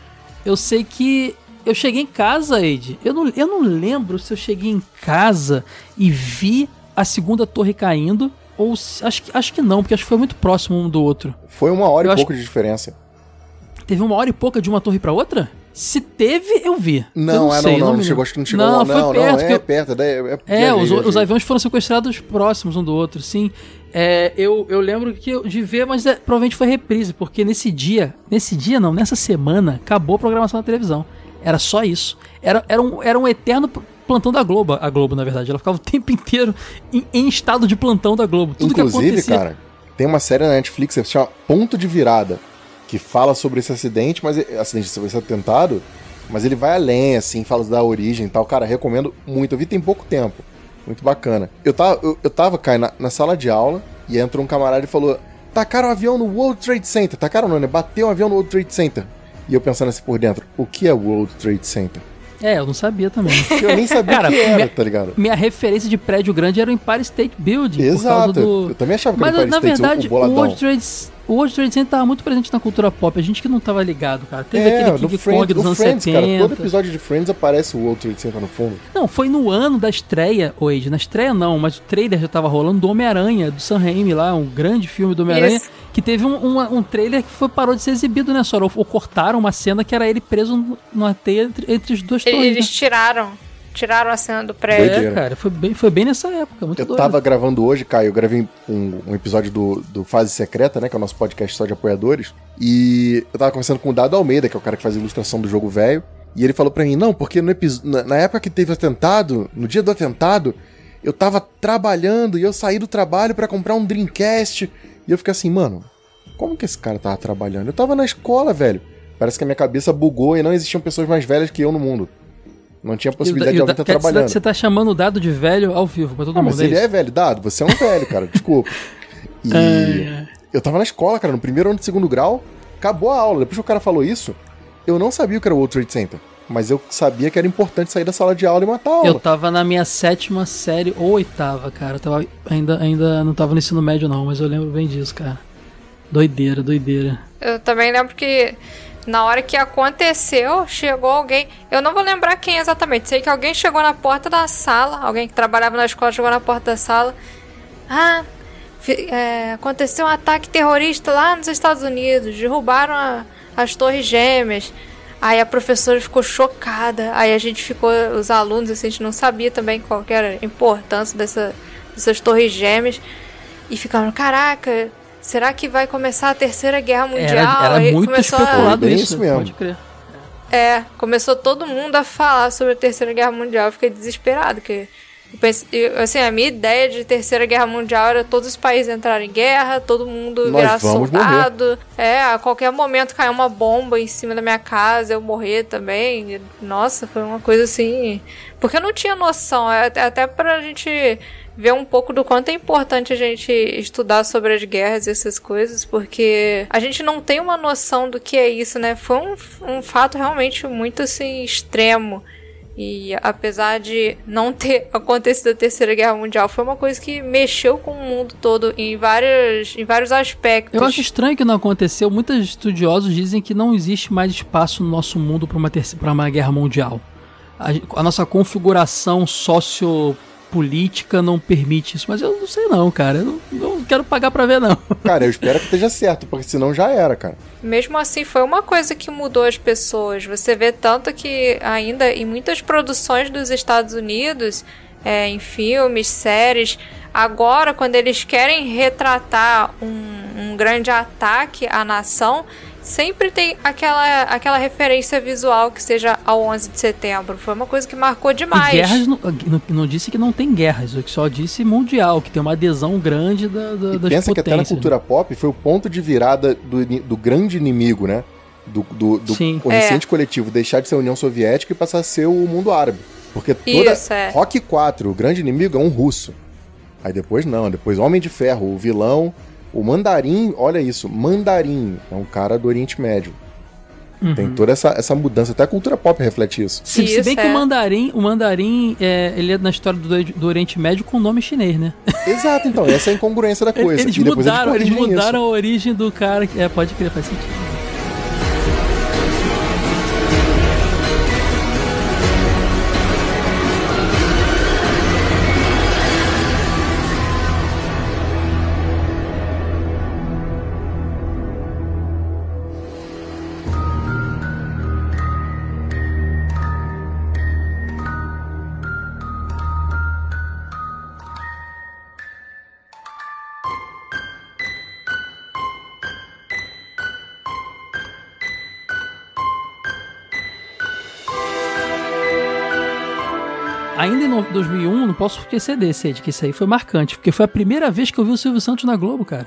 Eu sei que eu cheguei em casa, Ed. Eu não, eu não lembro se eu cheguei em casa e vi a segunda torre caindo. Ou acho, acho que não, porque acho que foi muito próximo um do outro.
Foi uma hora eu e pouco de diferença.
Teve uma hora e pouca de uma torre para outra? Se teve, eu vi.
Não,
eu
não é, sei, não, não, não chegou, acho que não chegou
não,
lá.
Foi não, perto,
não, é perto. É,
é, é os, os, aviões foram sequestrados próximos um do outro, sim. É, eu, eu lembro que eu, de ver, mas é, provavelmente foi reprise, porque nesse dia, nesse dia não, nessa semana, acabou a programação da televisão. Era só isso. Era, era, um, era um eterno plantão da Globo, a Globo, na verdade. Ela ficava o tempo inteiro em, em estado de plantão da Globo. Tudo
Inclusive,
que acontecia...
cara, tem uma série na Netflix que se chama Ponto de Virada, que fala sobre esse acidente, mas acidente, sobre esse atentado, mas ele vai além, assim, fala da origem e tal. Cara, recomendo muito. Eu vi tem pouco tempo. Muito bacana. Eu tava, eu, eu tava, na, na sala de aula, e entrou um camarada e falou: tacaram um avião no World Trade Center. Tacaram não, né? Bateu um avião no World Trade Center. E eu pensando assim por dentro, o que é World Trade Center?
É, eu não sabia também.
Eu nem sabia o que era, minha, tá ligado?
Minha referência de prédio grande era o Empire State Building.
Exato.
Do...
Eu também achava que
Mas,
era o Empire
na
State,
verdade,
o, o
World Trade, o World Trade Center tava muito presente na cultura pop, a gente que não tava ligado, cara. Teve
é,
aquele King
Friends,
Kong dos
no
anos
Friends,
70.
cara, todo episódio de Friends aparece o World Trade Center no fundo.
Não, foi no ano da estreia, Wade. Na estreia não, mas o trailer já tava rolando do Homem-Aranha, do Sam Raimi lá, um grande filme do Homem-Aranha, que teve um, um, um trailer que foi, parou de ser exibido, né, Sora? Ou, ou cortaram uma cena que era ele preso numa teia entre, entre as duas torres.
Eles
né?
tiraram. Tiraram a cena do prédio.
Doideira.
É, cara, foi bem, foi bem nessa época, muito
Eu
doido.
tava gravando hoje, Caio, eu gravei um, um episódio do, do Fase Secreta, né? Que é o nosso podcast só de apoiadores. E eu tava conversando com o Dado Almeida, que é o cara que faz a ilustração do jogo velho. E ele falou pra mim, não, porque no na, na época que teve o atentado, no dia do atentado, eu tava trabalhando e eu saí do trabalho pra comprar um Dreamcast. E eu fiquei assim, mano, como que esse cara tava trabalhando? Eu tava na escola, velho. Parece que a minha cabeça bugou e não existiam pessoas mais velhas que eu no mundo. Não tinha possibilidade de alguém estar
quer-
trabalhando.
Você tá chamando o dado de velho ao vivo pra todo
Ah,
mundo.
mas
é
ele
isso?
é velho, dado. Você é um velho, cara. Desculpa. E
Ai,
eu tava na escola, cara, no primeiro ano de segundo grau. Acabou a aula. Depois que o cara falou isso, eu não sabia o que era o World Trade Center. Mas eu sabia que era importante sair da sala de aula e matar a aula.
Eu tava na minha sétima série ou oitava, cara. Eu tava, ainda, ainda não tava no ensino médio, não, mas eu lembro bem disso, cara. Doideira, doideira.
Eu também lembro que na hora que aconteceu, chegou alguém. Eu não vou lembrar quem exatamente. Sei que alguém chegou na porta da sala. Alguém que trabalhava na escola chegou na porta da sala. Ah, é, aconteceu um ataque terrorista lá nos Estados Unidos. Derrubaram a- as Torres Gêmeas. Aí a professora ficou chocada. Aí a gente ficou, os alunos, assim, a gente não sabia também qual era a importância dessa, dessas Torres Gêmeas. E ficaram, caraca, será que vai começar a Terceira Guerra Mundial?
Era, era muito
começou a-
especulado
Bem
isso,
mesmo.
pode crer.
é, começou todo mundo a falar sobre a Terceira Guerra Mundial. Eu fiquei desesperado, que eu pensei, eu- assim, a minha ideia de Terceira Guerra Mundial era todos os países entrarem em guerra, todo mundo
Nós
virar soldado. É, a qualquer momento cair uma bomba em cima da minha casa, eu morrer também. Nossa, foi uma coisa assim. Porque eu não tinha noção, é até, até pra gente ver um pouco do quanto é importante a gente estudar sobre as guerras e essas coisas, porque a gente não tem uma noção do que é isso, né? Foi um, um fato realmente muito assim extremo. E apesar de não ter acontecido a Terceira Guerra Mundial, foi uma coisa que mexeu com o mundo todo em, várias, em vários aspectos.
Eu acho estranho que não aconteceu. Muitos estudiosos dizem que não existe mais espaço no nosso mundo para uma, uma guerra mundial. A, a nossa configuração sociopolítica não permite isso. Mas eu não sei não, cara. Eu não, não quero pagar pra ver, não.
Cara, eu espero que esteja certo, porque senão já era, cara.
Mesmo assim, foi uma coisa que mudou as pessoas. Você vê tanto que ainda em muitas produções dos Estados Unidos, é, em filmes, séries, agora quando eles querem retratar um, um grande ataque à nação, sempre tem aquela, aquela referência visual que seja ao 11 de setembro. Foi uma coisa que marcou demais.
E guerras não, não, não disse que não tem guerras, o que só disse mundial, que tem uma adesão grande da, da,
E
das
pensa que até na
potências.
cultura pop foi o ponto de virada do, do grande inimigo, né? Do, do, do
Sim.
consciente
É.
coletivo deixar de ser a União Soviética e passar a ser o mundo árabe. Porque toda
Isso, é.
Rock 4, o grande inimigo é um russo. Aí depois não, depois Homem de Ferro, o vilão, o Mandarim, olha isso, Mandarim é um cara do Oriente Médio.
Uhum.
Tem toda essa, essa mudança, até a cultura pop reflete isso.
Se, se bem
Isso,
que
é.
o mandarim, o mandarim, é, ele é na história do, do Oriente Médio com nome chinês, né?
Exato, então, essa é a incongruência da coisa.
Eles
e
mudaram,
eles
mudaram
isso.
a origem do cara. que- É, pode crer, faz sentido. 2001, não posso esquecer desse de que isso aí foi marcante, porque foi a primeira vez que eu vi o Silvio Santos na Globo, cara.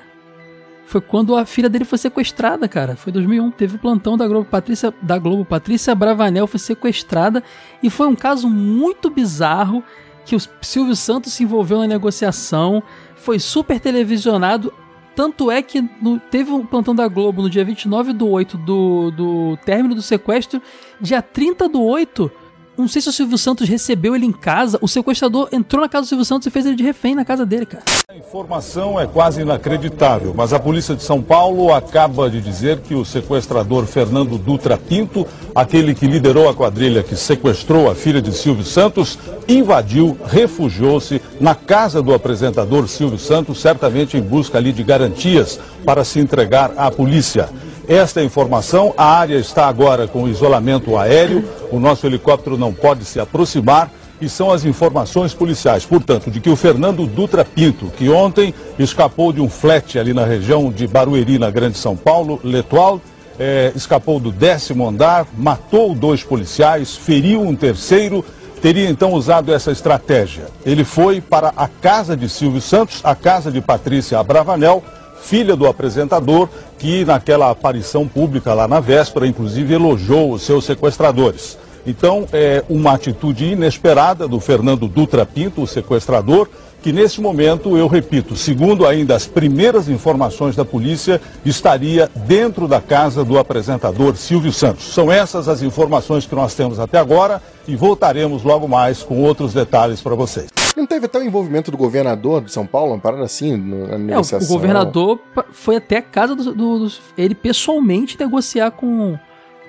Foi quando a filha dele foi sequestrada, cara. Foi 2001, teve o plantão da Globo, Patrícia, da Globo, Patrícia Bravanel foi sequestrada e foi um caso muito bizarro que o Silvio Santos se envolveu na negociação, foi super televisionado, tanto é que no- teve um plantão da Globo no dia 29 do 8 do, do término do sequestro, dia 30 do 8 não sei se o Silvio Santos recebeu ele em casa, o sequestrador entrou na casa do Silvio Santos e fez ele de refém na casa dele, cara.
A informação é quase inacreditável, mas a polícia de São Paulo acaba de dizer que o sequestrador Fernando Dutra Pinto, aquele que liderou a quadrilha que sequestrou a filha de Silvio Santos, invadiu, refugiou-se na casa do apresentador Silvio Santos, certamente em busca ali de garantias para se entregar à polícia. Esta informação, a área está agora com isolamento aéreo, o nosso helicóptero não pode se aproximar e são as informações policiais, portanto, de que o Fernando Dutra Pinto, que ontem escapou de um flat ali na região de Barueri, na Grande São Paulo, Letual, é, escapou do décimo andar, matou dois policiais, feriu um terceiro, teria então usado essa estratégia. Ele foi para a casa de Silvio Santos, a casa de Patrícia Abravanel, filha do apresentador, que naquela aparição pública lá na véspera, inclusive elogiou os seus sequestradores. Então, é uma atitude inesperada do Fernando Dutra Pinto, o sequestrador, que nesse momento, eu repito, segundo ainda as primeiras informações da polícia, estaria dentro da casa do apresentador Silvio Santos. São essas as informações que nós temos até agora e voltaremos logo mais com outros detalhes para vocês.
Não teve até o envolvimento do governador de São Paulo, uma parada assim, na negociação?
É, o governador foi até a casa do, do, do ele pessoalmente negociar com,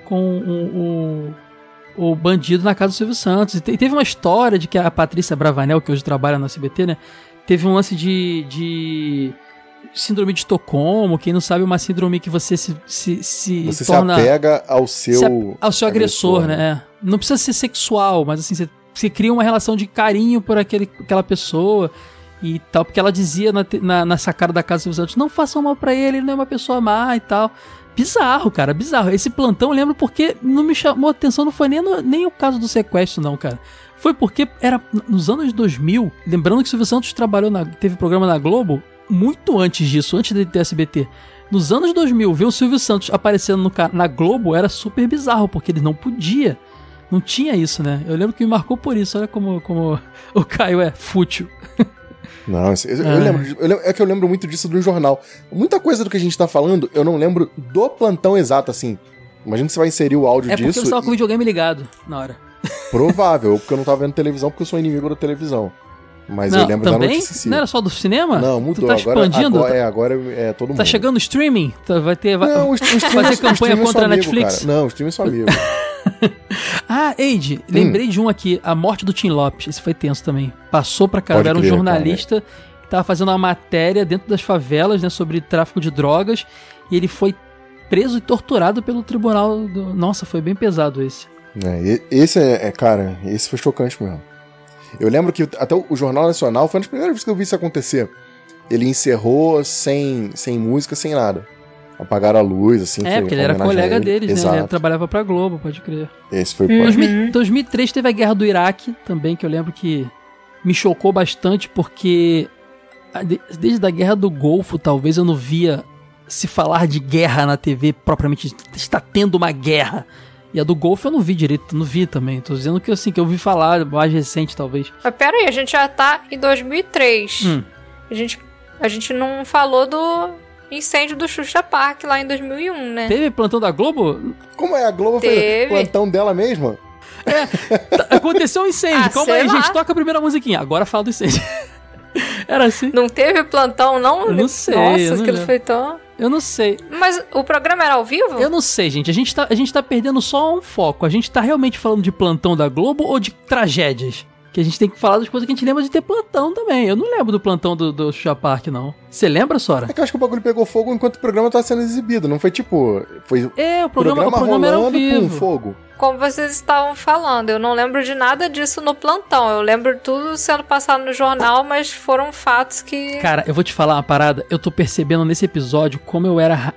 com o, o, o, bandido na casa do Silvio Santos. E teve uma história de que a Patrícia Bravanel, que hoje trabalha no SBT, né? Teve um lance de, de síndrome de Estocolmo, quem não sabe, uma síndrome que você se, se, se
você
torna...
se apega ao seu... Se,
ao seu agressor, agressor né? né? Não precisa ser sexual, mas assim, você você cria uma relação de carinho por aquele, aquela pessoa e tal, porque ela dizia na, na, sacada da casa dos Santos, não façam mal para ele, ele não é uma pessoa má e tal. Bizarro, cara, bizarro. Esse plantão eu lembro porque não me chamou atenção, não foi nem, no, nem o caso do sequestro, não, cara. Foi porque era nos anos 2000, lembrando que o Silvio Santos trabalhou na, teve programa na Globo muito antes disso, antes ter SBT. Nos anos 2000, ver o Silvio Santos aparecendo no, na Globo era super bizarro, porque ele não podia não tinha isso, né? Eu lembro que me marcou por isso. Olha como, como o Caio é fútil.
Não, eu, eu, lembro, eu, lembro, É que eu lembro muito disso do jornal. Muita coisa do que a gente tá falando, eu não lembro do plantão exato, assim. Imagina que você vai inserir o áudio
é
disso.
É porque você tava com o videogame ligado na hora.
Provável, porque eu não tava vendo televisão, porque eu sou inimigo da televisão. Mas
não,
eu lembro
também?
da notícia. Sim.
Não era só do cinema?
Não, mudou.
Tu tá expandindo?
Agora, é, agora é todo mundo.
Tá chegando o streaming? Tá, vai ter. Vai,
não, o, o streaming,
fazer campanha contra a Netflix?
Cara. Não, o streaming é só amigo.
ah, Eide, lembrei hum. de um aqui, a morte do Tim Lopes. Esse foi tenso também. Passou pra caramba, era um jornalista cara. que tava fazendo uma matéria dentro das favelas, né, sobre tráfico de drogas, e ele foi preso e torturado pelo tribunal do... Nossa, foi bem pesado esse.
É, esse é, é, cara, esse foi chocante mesmo. Eu lembro que até o Jornal Nacional foi uma das primeiras vezes que eu vi isso acontecer. Ele encerrou sem, sem música, sem nada. Apagaram a luz, assim.
É, porque ele era colega deles, Exato. né? Ele trabalhava pra Globo, pode crer.
Esse foi
uhum. 2000, 2003 teve a Guerra do Iraque também, que eu lembro que me chocou bastante, porque desde a Guerra do Golfo, talvez eu não via se falar de guerra na TV propriamente. Está tendo uma guerra. E a do Golfo eu não vi direito, não vi também. Tô dizendo que assim, que eu ouvi falar, mais recente talvez.
Mas pera aí, a gente já tá em 2003. Hum. A, gente, a gente não falou do incêndio do Xuxa Park lá em 2001, né?
Teve plantão da Globo?
Como é? A Globo Teve. foi plantão dela mesma?
É, tá, aconteceu um incêndio. Ah, Calma aí, lá. gente, toca a primeira musiquinha. Agora fala do incêndio. Era assim.
Não teve plantão, não?
Eu não sei.
Nossa, aquilo foi tão...
Eu não sei.
Mas o programa era ao vivo?
Eu não sei, gente. A gente tá, a gente tá perdendo só um foco. A gente tá realmente falando de plantão da Globo ou de tragédias? Que a gente tem que falar das coisas que a gente lembra de ter plantão também. Eu não lembro do plantão do, do Xuxa Park, não. Você lembra, Sora?
É que eu acho que o bagulho pegou fogo enquanto o programa tava sendo exibido. Não foi tipo. Foi
é, o programa, programa, o programa era ao vivo.
com fogo
como vocês estavam falando. Eu não lembro de nada disso no plantão. Eu lembro tudo sendo passado no jornal, mas foram fatos que.
Cara, eu vou te falar uma parada. Eu tô percebendo nesse episódio como eu era.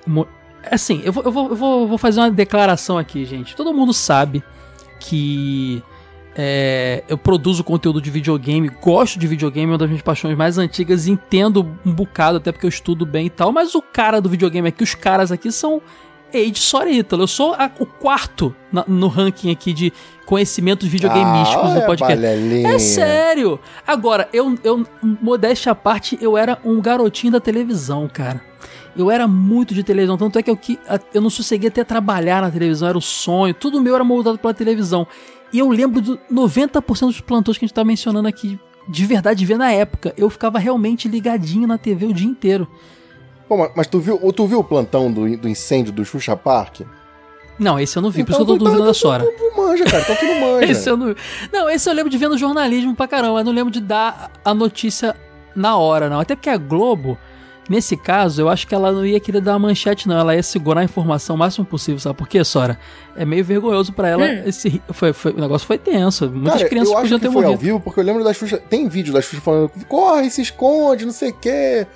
Assim, eu vou, eu vou, eu vou fazer uma declaração aqui, gente. Todo mundo sabe que. É, eu produzo conteúdo de videogame, gosto de videogame, é uma das minhas paixões mais antigas, entendo um bocado, até porque eu estudo bem e tal, mas o cara do videogame aqui, os caras aqui são Age Sora Ítalo. Eu sou a, o quarto na, no ranking aqui de conhecimentos videogameísticos ah, no podcast. É sério. Agora, eu, eu, modéstia à parte, eu era um garotinho da televisão, cara. Eu era muito de televisão, tanto é que eu, eu não sosseguei até trabalhar na televisão, era o sonho, tudo meu era moldado pela televisão. E eu lembro de 90% dos plantões que a gente tá mencionando aqui, de verdade, ver na época. Eu ficava realmente ligadinho na TV o dia inteiro.
Pô, mas tu viu, tu viu o plantão do, do incêndio do Xuxa Park?
Não, esse eu não vi, por isso que eu tô duvidando da Sora.
Tu, tu manja, cara, então tu não manja.
esse eu não Não, esse eu lembro de ver no jornalismo pra caramba, eu não lembro de dar a notícia na hora, não. Até porque a Globo, nesse caso, eu acho que ela não ia querer dar uma manchete, não. Ela ia segurar a informação o máximo possível, sabe por quê, Sora? É meio vergonhoso pra ela.
Hum.
Esse, foi, foi, o negócio foi tenso. Muitas
Cara,
crianças
eu acho
podiam
que
ter
foi
morrido.
ao vivo, porque eu lembro da Xuxa. Tem vídeo da Xuxa falando, corre, se esconde, não sei o quê.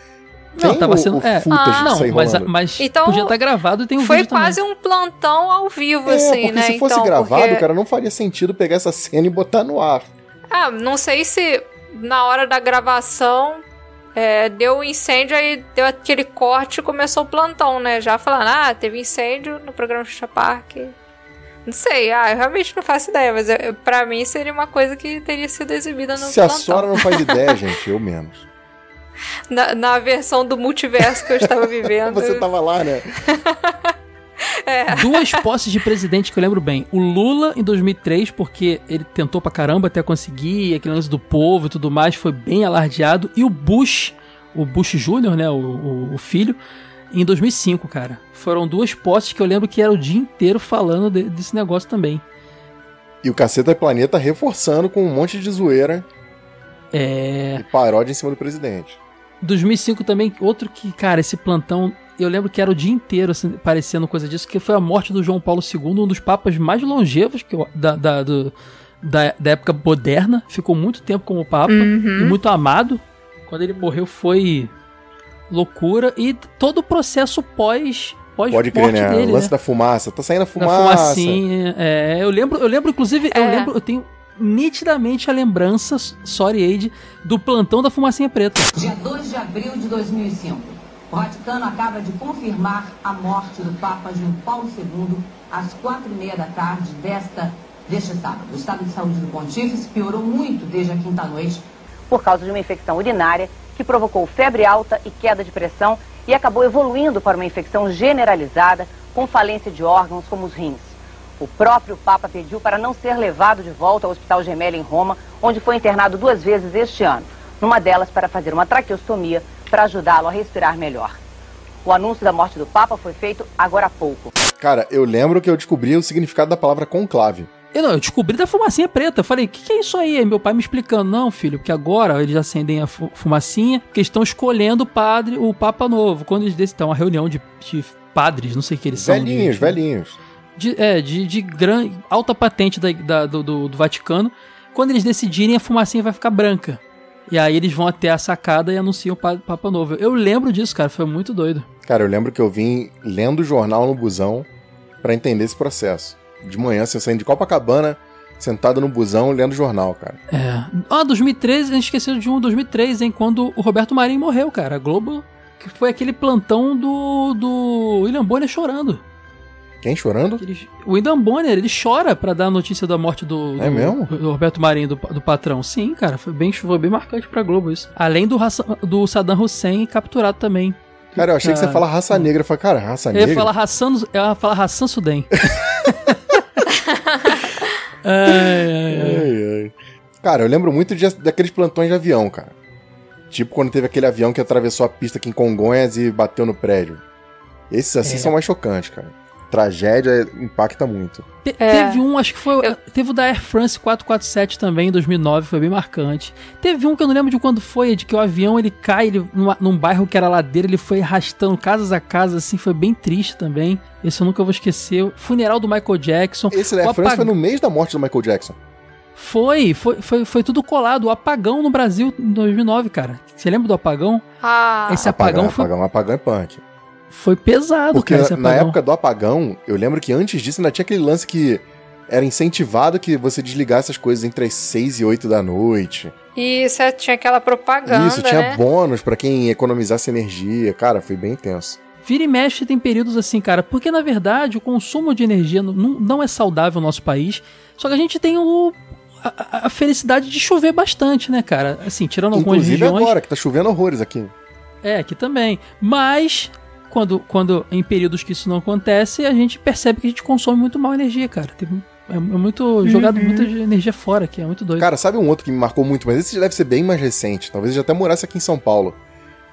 Não,
Tem
tava
o-
sendo.
o
é,
footage
ah, não, mas, mas
Então,
podia estar gravado e tem um
Foi
vídeo também.
quase um plantão ao vivo,
É,
assim,
porque
né?
se fosse
então,
gravado,
porque-
cara, não faria sentido pegar essa cena e botar no ar.
Ah, não sei se na hora da gravação é, deu um incêndio, aí deu aquele corte e começou o plantão, né? Já falando, ah, teve incêndio no programa Xuxa Park. Não sei, ah, eu realmente não faço ideia, mas eu, pra mim seria uma coisa que teria sido exibida no
Se a
plantão.
Sora não faz ideia, gente, eu menos.
Na, na versão do multiverso que eu estava vivendo.
Você tava lá, né?
Duas posses de presidente que eu lembro bem. O Lula em 2003, porque ele tentou pra caramba até conseguir, aquele lance do povo e tudo mais, foi bem alardeado. E o Bush, o Bush Jr., né, o, o- o filho, em 2005, cara. Foram duas posses que eu lembro que era o dia inteiro falando de- desse negócio também.
E o Caceta Planeta reforçando com um monte de zoeira
É.
e paródia em cima do presidente.
2005 também, outro que, cara, esse plantão, eu lembro que era o dia inteiro assim, parecendo coisa disso, que foi a morte do João Paulo II, um dos papas mais longevos que eu- da, da, do- da, da época moderna. Ficou muito tempo como papa
Uhum.
e muito amado. Quando ele morreu foi loucura e todo o processo pós pós
Pode crer,
morte
né?
dele,
o lance
né?
da fumaça. Tá saindo a fumaça.
fumacinha. É, eu lembro, eu lembro inclusive, eu
É.
lembro, eu tenho nitidamente a lembrança, sorry Aide, do plantão da fumacinha preta.
Dia 2 de abril de 2005, o Vaticano acaba de confirmar a morte do Papa João Paulo II às quatro e meia da tarde desta, deste sábado. O estado de saúde do pontífice piorou muito desde a quinta-noite
por causa de uma infecção urinária que provocou febre alta e queda de pressão e acabou evoluindo para uma infecção generalizada com falência de órgãos como os rins. O próprio Papa pediu para não ser levado de volta ao Hospital Gemelli em Roma, onde foi internado duas vezes este ano, numa delas para fazer uma traqueostomia para ajudá-lo a respirar melhor. O anúncio da morte do Papa foi feito agora há pouco.
Cara, eu lembro que eu descobri o significado da palavra conclave.
Eu, não, eu descobri da fumacinha preta. Eu falei, o que, que é isso aí? Meu pai me explicando. Não, filho, porque agora eles acendem a fu- fumacinha, porque estão escolhendo o padre, o Papa Novo. Quando eles decidem, uma reunião de, de padres, não sei o que eles são. de-
Velhinhos,
de,
velhinhos.
De, é, de, de gran, alta patente da, da- do, do, do Vaticano. Quando eles decidirem, a fumacinha vai ficar branca. E aí eles vão até a sacada e anunciam o pa- Papa Novo. Eu lembro disso, cara, foi muito doido.
Cara, eu lembro que eu vim lendo o jornal no busão pra entender esse processo. De manhã, você saindo de Copacabana, sentado no busão, lendo o jornal, cara.
É. Ah, 2013, a gente esqueceu de um 2003, hein? Quando o Roberto Marinho morreu, cara. A Globo, que foi aquele plantão do, do William Bonner chorando.
Quem chorando?
Ele- o William Bonner, ele chora pra dar a notícia da morte do, do,
É mesmo?
do Roberto Marinho, do, do patrão. Sim, cara, foi bem, foi bem marcante pra Globo isso. Além do, do Saddam Hussein capturado também.
Cara, eu achei que você falar raça negra. Eu falei, cara, raça
Eu
negra?
ia falar Hassan, eu ia falar Hassan Sudem. Ai, ai, ai.
Ai, ai. Cara, eu lembro muito de- daqueles plantões de avião, cara. Tipo quando teve aquele avião que atravessou a pista aqui em Congonhas e bateu no prédio. Esses assim
É.
são mais chocantes, cara. Tragédia impacta muito.
Te-
É.
Teve um, acho que foi. Teve o da Air France 447 também, em 2009, foi bem marcante. Teve um que eu não lembro de quando foi, de que o avião ele cai ele, numa- num bairro que era ladeira, ele foi arrastando casas a casa, assim, foi bem triste também. Esse eu nunca vou esquecer. O funeral do Michael Jackson.
Esse da Air France
apag-
foi no mês da morte do Michael Jackson.
Foi, foi, foi, foi tudo colado. O apagão no Brasil em 2009, cara. Você lembra do apagão?
Ah,
Esse apagão, foi,
apagão, apagão é punk.
Foi pesado,
Porque
cara.
Na época do apagão, eu lembro que antes disso ainda tinha aquele lance que era incentivado que você desligasse as coisas entre as 6 e 8 da noite.
E isso é, tinha aquela propaganda,
Isso, tinha
né?
bônus pra quem economizasse energia. Cara, foi bem intenso.
Vira e mexe tem períodos assim, cara, porque na verdade o consumo de energia não, não é saudável no nosso país, só que a gente tem o, a, a- a felicidade de chover bastante, né, cara? Assim, tirando algumas
Inclusive
regiões.
agora, que tá chovendo horrores aqui.
É, aqui também. Mas, quando, quando em períodos que isso não acontece, a gente percebe que a gente consome muito mal energia, cara. Tem É, é muito jogado
Uhum.
muita energia fora aqui, é muito doido.
Cara, sabe um outro que me marcou muito, mas esse deve ser bem mais recente. Talvez ele já até morasse aqui em São Paulo.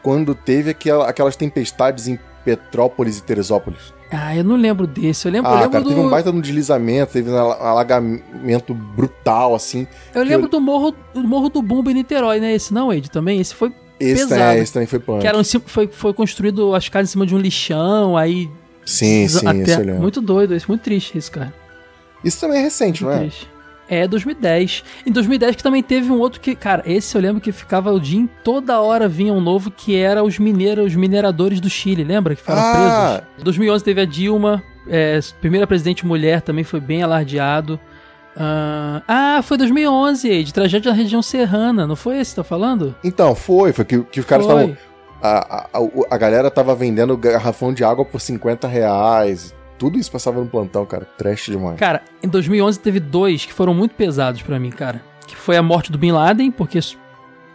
Quando teve aquela- aquelas tempestades em Petrópolis e Teresópolis.
Ah, eu não lembro desse. Eu lembro, eu
Ah,
lembro
cara,
do.
teve um baita de um deslizamento, teve um alagamento brutal, assim.
Eu lembro do morro, do morro do Bumba em Niterói, né? Esse não, Ed, também? Esse foi
Esse,
pesado.
é, esse também foi punk.
Que era um, foi, foi construído as casas em cima de um lixão, aí...
Sim, sim,
até-. Muito doido, isso, muito triste isso, cara.
Isso também é recente, não é?
Triste. É, 2010. Em 2010 que também teve um outro que, cara, esse eu lembro que ficava o dia, em- toda hora vinha um novo que era os mineiros, os mineradores do Chile, lembra? Que foram
Ah!
presos. 2011 teve a Dilma, é, primeira presidente mulher também foi bem alardeado. Ah, ah, foi 2011, de tragédia na região serrana, não foi esse que tá falando?
Então, foi, foi que, que os caras estavam. A, a, a- galera tava vendendo garrafão de água por 50 reais. Tudo isso passava no plantão, cara. Trash demais.
Cara, em 2011 teve dois que foram muito pesados pra mim, cara. Que foi a morte do Bin Laden, porque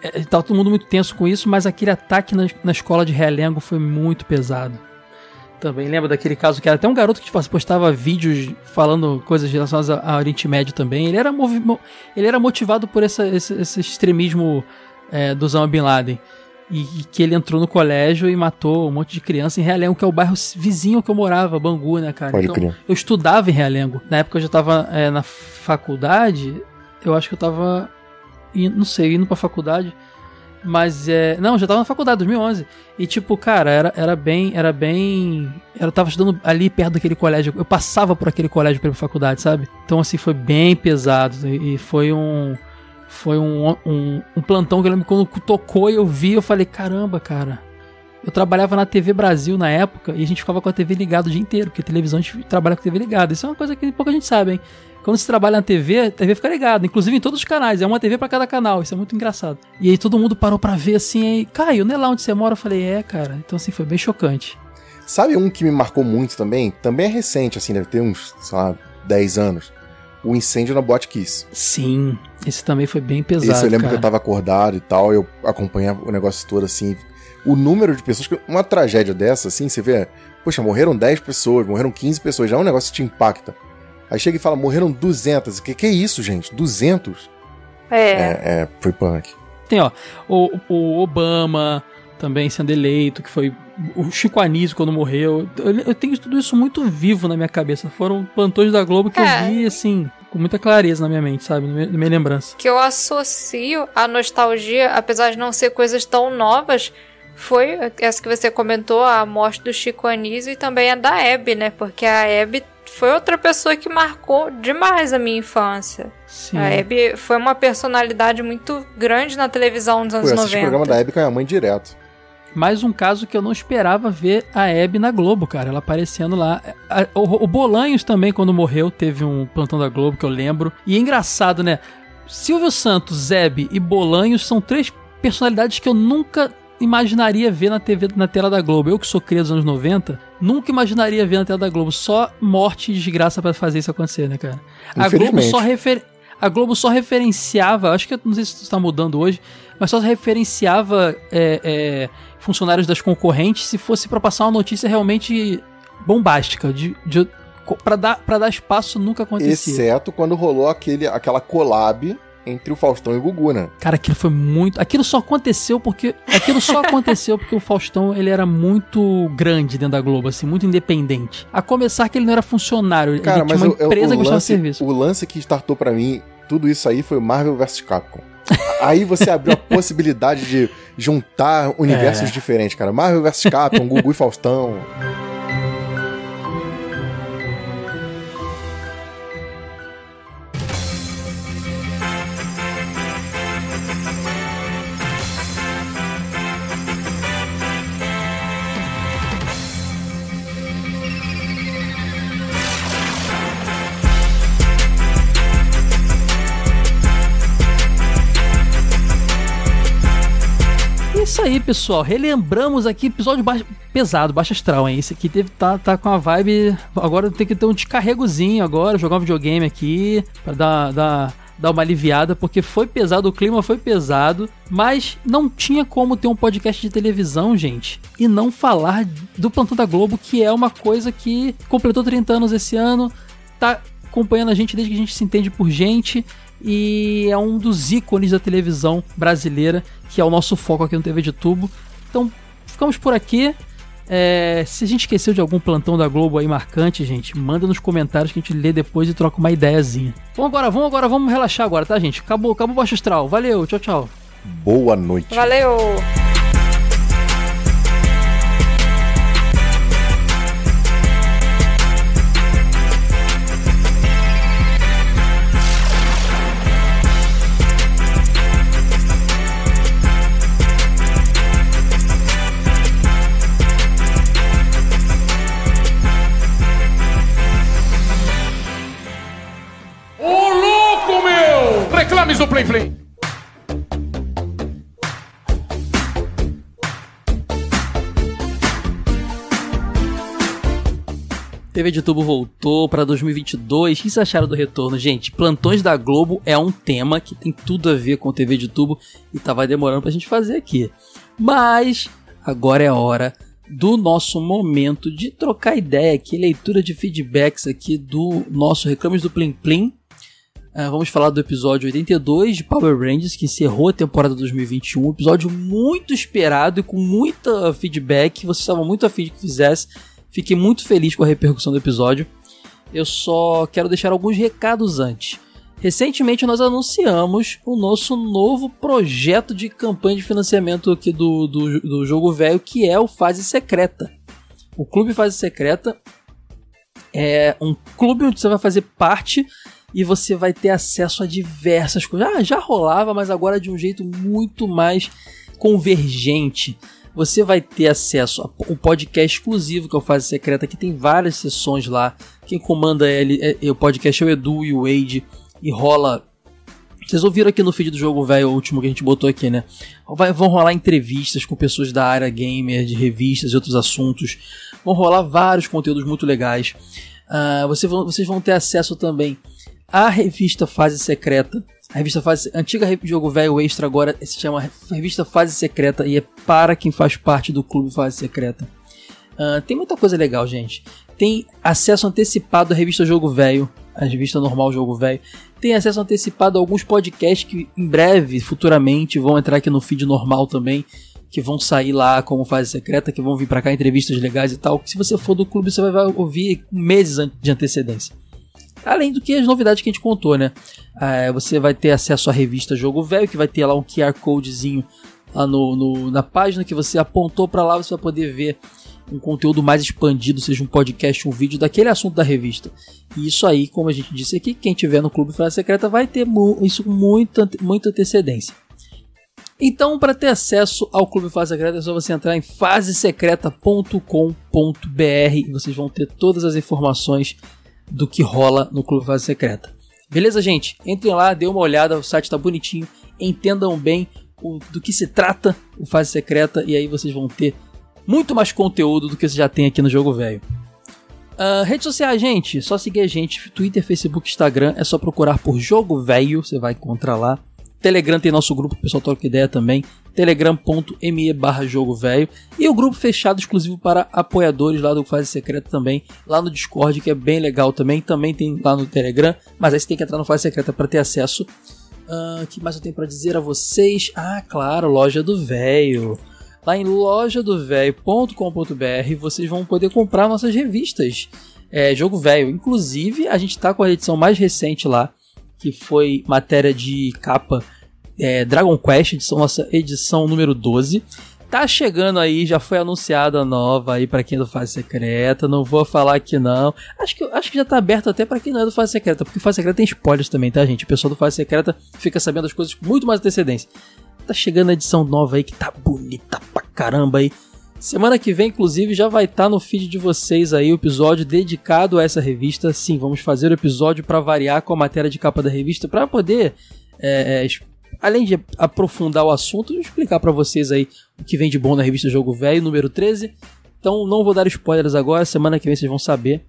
é, tava todo mundo muito tenso com isso, mas aquele ataque na, na escola de Realengo foi muito pesado. Também lembra daquele caso que era até um garoto que postava vídeos falando coisas relacionadas a- ao Oriente Médio também. Ele era, ele era motivado por essa- esse, esse extremismo é, do Osama Bin Laden. E, e que ele entrou no colégio e matou um monte de criança em Realengo, que é o bairro vizinho que eu morava, Bangu, né, cara?
Pode
então,
crer.
eu estudava em Realengo. Na época eu já tava é, na faculdade, eu acho que eu tava. Indo, não sei, indo pra faculdade. Mas é. Não, já tava na faculdade, 2011. E tipo, cara, era, era bem. Era bem. Eu tava estudando ali perto daquele colégio. Eu passava por aquele colégio pra ir pra faculdade, sabe? Então, assim, foi bem pesado. E, e foi um. Foi um, um, um plantão que eu lembro quando tocou e eu vi, eu falei, caramba, cara. Eu trabalhava na TV Brasil na época e a gente ficava com a TV ligada o dia inteiro, porque televisão a gente trabalha com TV ligada. Isso é uma coisa que pouca gente sabe, hein? Quando você trabalha na TV, a TV fica ligada, inclusive em todos os canais, é uma TV pra cada canal, isso é muito engraçado. E aí todo mundo parou pra ver assim, aí, Caio, não é lá onde você mora? Eu falei, é, cara. Então assim, foi bem chocante.
Sabe um que me marcou muito também? Também é recente, assim, deve ter uns, sei lá, 10 anos. O incêndio na Boate Kiss.
Sim, esse também foi bem pesado.
Esse eu lembro
cara.
que eu tava acordado e tal, eu acompanhava o negócio todo assim. O número de pessoas. que- Uma tragédia dessa, assim, você vê. Poxa, morreram 10 pessoas, morreram 15 pessoas, já é um negócio que te impacta. Aí chega e fala, morreram 200. Que que é isso, gente? 200?
É.
É, é foi punk.
Tem, ó, o, o Obama também sendo eleito, que foi o Chico Anísio quando morreu. Eu, eu tenho tudo isso muito vivo na minha cabeça. Foram plantões da Globo que
É.
eu vi, assim, com muita clareza na minha mente, sabe? Na minha, na minha lembrança.
que eu associo a nostalgia, apesar de não ser coisas tão novas, foi essa que você comentou, a morte do Chico Anísio e também a da Hebe, né? Porque a Hebe foi outra pessoa que marcou demais a minha infância.
Sim.
A Hebe foi uma personalidade muito grande na televisão dos
Pô,
anos
eu assisti o
90.
programa da Hebe com a minha mãe direto.
Mais um caso que eu não esperava ver a Hebe na Globo, cara. Ela aparecendo lá. O, Bolanhos também, quando morreu, teve um plantão da Globo que eu lembro. E é engraçado, né? Silvio Santos, Hebe e Bolanhos são três personalidades que eu nunca imaginaria ver na TV, na tela da Globo. Eu que sou criado dos anos 90, nunca imaginaria ver na tela da Globo. Só morte e desgraça pra fazer isso acontecer, né, cara? A Globo só refer... A Globo só referenciava, acho que não sei se isso está mudando hoje, mas só referenciava é, é, funcionários das concorrentes se fosse pra passar uma notícia realmente bombástica, de, de, para dar, pra dar espaço nunca acontecia.
Exceto quando rolou aquele, aquela collab entre o Faustão e o Gugu, né?
Cara, aquilo foi muito. Aquilo só aconteceu porque. Aquilo só aconteceu porque o Faustão ele era muito grande dentro da Globo, assim, muito independente. A começar que ele não era funcionário,
Cara,
ele tinha
mas
uma
eu- eu-
empresa que
o,
prestava
lance,
serviço.
o lance que startou pra mim tudo isso aí foi Marvel vs Capcom. Aí você abriu a possibilidade de juntar universos
É.
diferentes, cara. Marvel vs Capcom, Gugu e Faustão.
Pessoal. Relembramos aqui episódio baixo- pesado, baixo astral, hein? Esse aqui teve, tá, tá com a vibe. Agora tem que ter um descarregozinho agora, jogar um videogame aqui, pra dar, dar, dar uma aliviada, porque foi pesado, o clima foi pesado, mas não tinha como ter um podcast de televisão, gente, e não falar do Plantão da Globo, que é uma coisa que completou 30 anos esse ano, tá acompanhando a gente desde que a gente se entende por gente e é um dos ícones da televisão brasileira, que é o nosso foco aqui no TV de Tubo. Então, ficamos por aqui. É, se a gente esqueceu de algum plantão da Globo aí marcante, gente, manda nos comentários que a gente lê depois e troca uma ideiazinha. Vamos agora, vamos agora, vamos relaxar agora, tá, gente? Acabou, acabou o Baixo Astral. Valeu, tchau, tchau.
Boa noite.
Valeu!
TV de Tubo voltou para 2022. O que vocês acharam do retorno? Gente, plantões da Globo é um tema que tem tudo a ver com TV de Tubo e tava demorando pra gente fazer aqui. Mas agora é hora do nosso momento de trocar ideia aqui, leitura de feedbacks aqui do nosso Reclames do Plim Plim. Ah, vamos falar do episódio 82 de Power Rangers, que encerrou a temporada 2021. Um episódio muito esperado e com muita feedback. Vocês estavam muito afim de que fizesse. Fiquei muito feliz com a repercussão do episódio. Eu só quero deixar alguns recados antes. Recentemente nós anunciamos o nosso novo projeto de campanha de financiamento aqui do, do, do jogo velho, que é o Fase Secreta. O Clube Fase Secreta é um clube onde você vai fazer parte e você vai ter acesso a diversas coisas. Ah, já rolava, mas agora de um jeito muito mais convergente. Você vai ter acesso ao podcast exclusivo que é o Fase Secreta, que tem várias sessões lá. Quem comanda ele, é, é, o podcast é o Edu e o Wade, e rola. Vocês ouviram aqui no feed do jogo velho, o último que a gente botou aqui, né? Vai, vão rolar entrevistas com pessoas da área gamer, de revistas e outros assuntos. Vão rolar vários conteúdos muito legais. Uh, você vão, vocês vão ter acesso também à revista Fase Secreta. A revista Fase antiga jogo velho extra agora se chama revista Fase Secreta e é para quem faz parte do clube Fase Secreta. Uh, tem muita coisa legal, gente. Tem acesso antecipado à revista Jogo Velho, a revista normal Jogo Velho. Tem acesso antecipado a alguns podcasts que em breve, futuramente, vão entrar aqui no feed normal também, que vão sair lá como fase secreta, que vão vir para cá entrevistas legais e tal. Se você for do clube, você vai ouvir meses de antecedência. Além do que as novidades que a gente contou, né? É, você vai ter acesso à revista Jogo Velho, que vai ter lá um QR Codezinho lá no, no na página que você apontou para lá, você vai poder ver um conteúdo mais expandido, seja um podcast, um vídeo daquele assunto da revista. E isso aí, como a gente disse aqui, quem tiver no Clube Frase Secreta vai ter isso com muita, muita antecedência. Então, para ter acesso ao Clube Fase Secreta, é só você entrar em fasesecreta.com.br e vocês vão ter todas as informações do que rola no Clube Fase Secreta. Beleza, gente? Entrem lá, dê uma olhada, o site está bonitinho, entendam bem o, do que se trata o Fase Secreta e aí vocês vão ter muito mais conteúdo do que você já tem aqui no Jogo Velho. Uh, redes sociais, gente, só seguir a gente, Twitter, Facebook, Instagram, é só procurar por Jogo Velho, você vai encontrar lá. Telegram tem nosso grupo, o pessoal troca ideia também, telegram.me barra jogo velho. E o grupo fechado exclusivo para apoiadores lá do Fase Secreta também, lá no Discord, que é bem legal também, também tem lá no Telegram, mas aí você tem que entrar no Fase Secreta para ter acesso. O uh, que mais eu tenho para dizer a vocês? Ah, claro, loja do velho. Lá em lojadovelho.com.br vocês vão poder comprar nossas revistas. É, jogo velho. Inclusive, a gente está com a edição mais recente lá, que foi matéria de capa é, Dragon Quest, edição, nossa edição número 12. Tá chegando aí, já foi anunciada a nova aí para quem é do Fase Secreta. Não vou falar aqui não. Acho que, acho que já tá aberto até para quem não é do Fase Secreta, porque Fase Secreta tem spoilers também, tá, gente? O pessoal do Fase Secreta fica sabendo as coisas com muito mais antecedência. Tá chegando a edição nova aí que tá bonita pra caramba aí. Semana que vem, inclusive, já vai estar tá no feed de vocês aí o episódio dedicado a essa revista. Sim, vamos fazer o episódio para variar com a matéria de capa da revista, para poder, é, é, além de aprofundar o assunto, explicar para vocês aí o que vem de bom na revista Jogo Velho, número 13. Então não vou dar spoilers agora, semana que vem vocês vão saber.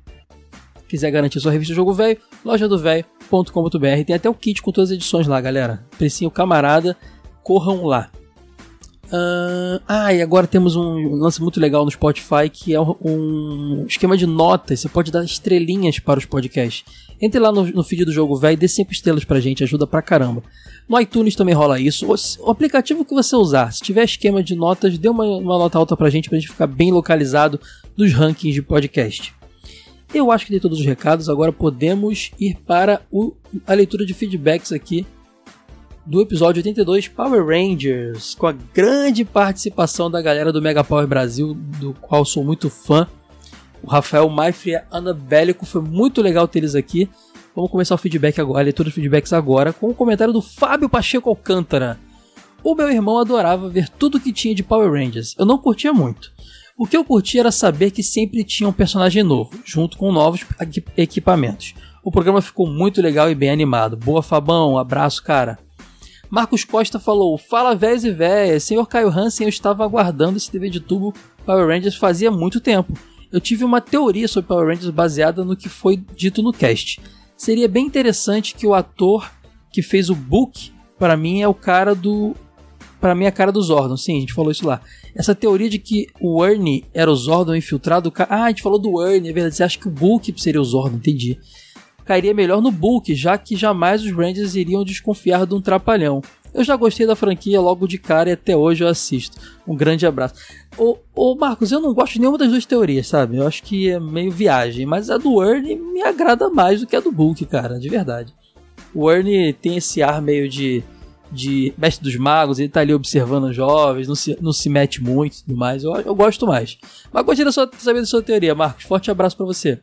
Quiser garantir sua revista Jogo Velho, loja do velho.com.br. Tem até o kit com todas as edições lá, galera. Precinho camarada corram lá. Uh, ah, e agora temos um lance muito legal no Spotify que é um esquema de notas. Você pode dar estrelinhas para os podcasts. Entre lá no, no feed do jogo velho e dê 5 estrelas pra gente, ajuda pra caramba. No iTunes também rola isso. O, o, aplicativo que você usar, se tiver esquema de notas, dê uma, uma nota alta pra gente, pra gente ficar bem localizado nos rankings de podcast. Eu acho que dei todos os recados, agora podemos ir para o, a leitura de feedbacks aqui do episódio 82 Power Rangers, com a grande participação da galera do Mega Power Brasil, do qual sou muito fã. O Rafael Maifri e a Ana Bélico, foi muito legal ter eles aqui. Vamos começar o feedback agora, a leitura de feedbacks agora, com o comentário do Fábio Pacheco Alcântara. O meu irmão adorava ver tudo que tinha de Power Rangers. Eu não curtia muito. O que eu curtia era saber que sempre tinha um personagem novo, junto com novos equipamentos. O programa ficou muito legal e bem animado. Boa Fabão, abraço, cara. Marcos Costa falou: Fala véias e véias, senhor Caio Hansen, eu estava aguardando esse TV de tubo Power Rangers fazia muito tempo. Eu tive uma teoria sobre Power Rangers baseada no que foi dito no cast. Seria bem interessante que o ator que fez o Book, para mim, é o cara do. Para mim, é a cara do Zordon. Sim, a gente falou isso lá. Essa teoria de que o Ernie era o Zordon infiltrado. Ah, a gente falou do Ernie, é verdade. Você acha que o Book seria o Zordon? Entendi cairia melhor no Bulk, já que jamais os Rangers iriam desconfiar de um trapalhão. Eu já gostei da franquia logo de cara e até hoje eu assisto. Um grande abraço. Ô, ô Marcos, eu não gosto de nenhuma das duas teorias, sabe? Eu acho que é meio viagem, mas a do Ernie me agrada mais do que a do Bulk, cara, de verdade. O Ernie tem esse ar meio de, de mestre dos magos, ele tá ali observando os jovens, não se, não se mete muito e tudo mais. Eu, eu gosto mais. Mas da sua, saber da sua teoria, Marcos. Forte abraço para você.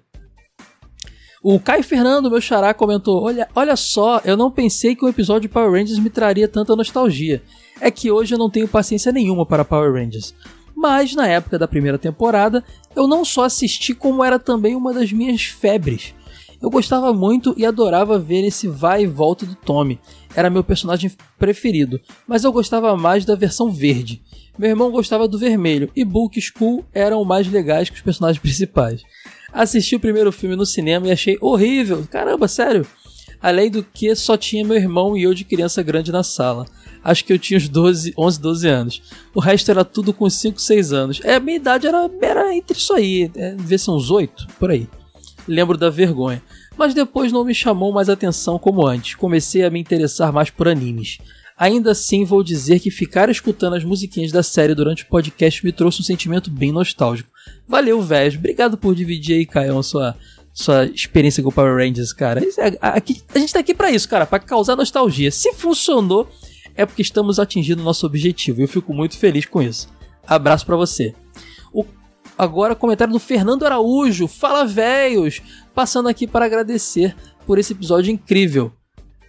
O Caio Fernando, meu xará, comentou: olha, olha só, eu não pensei que o episódio de Power Rangers me traria tanta nostalgia. É que hoje eu não tenho paciência nenhuma para Power Rangers. Mas na época da primeira temporada, eu não só assisti, como era também uma das minhas febres. Eu gostava muito e adorava ver esse vai e volta do Tommy. Era meu personagem preferido, mas eu gostava mais da versão verde. Meu irmão gostava do vermelho e Bulk Skull eram mais legais que os personagens principais. Assisti o primeiro filme no cinema e achei horrível. Caramba, sério. Além do que só tinha meu irmão e eu de criança grande na sala. Acho que eu tinha uns 12, 11, 12 anos. O resto era tudo com 5, 6 anos. É, minha idade era, era entre isso aí. É, devia ser uns 8, por aí. Lembro da vergonha. Mas depois não me chamou mais atenção como antes. Comecei a me interessar mais por animes. Ainda assim, vou dizer que ficar escutando as musiquinhas da série durante o podcast me trouxe um sentimento bem nostálgico. Valeu, Vez. Obrigado por dividir aí, Caio, sua, sua experiência com o Power Rangers, cara. É, a gente tá aqui para isso, cara, para causar nostalgia. Se funcionou, é porque estamos atingindo o nosso objetivo. E eu fico muito feliz com isso. Abraço para você. O, agora, comentário do Fernando Araújo. Fala, véios! Passando aqui para agradecer por esse episódio incrível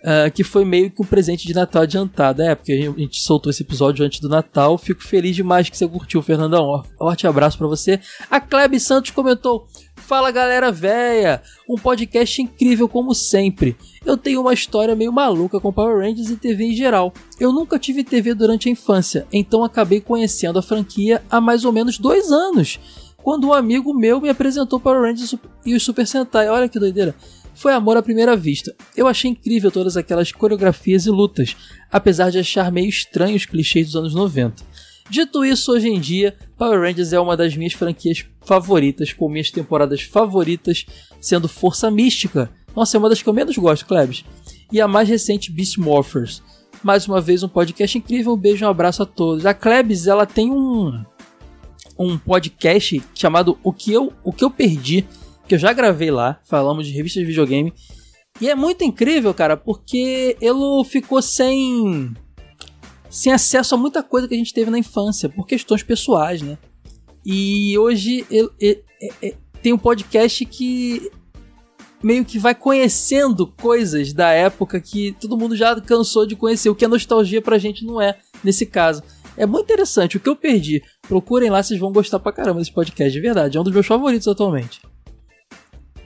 uh, que foi meio que um presente de Natal adiantado. É, porque a gente soltou esse episódio antes do Natal. Fico feliz demais que você curtiu, Fernandão. Forte abraço para você. A Klebe Santos comentou: Fala galera véia, um podcast incrível como sempre. Eu tenho uma história meio maluca com Power Rangers e TV em geral. Eu nunca tive TV durante a infância, então acabei conhecendo a franquia há mais ou menos dois anos, quando um amigo meu me apresentou Power Rangers e o Super Sentai. Olha que doideira foi amor à primeira vista. Eu achei incrível todas aquelas coreografias e lutas, apesar de achar meio estranho os clichês dos anos 90. Dito isso, hoje em dia, Power Rangers é uma das minhas franquias favoritas, com minhas temporadas favoritas sendo Força Mística. Nossa, é uma das que eu menos gosto, Klebs. E a mais recente, Beast Morphers. Mais uma vez, um podcast incrível. Um beijo um abraço a todos. A Klebs, ela tem um, um podcast chamado O Que Eu, o que eu Perdi, que eu já gravei lá, falamos de revistas de videogame. E é muito incrível, cara, porque ele ficou sem sem acesso a muita coisa que a gente teve na infância, por questões pessoais, né? E hoje ele, ele, ele, tem um podcast que meio que vai conhecendo coisas da época que todo mundo já cansou de conhecer, o que a nostalgia pra gente não é nesse caso. É muito interessante, o que eu perdi. Procurem lá, vocês vão gostar pra caramba desse podcast, de verdade. É um dos meus favoritos atualmente.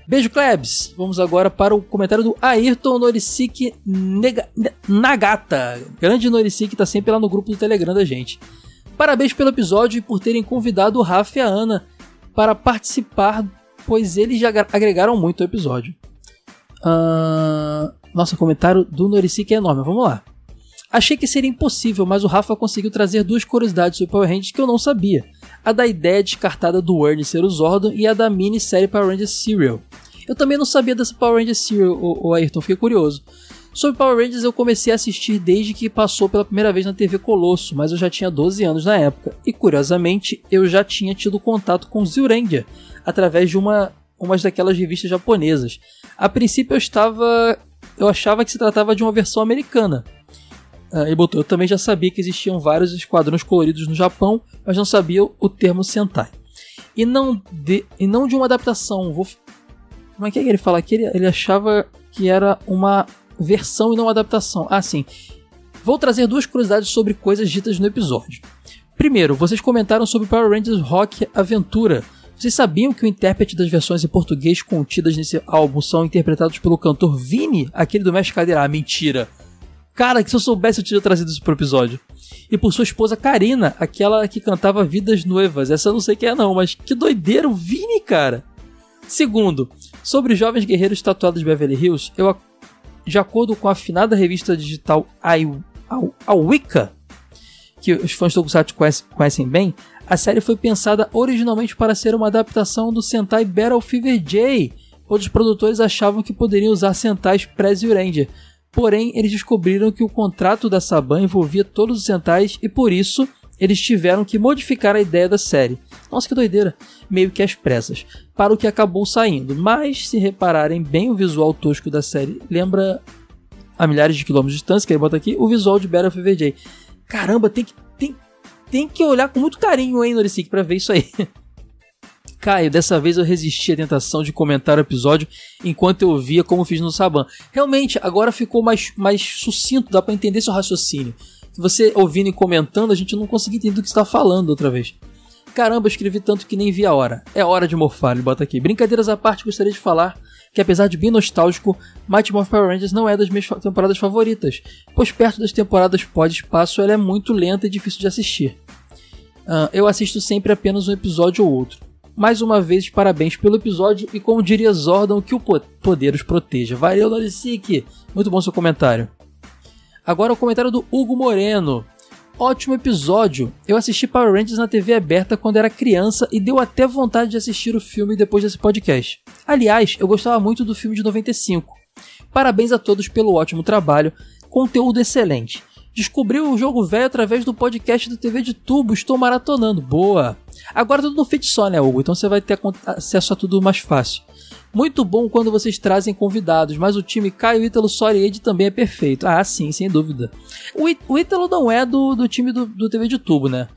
Beijo, Klebs! Vamos agora para o comentário do Ayrton Norisik Nega... Nagata. Grande Norisik tá sempre lá no grupo do Telegram da gente. Parabéns pelo episódio e por terem convidado o Rafa e a Ana para participar, pois eles já agregaram muito ao episódio. Uh... Nossa, comentário do Norisik é enorme. Vamos lá. Achei que seria impossível, mas o Rafa conseguiu trazer duas curiosidades sobre Power Rangers que eu não sabia. A da ideia descartada do Ernie ser o Zordon e a da minissérie Power Rangers Serial. Eu também não sabia dessa Power Rangers Serial, o, Ayrton, fiquei curioso. Sobre Power Rangers eu comecei a assistir desde que passou pela primeira vez na TV Colosso, mas eu já tinha 12 anos na época. E curiosamente, eu já tinha tido contato com Zyuranger através de uma umas daquelas revistas japonesas. A princípio eu estava eu achava que se tratava de uma versão americana. Uh, ele botou, eu também já sabia que existiam vários esquadrões coloridos no Japão, mas não sabia o termo Sentai. E não de, e não de uma adaptação. Vou, como é que, é que ele fala aqui? Ele, ele achava que era uma versão e não uma adaptação. Ah, sim. Vou trazer duas curiosidades sobre coisas ditas no episódio. Primeiro, vocês comentaram sobre Power Rangers Rock Aventura. Vocês sabiam que o intérprete das versões em português contidas nesse álbum são interpretados pelo cantor Vini, aquele do Mestre Cadeira? Ah, mentira! Cara, que se eu soubesse eu tinha trazido isso pro episódio. E por sua esposa Karina, aquela que cantava Vidas Noivas. Essa eu não sei quem é não, mas que doideira o Vini, cara! Segundo, sobre os jovens guerreiros tatuados de Beverly Hills, eu de acordo com a afinada revista digital a Wicca, que os fãs do Tokusatsu conhecem, conhecem bem, a série foi pensada originalmente para ser uma adaptação do Sentai Battle Fever J. Outros produtores achavam que poderiam usar Sentais pré-Zyuranger, porém eles descobriram que o contrato da Saban envolvia todos os Sentais e por isso eles tiveram que modificar a ideia da série. Nossa, que doideira! Meio que às pressas, para o que acabou saindo. Mas, se repararem bem o visual tosco da série, lembra a milhares de quilômetros de distância, que ele bota aqui, o visual de Battle of VJ. Caramba, tem que, tem, tem que olhar com muito carinho, hein, Noricic, pra ver isso aí. Caio, dessa vez eu resisti à tentação de comentar o episódio enquanto eu via como fiz no Saban. Realmente, agora ficou mais, mais sucinto, dá para entender seu raciocínio você ouvindo e comentando, a gente não conseguia entender o que está falando outra vez. Caramba, eu escrevi tanto que nem vi a hora. É hora de morfar, ele bota aqui. Brincadeiras à parte, gostaria de falar que apesar de bem nostálgico, Mighty Morphin Power Rangers não é das minhas temporadas favoritas, pois perto das temporadas pós-espaço ela é muito lenta e difícil de assistir. Uh, eu assisto sempre apenas um episódio ou outro. Mais uma vez, parabéns pelo episódio e como diria Zordon, que o poder os proteja. Valeu, Lorisic! Muito bom seu comentário. Agora o comentário do Hugo Moreno. Ótimo episódio. Eu assisti Power Rangers na TV aberta quando era criança e deu até vontade de assistir o filme depois desse podcast. Aliás, eu gostava muito do filme de 95. Parabéns a todos pelo ótimo trabalho, conteúdo excelente. Descobri o jogo velho através do podcast do TV de Tubo, estou maratonando. Boa! Agora tudo no feed só, né, Hugo? Então você vai ter acesso a tudo mais fácil. Muito bom quando vocês trazem convidados, mas o time Caio, Ítalo, e Ed também é perfeito. Ah, sim, sem dúvida. O, Ítalo não é do, do time do, do TV de tubo, né?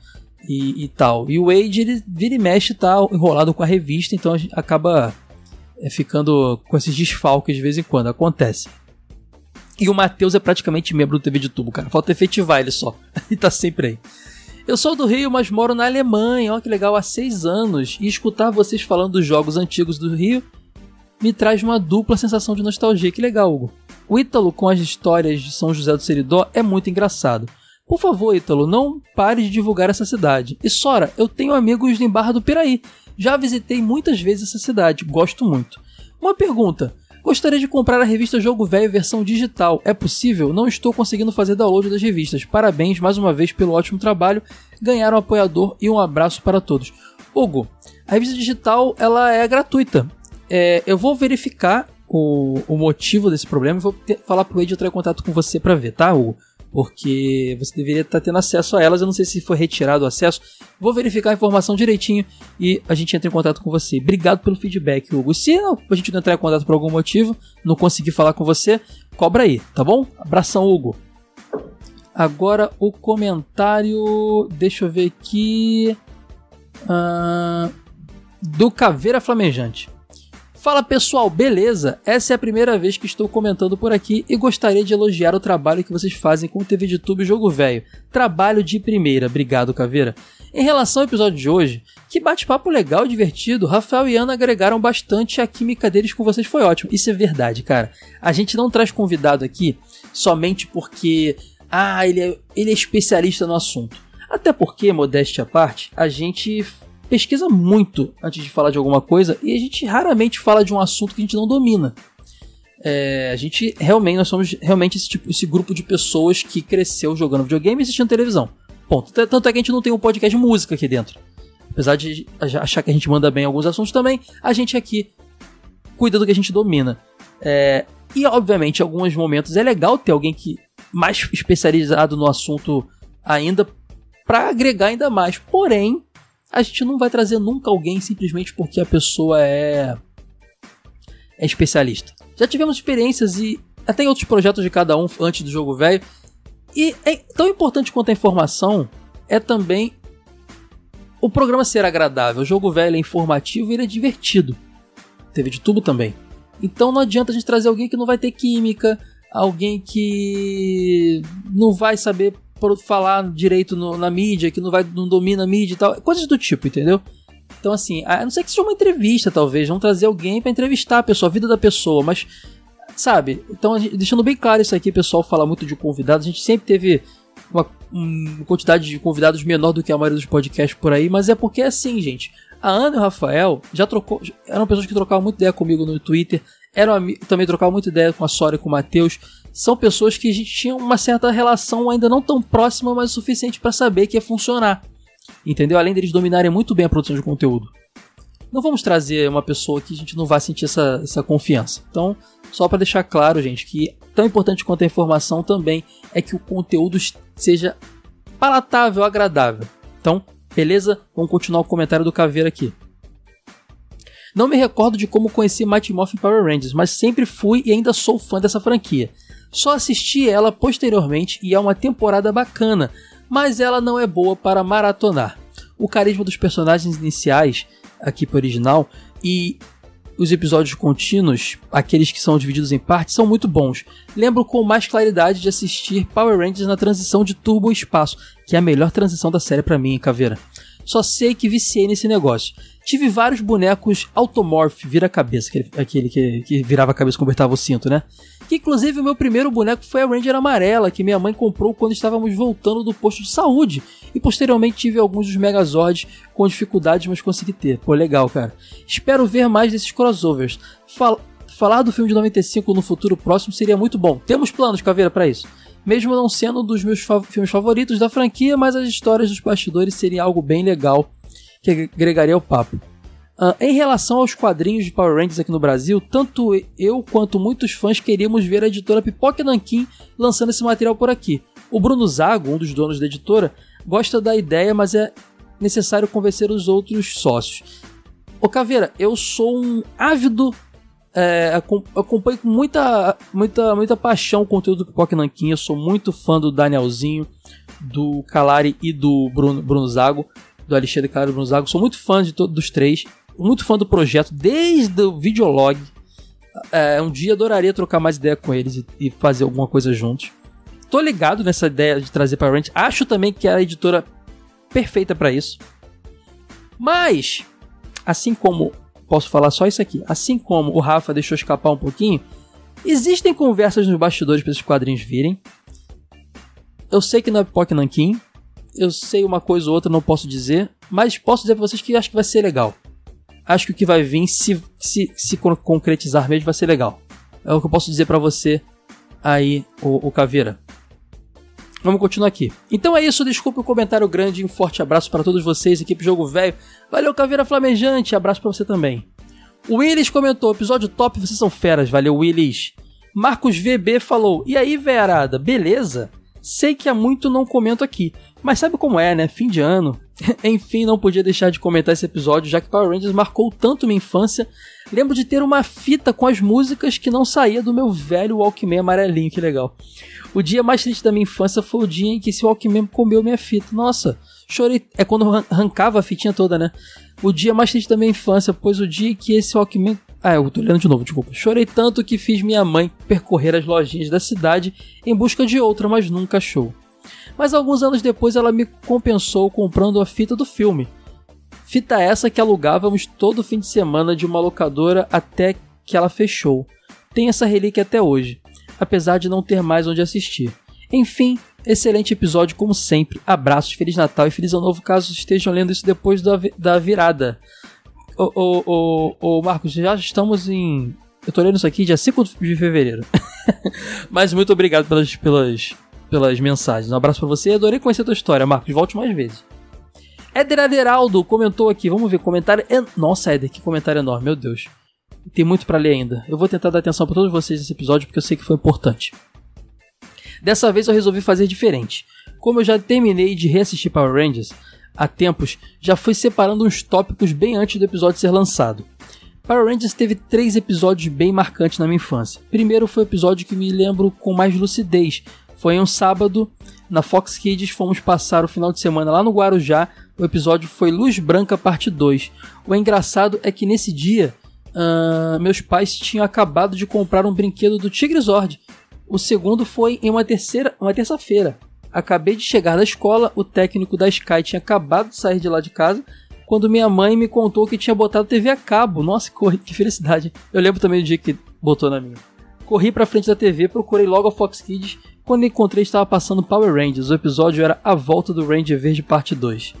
E, e, tal. E o Wade, ele vira e mexe, tá enrolado com a revista, então acaba é, ficando com esses desfalques de vez em quando. Acontece. E o Matheus é praticamente membro do TV de tubo, cara. Falta efetivar ele só. e tá sempre aí. Eu sou do Rio, mas moro na Alemanha. Olha que legal, há seis anos. E escutar vocês falando dos jogos antigos do Rio me traz uma dupla sensação de nostalgia. Que legal, Hugo. O Ítalo com as histórias de São José do Seridó é muito engraçado. Por favor, Ítalo, não pare de divulgar essa cidade. E Sora, eu tenho amigos em Barra do Piraí. Já visitei muitas vezes essa cidade, gosto muito. Uma pergunta: Gostaria de comprar a revista Jogo Velho versão digital. É possível? Não estou conseguindo fazer download das revistas. Parabéns mais uma vez pelo ótimo trabalho. Ganhar um apoiador e um abraço para todos. Hugo, a revista digital ela é gratuita. É, eu vou verificar o, o motivo desse problema e vou ter, falar pro Ed entrar em contato com você para ver, tá, Hugo? Porque você deveria estar tá tendo acesso a elas. Eu não sei se foi retirado o acesso. Vou verificar a informação direitinho e a gente entra em contato com você. Obrigado pelo feedback, Hugo. Se a gente não entrar em contato por algum motivo, não conseguir falar com você, cobra aí, tá bom? Abração, Hugo. Agora o comentário. Deixa eu ver aqui. Do Caveira Flamejante. Fala pessoal, beleza? Essa é a primeira vez que estou comentando por aqui e gostaria de elogiar o trabalho que vocês fazem com o TV de Tubo Jogo Velho. Trabalho de primeira, obrigado Caveira. Em relação ao episódio de hoje, que bate-papo legal e divertido, Rafael e Ana agregaram bastante a química deles com vocês foi ótimo. Isso é verdade, cara. A gente não traz convidado aqui somente porque, ah, ele é, ele é especialista no assunto. Até porque, modéstia à parte, a gente pesquisa muito antes de falar de alguma coisa e a gente raramente fala de um assunto que a gente não domina. É, a gente realmente, nós somos realmente esse, tipo, esse grupo de pessoas que cresceu jogando videogame e assistindo televisão. Ponto. Tanto é que a gente não tem um podcast de música aqui dentro. Apesar de achar que a gente manda bem alguns assuntos também, a gente aqui cuida do que a gente domina. É, e, obviamente, em alguns momentos é legal ter alguém que mais especializado no assunto ainda para agregar ainda mais. Porém, a gente não vai trazer nunca alguém simplesmente porque a pessoa é é especialista. Já tivemos experiências e até em outros projetos de cada um antes do jogo velho. E é tão importante quanto a informação é também o programa ser agradável. O jogo velho é informativo e ele é divertido. Teve de tubo também. Então não adianta a gente trazer alguém que não vai ter química, alguém que não vai saber falar direito no, na mídia, que não vai não domina a mídia e tal, coisas do tipo, entendeu? Então assim, a não ser que seja uma entrevista talvez, vão trazer alguém para entrevistar a pessoa, a vida da pessoa, mas sabe? Então deixando bem claro isso aqui, pessoal fala muito de convidados, a gente sempre teve uma, uma quantidade de convidados menor do que a maioria dos podcasts por aí, mas é porque é assim, gente. A Ana e o Rafael já trocou, eram pessoas que trocavam muita ideia comigo no Twitter, eram também trocavam muita ideia com a Sora e com o Matheus. São pessoas que a gente tinha uma certa relação ainda não tão próxima, mas suficiente para saber que ia funcionar. Entendeu? Além deles dominarem muito bem a produção de conteúdo. Não vamos trazer uma pessoa que a gente não vai sentir essa, essa confiança. Então, só para deixar claro, gente, que tão importante quanto a informação também é que o conteúdo seja palatável, agradável. Então, Beleza? Vamos continuar o comentário do Caveira aqui. Não me recordo de como conheci Mighty Morphin Power Rangers, mas sempre fui e ainda sou fã dessa franquia. Só assisti ela posteriormente e é uma temporada bacana, mas ela não é boa para maratonar. O carisma dos personagens iniciais, aqui pro original, e os episódios contínuos, aqueles que são divididos em partes, são muito bons. Lembro com mais claridade de assistir Power Rangers na transição de Turbo Espaço, que é a melhor transição da série para mim, Caveira. Só sei que viciei nesse negócio. Tive vários bonecos Automorph vira-cabeça, aquele que, que virava a cabeça quando apertava o cinto, né? Que inclusive o meu primeiro boneco foi a Ranger amarela, que minha mãe comprou quando estávamos voltando do posto de saúde. E posteriormente tive alguns dos Megazords com dificuldades, mas consegui ter. Pô, legal, cara. Espero ver mais desses crossovers. Fal falar do filme de 95 no futuro próximo seria muito bom. Temos planos, Caveira, para isso mesmo não sendo um dos meus filmes favoritos da franquia, mas as histórias dos bastidores seriam algo bem legal que agregaria ao papo. Uh, em relação aos quadrinhos de Power Rangers aqui no Brasil, tanto eu quanto muitos fãs queríamos ver a editora Pipoca Nankin lançando esse material por aqui. O Bruno Zago, um dos donos da editora, gosta da ideia, mas é necessário convencer os outros sócios. Ô Caveira, eu sou um ávido é, acompanho com muita, muita, muita paixão o conteúdo do Pipoca Nankin. Eu sou muito fã do Danielzinho, do Calari e do Bruno, Bruno Zago, do Alexandre Calari e Bruno Zago. Sou muito fã de todos dos três, muito fã do projeto, desde o videolog. É, um dia adoraria trocar mais ideia com eles e, e, fazer alguma coisa juntos. Tô ligado nessa ideia de trazer para Rant. Acho também que é a editora perfeita para isso. Mas, assim como posso falar só isso aqui. Assim como o Rafa deixou escapar um pouquinho, existem conversas nos bastidores para esses quadrinhos virem. Eu sei que não é Pipoca Nankin, eu sei uma coisa ou outra, não posso dizer, mas posso dizer para vocês que acho que vai ser legal. Acho que o que vai vir, se, se, se concretizar mesmo, vai ser legal. É o que eu posso dizer para você aí, o, o Caveira. Vamos continuar aqui. Então é isso, desculpe o comentário grande, um forte abraço para todos vocês, equipe Jogo Velho. Valeu, Caveira Flamejante, abraço para você também. O Willis comentou, episódio top, vocês são feras, valeu Willis. Marcos VB falou, e aí, Verada, beleza? Sei que há muito não comento aqui, mas sabe como é, né? Fim de ano. Enfim, não podia deixar de comentar esse episódio, já que Power Rangers marcou tanto minha infância. Lembro de ter uma fita com as músicas que não saía do meu velho Walkman amarelinho, que legal. O dia mais triste da minha infância foi o dia em que esse Walkman comeu minha fita. Nossa, chorei. É quando arrancava a fitinha toda, né? O dia mais triste da minha infância, pois o dia que esse Walkman. Ah, eu tô olhando de novo, desculpa. Chorei tanto que fiz minha mãe percorrer as lojinhas da cidade em busca de outra, mas nunca achou. Mas alguns anos depois ela me compensou comprando a fita do filme. Fita essa que alugávamos todo fim de semana de uma locadora até que ela fechou. Tem essa relíquia até hoje apesar de não ter mais onde assistir. Enfim, excelente episódio como sempre. Abraços, Feliz Natal e Feliz Ano Novo caso estejam lendo isso depois da, da virada. Ô, ô, ô Marcos, já estamos em Eu tô lendo isso aqui dia 5 de fevereiro. Mas muito obrigado pelas, pelas, pelas mensagens. Um abraço pra você. Adorei conhecer a tua história, Marcos. Volte mais vezes. Éder Aderaldo comentou aqui. Vamos ver. Comentário. En... Nossa, Éder, que comentário enorme. Meu Deus. Tem muito para ler ainda. Eu vou tentar dar atenção para todos vocês nesse episódio porque eu sei que foi importante. Dessa vez eu resolvi fazer diferente. Como eu já terminei de reassistir Power Rangers há tempos, já fui separando uns tópicos bem antes do episódio ser lançado. Power Rangers teve três episódios bem marcantes na minha infância. Primeiro foi o episódio que me lembro com mais lucidez. Foi um sábado, na Fox Kids, fomos passar o final de semana lá no Guarujá. O episódio foi Luz Branca Parte 2. O engraçado é que nesse dia, uh, meus pais tinham acabado de comprar um brinquedo do Tigre Zord. O segundo foi em uma terceira, uma terça-feira. Acabei de chegar da escola, o técnico da Sky tinha acabado de sair de lá de casa, quando minha mãe me contou que tinha botado TV a cabo. Nossa, que felicidade. Eu lembro também do dia que botou na minha. Corri pra frente da TV, procurei logo a Fox Kids. Quando encontrei, estava passando Power Rangers. O episódio era A Volta do Ranger Verde Parte 2.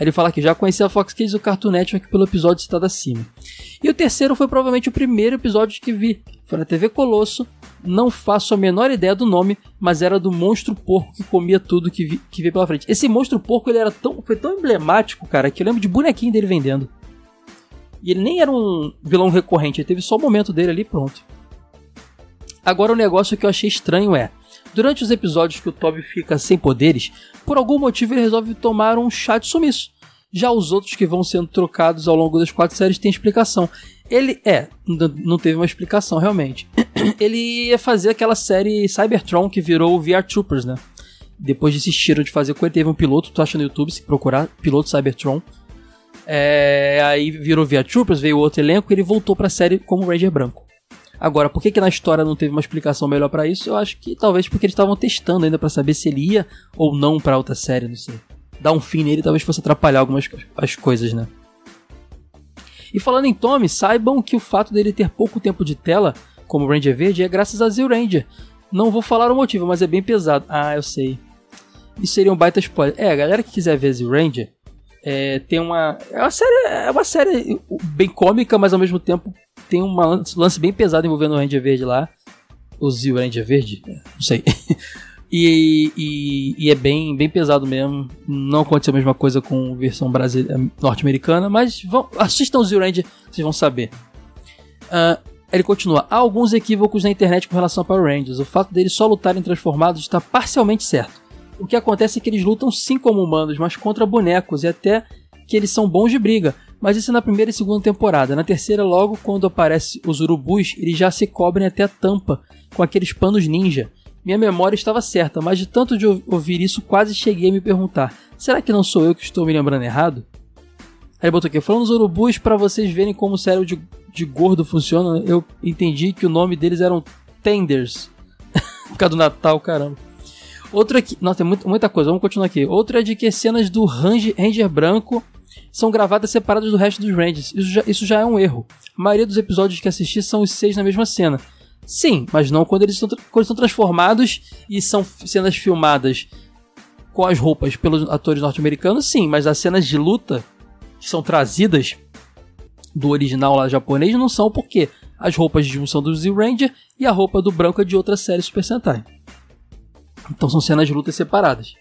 Ele fala que já conhecia a Fox Kids e o Cartoon Network pelo episódio citado acima. E o terceiro foi provavelmente o primeiro episódio que vi. Foi na TV Colosso. Não faço a menor ideia do nome, mas era do monstro porco que comia tudo que, vi, que pela frente. Esse monstro porco ele era tão, foi tão emblemático, cara, que eu lembro de bonequinho dele vendendo. E ele nem era um vilão recorrente, ele teve só o momento dele ali pronto. Agora o negócio que eu achei estranho é, durante os episódios que o Toby fica sem poderes, por algum motivo ele resolve tomar um chá de sumiço. Já os outros que vão sendo trocados ao longo das quatro séries têm explicação. Ele é, não teve uma explicação realmente. Ele ia fazer aquela série Cybertron que virou VR Troopers, né? Depois desistiram de fazer ele, teve um piloto, tu acha no YouTube, se procurar, piloto Cybertron. É, aí virou VR Troopers, veio outro elenco e ele voltou pra série como Ranger Branco. Agora, por que, que na história não teve uma explicação melhor para isso? Eu acho que talvez porque eles estavam testando ainda para saber se ele ia ou não para outra série, não sei. Dar um fim nele talvez fosse atrapalhar algumas as coisas, né? E falando em Tommy, saibam que o fato dele ter pouco tempo de tela como Ranger Verde é graças a Zio Ranger. Não vou falar o motivo, mas é bem pesado. Ah, eu sei. Isso seria um baita spoiler. É, a galera que quiser ver Zio Ranger, é, tem uma. É uma série. É uma série bem cômica, mas ao mesmo tempo tem um lance bem pesado envolvendo o Ranger Verde lá. O Zio Ranger Verde? Não sei. e, e, e, é bem, bem pesado mesmo. Não aconteceu a mesma coisa com versão brasileira, norte-americana, mas vão, assistam o Zio Ranger, vocês vão saber. Uh, ele continua: há alguns equívocos na internet com relação a Power Rangers. O fato deles só lutarem transformados está parcialmente certo. O que acontece é que eles lutam sim como humanos, mas contra bonecos e até que eles são bons de briga. Mas isso é na primeira e segunda temporada. Na terceira, logo quando aparece os urubus, eles já se cobrem até a tampa com aqueles panos ninja. Minha memória estava certa, mas de tanto de ouvir isso, quase cheguei a me perguntar: será que não sou eu que estou me lembrando errado? Aí botou aqui: falando dos urubus, para vocês verem como o cérebro de, de gordo funciona, eu entendi que o nome deles eram Tenders. Por causa do Natal, caramba. Outro aqui. Nossa, tem muita, muita coisa, vamos continuar aqui. Outro é de que cenas do Ranger, Ranger branco são gravadas separadas do resto dos Rangers. Isso já, isso já é um erro. A maioria dos episódios que assisti são os seis na mesma cena. Sim, mas não quando eles estão, quando estão transformados e são cenas filmadas com as roupas pelos atores norte-americanos, sim, mas as cenas de luta que são trazidas do original lá japonês não são porque as roupas de junção do Z Ranger e a roupa do branco é de outra série Super Sentai. Então são cenas de luta separadas.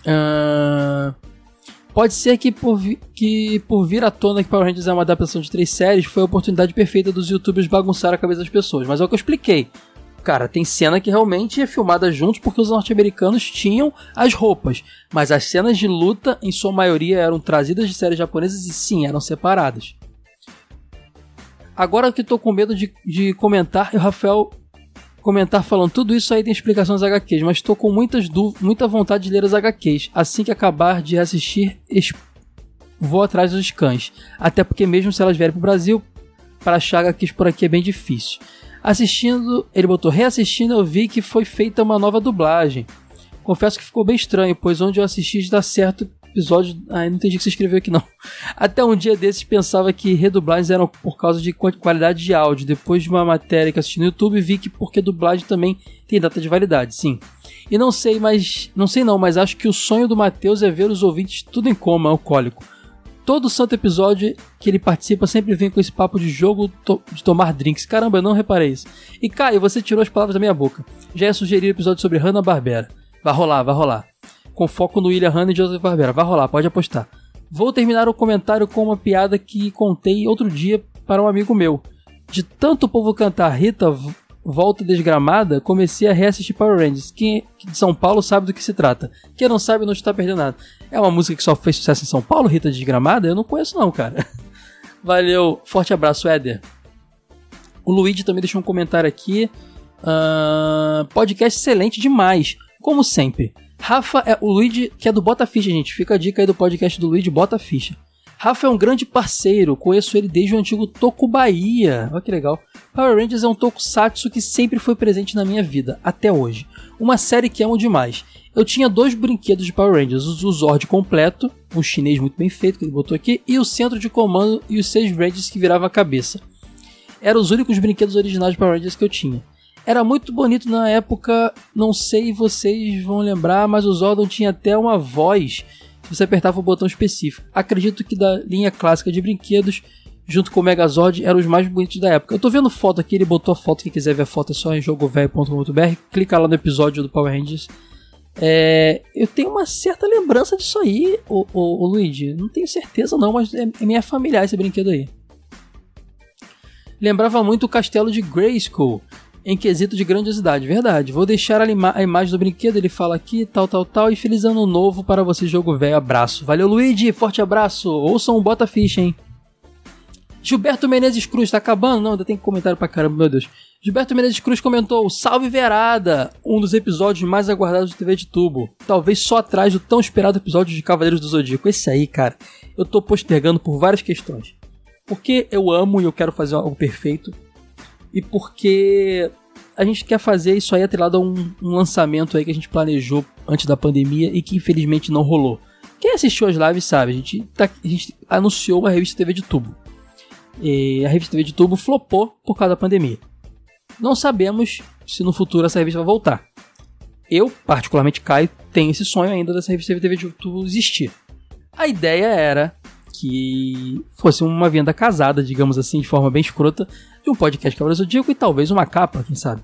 Uh, pode ser que por, vi, que por vir à tona que Power Rangers é uma adaptação de três séries, foi a oportunidade perfeita dos youtubers bagunçar a cabeça das pessoas. Mas é o que eu expliquei. Cara, tem cena que realmente é filmada juntos porque os norte-americanos tinham as roupas. Mas as cenas de luta, em sua maioria, eram trazidas de séries japonesas e sim, eram separadas. Agora que tô com medo de, de comentar, o Rafael comentar falando tudo isso aí tem explicação das HQs, mas estou com muitas muita vontade de ler as HQs. Assim que acabar de assistir, vou atrás dos scans. Até porque mesmo se elas vierem pro Brasil, para achar HQs por aqui é bem difícil. Assistindo, ele botou reassistindo, eu vi que foi feita uma nova dublagem. Confesso que ficou bem estranho, pois onde eu assisti dá certo episódio. Ai, não entendi o que você escreveu aqui não. Até um dia desses pensava que redublagens eram por causa de qualidade de áudio. Depois de uma matéria que assisti no YouTube, vi que porque dublagem também tem data de validade, sim. E não sei, mas. Não sei não, mas acho que o sonho do Matheus é ver os ouvintes tudo em coma, alcoólico. todo santo episódio que ele participa sempre vem com esse papo de jogo to de tomar drinks. Caramba, eu não reparei isso. E Caio, você tirou as palavras da minha boca. Já ia sugerir episódio sobre Hanna-Barbera. Vai rolar, vai rolar. Com foco no William Hanna e Joseph Barbera. Vai rolar, pode apostar. Vou terminar o comentário com uma piada que contei outro dia para um amigo meu. De tanto o povo cantar Rita Volta Desgramada, comecei a reassistir Power Rangers. Quem de São Paulo sabe do que se trata. Quem não sabe não está perdendo nada. É uma música que só fez sucesso em São Paulo, Rita Desgramada? Eu não conheço não, cara. Valeu, forte abraço, Éder. O Luigi também deixou um comentário aqui. Uh, podcast excelente demais, como sempre. Rafa é o Luigi, que é do Bota Ficha, gente. Fica a dica aí do podcast do Luigi Bota Ficha. Rafa é um grande parceiro, conheço ele desde o antigo Toku Bahia. Olha que legal. Power Rangers é um tokusatsu que sempre foi presente na minha vida, até hoje. Uma série que amo demais. Eu tinha dois brinquedos de Power Rangers, o Zord completo, um chinês muito bem feito que ele botou aqui, e o centro de comando e os seis Rangers que virava a cabeça. Eram os únicos brinquedos originais de Power Rangers que eu tinha. Era muito bonito na época, não sei vocês vão lembrar, mas o Zordon tinha até uma voz você apertava o botão específico. Acredito que da linha clássica de brinquedos, junto com o Megazord, eram os mais bonitos da época. Eu tô vendo foto aqui, ele botou a foto, quem quiser ver a foto é só em jogovelho.com.br, clica lá no episódio do Power Rangers. É, eu tenho uma certa lembrança disso aí, o, o, o Luigi. Não tenho certeza não, mas é, é minha familiar esse brinquedo aí. Lembrava muito o castelo de Grayskull, em quesito de grandiosidade, verdade. Vou deixar a, ima a, imagem do brinquedo, ele fala aqui, tal, tal, tal, e feliz ano novo para você, jogo velho. Abraço. Valeu, Luigi, forte abraço. Ouçam o Bota Ficha, hein. Gilberto Menezes Cruz, tá acabando? Não, ainda tem comentário pra caramba, meu Deus. Gilberto Menezes Cruz comentou: Salve Verada! Um dos episódios mais aguardados do TV de Tubo. Talvez só atrás do tão esperado episódio de Cavaleiros do Zodíaco. Esse aí, cara, eu tô postergando por várias questões. Porque eu amo e eu quero fazer algo perfeito e porque a gente quer fazer isso aí atrelado a um, um, lançamento aí que a gente planejou antes da pandemia e que infelizmente não rolou. Quem assistiu as lives sabe, a gente, tá, a gente anunciou uma revista TV de tubo. E a revista TV de tubo flopou por causa da pandemia. Não sabemos se no futuro essa revista vai voltar. Eu, particularmente Caio, tenho esse sonho ainda dessa revista TV de tubo existir. A ideia era que fosse uma venda casada, digamos assim, de forma bem escrota, de um podcast Cavaleiro Zodíaco e talvez uma capa, quem sabe.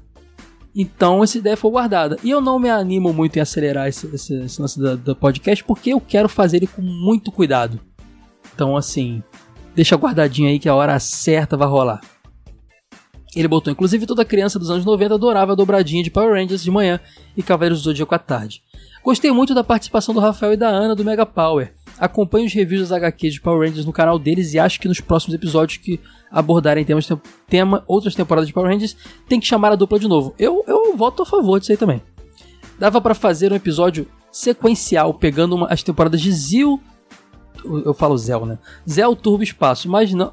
Então essa ideia foi guardada. E eu não me animo muito em acelerar esse, esse, esse lance do, podcast porque eu quero fazer ele com muito cuidado. Então, assim, deixa guardadinho aí que a hora certa vai rolar. Ele botou, inclusive, toda criança dos anos 90 adorava a dobradinha de Power Rangers de manhã e Cavaleiros do Zodíaco à tarde. Gostei muito da participação do Rafael e da Ana do Mega Power. Acompanhe os reviews das HQs de Power Rangers no canal deles e acho que nos próximos episódios que abordarem temas, tema, outras temporadas de Power Rangers, tem que chamar a dupla de novo. Eu, eu voto a favor disso aí também. Dava para fazer um episódio sequencial, pegando uma, as temporadas de Zil. Eu falo Zel, né? Zel Turbo Espaço, mas não.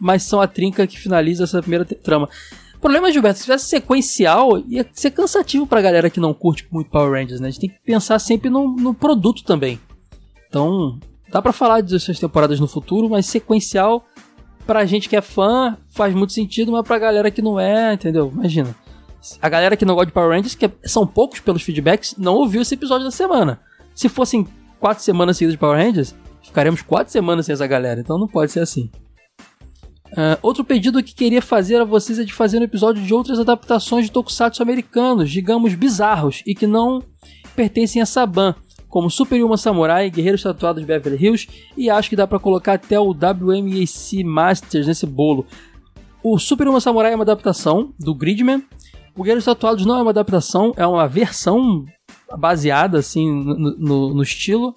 Mas são a trinca que finaliza essa primeira trama. O problema, Gilberto, se tivesse sequencial, ia ser cansativo pra galera que não curte muito Power Rangers, né? A gente tem que pensar sempre no, no produto também. Então, dá para falar dessas temporadas no futuro, mas sequencial pra gente que é fã faz muito sentido, mas pra galera que não é, entendeu? Imagina. A galera que não gosta de Power Rangers, que são poucos pelos feedbacks, não ouviu esse episódio da semana. Se fossem quatro semanas seguidas de Power Rangers, ficaremos quatro semanas sem essa galera, então não pode ser assim. Uh, outro pedido que queria fazer a vocês é de fazer um episódio de outras adaptações de tokusatsu americanos, digamos bizarros, e que não pertencem a Saban como Super Uma Samurai, Guerreiros Tatuados de Beverly Hills e acho que dá para colocar até o WMAC Masters nesse bolo. O Super Uma Samurai é uma adaptação do Gridman. O Guerreiros Tatuados não é uma adaptação, é uma versão baseada assim no, no, no estilo.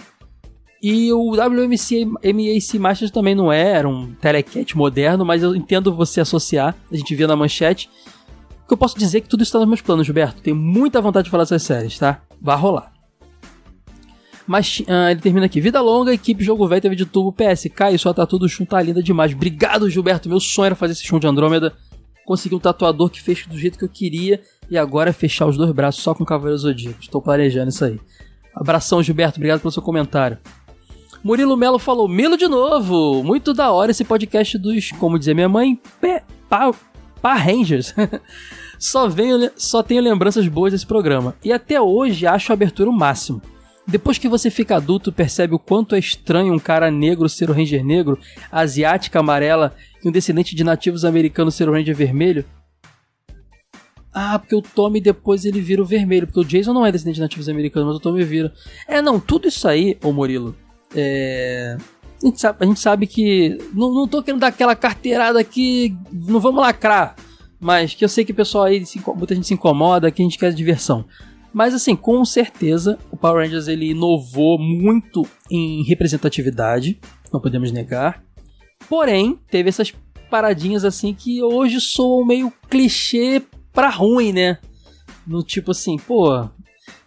E o WMC MAC Masters também não é, era um telecat moderno, mas eu entendo você associar. A gente via na manchete. O que eu posso dizer é que tudo está nos meus planos, Gilberto. Tenho muita vontade de falar dessas séries, tá? Vai rolar. Mas uh, ele termina aqui. Vida longa, equipe Jogo Velho teve de tubo. PS, Caio, sua tatu do Shun tá linda demais. Obrigado, Gilberto. Meu sonho era fazer esse Shun de Andrômeda. Consegui um tatuador que fez do jeito que eu queria. E agora é fechar os dois braços só com Cavaleiro Zodíaco. Estou planejando isso aí. Abração, Gilberto. Obrigado pelo seu comentário. Murilo Melo falou: Milo de novo! Muito da hora esse podcast dos, como dizia minha mãe, pá, pá Rangers. só, venho, só tenho lembranças boas desse programa. E até hoje acho a abertura o máximo. Depois que você fica adulto, percebe o quanto é estranho um cara negro ser o Ranger negro, asiática amarela e um descendente de nativos americanos ser o Ranger vermelho? Ah, porque o Tommy depois ele vira o vermelho, porque o Jason não é descendente de nativos americanos, mas o Tommy vira. É, não, tudo isso aí, ô Murilo, é... A gente sabe, a gente sabe que. Não, não tô querendo dar aquela carteirada aqui, não vamos lacrar. Mas que eu sei que o pessoal aí, se, muita gente se incomoda, que a gente quer diversão. Mas assim, com certeza, o Power Rangers ele inovou muito em representatividade, não podemos negar. Porém, teve essas paradinhas assim que hoje soam meio clichê pra ruim, né? No tipo assim, pô.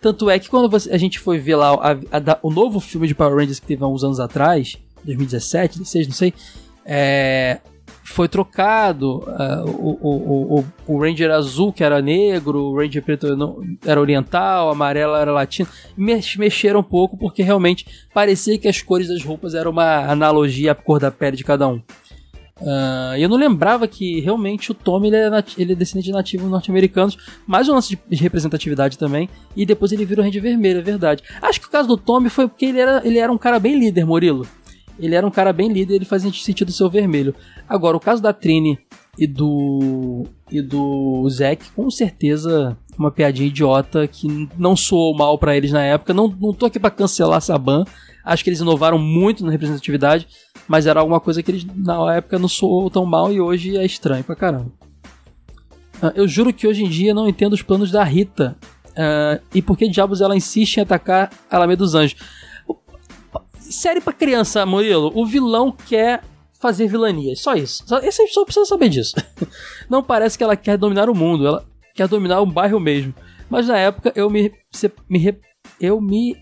Tanto é que quando a gente foi ver lá a, a, o novo filme de Power Rangers que teve há uns anos atrás, 2017, 2016, não sei, é, foi trocado. Uh, o, o, o, o, Ranger azul, que era negro, o Ranger preto não, era oriental, amarelo era latino. Mex, mexeram um pouco porque realmente parecia que as cores das roupas eram uma analogia à cor da pele de cada um. Uh, eu não lembrava que realmente o Tommy ele é, ele é descendente de nativos norte-americanos, mais um lance de representatividade também, e depois ele vira o Ranger Vermelho, é verdade. Acho que o caso do Tommy foi porque ele era, ele era um cara bem líder, Murilo ele era um cara bem líder, ele fazia sentido ser o vermelho. Agora, o caso da Trini e do e do Zack, com certeza uma piadinha idiota que não soou mal para eles na época. Não, não tô aqui para cancelar essa ban. Acho que eles inovaram muito na representatividade, mas era alguma coisa que eles na época não soou tão mal e hoje é estranho pra caramba. Uh, eu juro que hoje em dia não entendo os planos da Rita. Uh, e por que diabos ela insiste em atacar a Alameda dos Anjos? série pra criança, Murilo. O vilão quer fazer vilania. Só isso. Só, esse só precisa saber disso. Não parece que ela quer dominar o mundo. Ela quer dominar um bairro mesmo. Mas na época eu me. me eu me.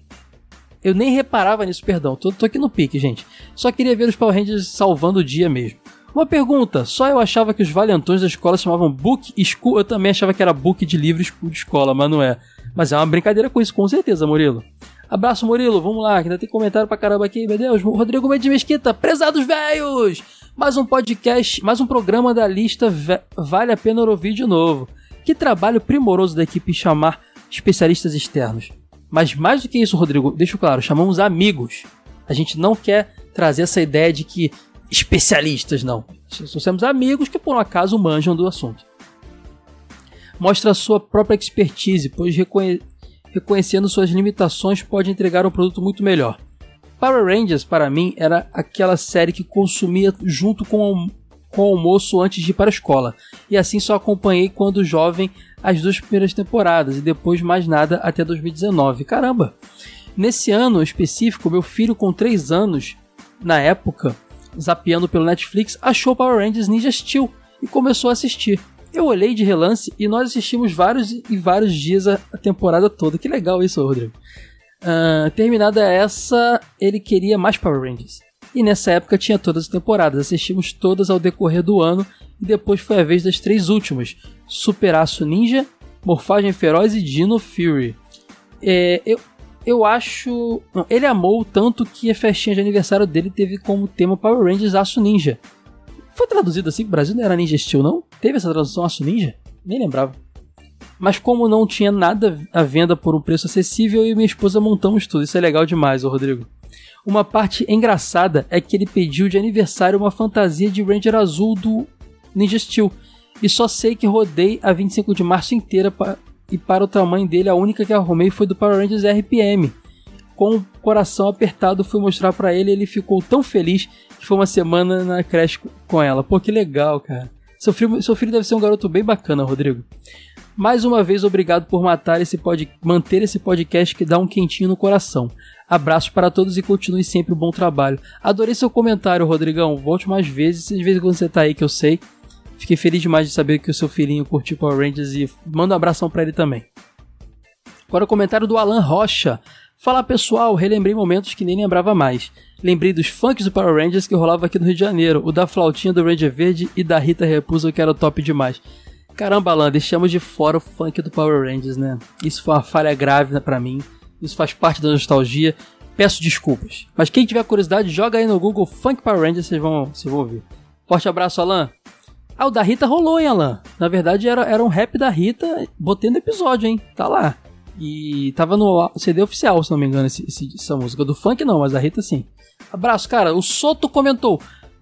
Eu nem reparava nisso, perdão. Tô, tô aqui no pique, gente. Só queria ver os Power Rangers salvando o dia mesmo. Uma pergunta, só eu achava que os valentões da escola chamavam Book School, eu também achava que era Book de livro de escola, mas não é. Mas é uma brincadeira com isso, com certeza, Murilo. Abraço, Murilo. Vamos lá, que ainda tem comentário pra caramba aqui, meu Deus. Rodrigo Mendes Mesquita, prezados velhos! Mais um podcast, mais um programa da lista Vale a Pena ouvir de novo. Que trabalho primoroso da equipe chamar especialistas externos. Mas mais do que isso, Rodrigo, deixa claro, chamamos amigos. A gente não quer trazer essa ideia de que especialistas, não. Somos amigos que por um acaso manjam do assunto. Mostra a sua própria expertise, pois reconhe reconhecendo suas limitações, pode entregar um produto muito melhor. Power Rangers, para mim, era aquela série que consumia junto com, com almoço antes de ir para a escola, e assim só acompanhei quando jovem as duas primeiras temporadas e depois mais nada até 2019. Caramba! Nesse ano específico, meu filho com 3 anos, na época, zapeando pelo Netflix, achou Power Rangers Ninja Steel e começou a assistir. Eu olhei de relance e nós assistimos vários e vários dias a, temporada toda. Que legal isso, Rodrigo. Uh, terminada essa, ele queria mais Power Rangers. E nessa época tinha todas as temporadas. Assistimos todas ao decorrer do ano. E depois foi a vez das três últimas: Super Aço Ninja, Morfagem Feroz e Dino Fury. É, eu, eu acho. Não, ele amou tanto que a festinha de aniversário dele teve como tema Power Rangers Aço Ninja. Foi traduzido assim pro Brasil, não era Ninja Steel, não? Teve essa tradução Aço Ninja? Nem lembrava. Mas como não tinha nada à venda por um preço acessível, eu e minha esposa montamos tudo. Isso é legal demais, Rodrigo. Uma parte engraçada é que ele pediu de aniversário uma fantasia de Ranger azul do Ninja Steel. E só sei que rodei a 25 de março inteira pa e para o tamanho dele a única que arrumei foi do Power Rangers RPM. Com o coração apertado fui mostrar para ele e ele ficou tão feliz que foi uma semana na creche com ela. Pô, que legal, cara. Seu filho, seu filho deve ser um garoto bem bacana, Rodrigo. Mais uma vez, obrigado por matar esse pod... manter esse podcast que dá um quentinho no coração. Abraços para todos e continue sempre o um bom trabalho. Adorei seu comentário, Rodrigão. Volte mais vezes, de vez em quando você tá aí que eu sei. Fiquei feliz demais de saber que o seu filhinho curtiu Power Rangers e manda um abração para ele também. Agora o comentário do Alan Rocha. Fala pessoal, relembrei momentos que nem lembrava mais. Lembrei dos funks do Power Rangers que rolava aqui no Rio de Janeiro, o da flautinha do Ranger Verde e da Rita Repulsa que era top demais. Caramba, Alan, deixamos de fora o funk do Power Rangers, né? Isso foi uma falha grave para mim. Isso faz parte da nostalgia. Peço desculpas. Mas quem tiver curiosidade, joga aí no Google Funk Power Rangers, vocês vão, vocês vão ouvir. Forte abraço, Alan. Ah, o da Rita rolou, hein, Alan? Na verdade, era, era um rap da Rita. Botei no episódio, hein? Tá lá. E tava no CD oficial, se não me engano, esse, esse, essa música. Do funk não, mas da Rita sim. Abraço, cara. O Soto comentou.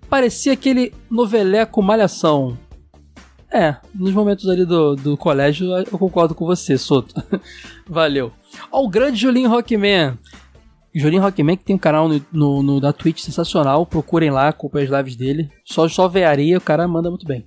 Parecia aquele noveleco malhação. É, nos momentos ali do, do colégio eu concordo com você, Soto. Valeu. Ó, o grande Julinho Rockman. Julinho Rockman que tem um canal no, no, no, da Twitch sensacional. Procurem lá, acompanhem as lives dele. Só, só vearia, o cara manda muito bem.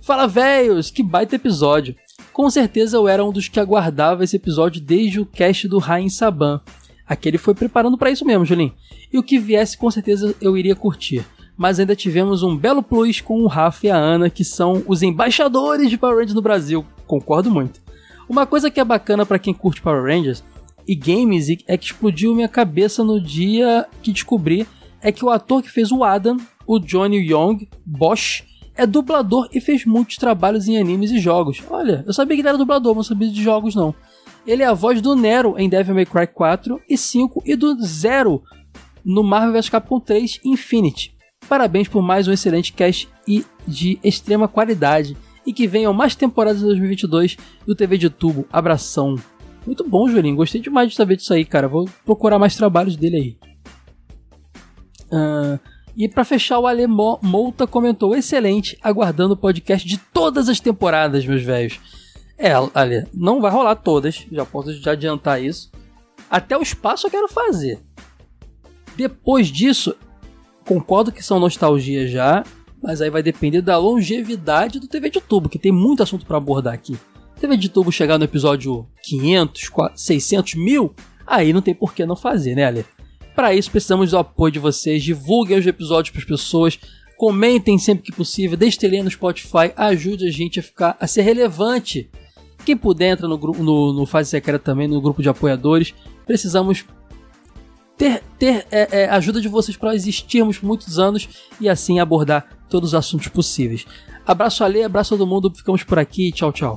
Fala, velhos! Que baita episódio. Com certeza eu era um dos que aguardava esse episódio desde o cast do Rain Saban. Aquele foi preparando para isso mesmo, Julinho. E o que viesse com certeza eu iria curtir. Mas ainda tivemos um belo plus com o Rafa e a Ana, que são os embaixadores de Power Rangers no Brasil. Concordo muito. Uma coisa que é bacana para quem curte Power Rangers e games é que explodiu minha cabeça no dia que descobri é que o ator que fez o Adam, o Johnny Young Bosch, é dublador e fez muitos trabalhos em animes e jogos. Olha, eu sabia que ele era dublador, mas não sabia de jogos não. Ele é a voz do Nero em Devil May Cry 4 e 5 e do Zero no Marvel vs Capcom 3 Infinity. Parabéns por mais um excelente cast e de extrema qualidade e que venham mais temporadas de 2022 do TV de Tubo. Abração. Muito bom, Julinho. Gostei demais de saber disso aí, cara. Vou procurar mais trabalhos dele aí. Uh, e para fechar, o Ale Mouta comentou: excelente, aguardando o podcast de todas as temporadas, meus velhos. É, Ale, não vai rolar todas, já posso já adiantar isso. Até o espaço eu quero fazer. Depois disso, concordo que são nostalgia já, mas aí vai depender da longevidade do TV de tubo, que tem muito assunto para abordar aqui. TV de tubo chegar no episódio 500, 600 mil, aí não tem por que não fazer, né, Ale? Para isso, precisamos do apoio de vocês. Divulguem os episódios para as pessoas. Comentem sempre que possível. Estrelinha no Spotify. Ajude a gente a ficar a ser relevante. Quem puder, entra no, no, no Fase Secreta também, no grupo de apoiadores. Precisamos ter, ter é, é, ajuda de vocês para existirmos muitos anos e assim abordar todos os assuntos possíveis. Abraço Ale, abraço todo mundo. Ficamos por aqui. Tchau, tchau.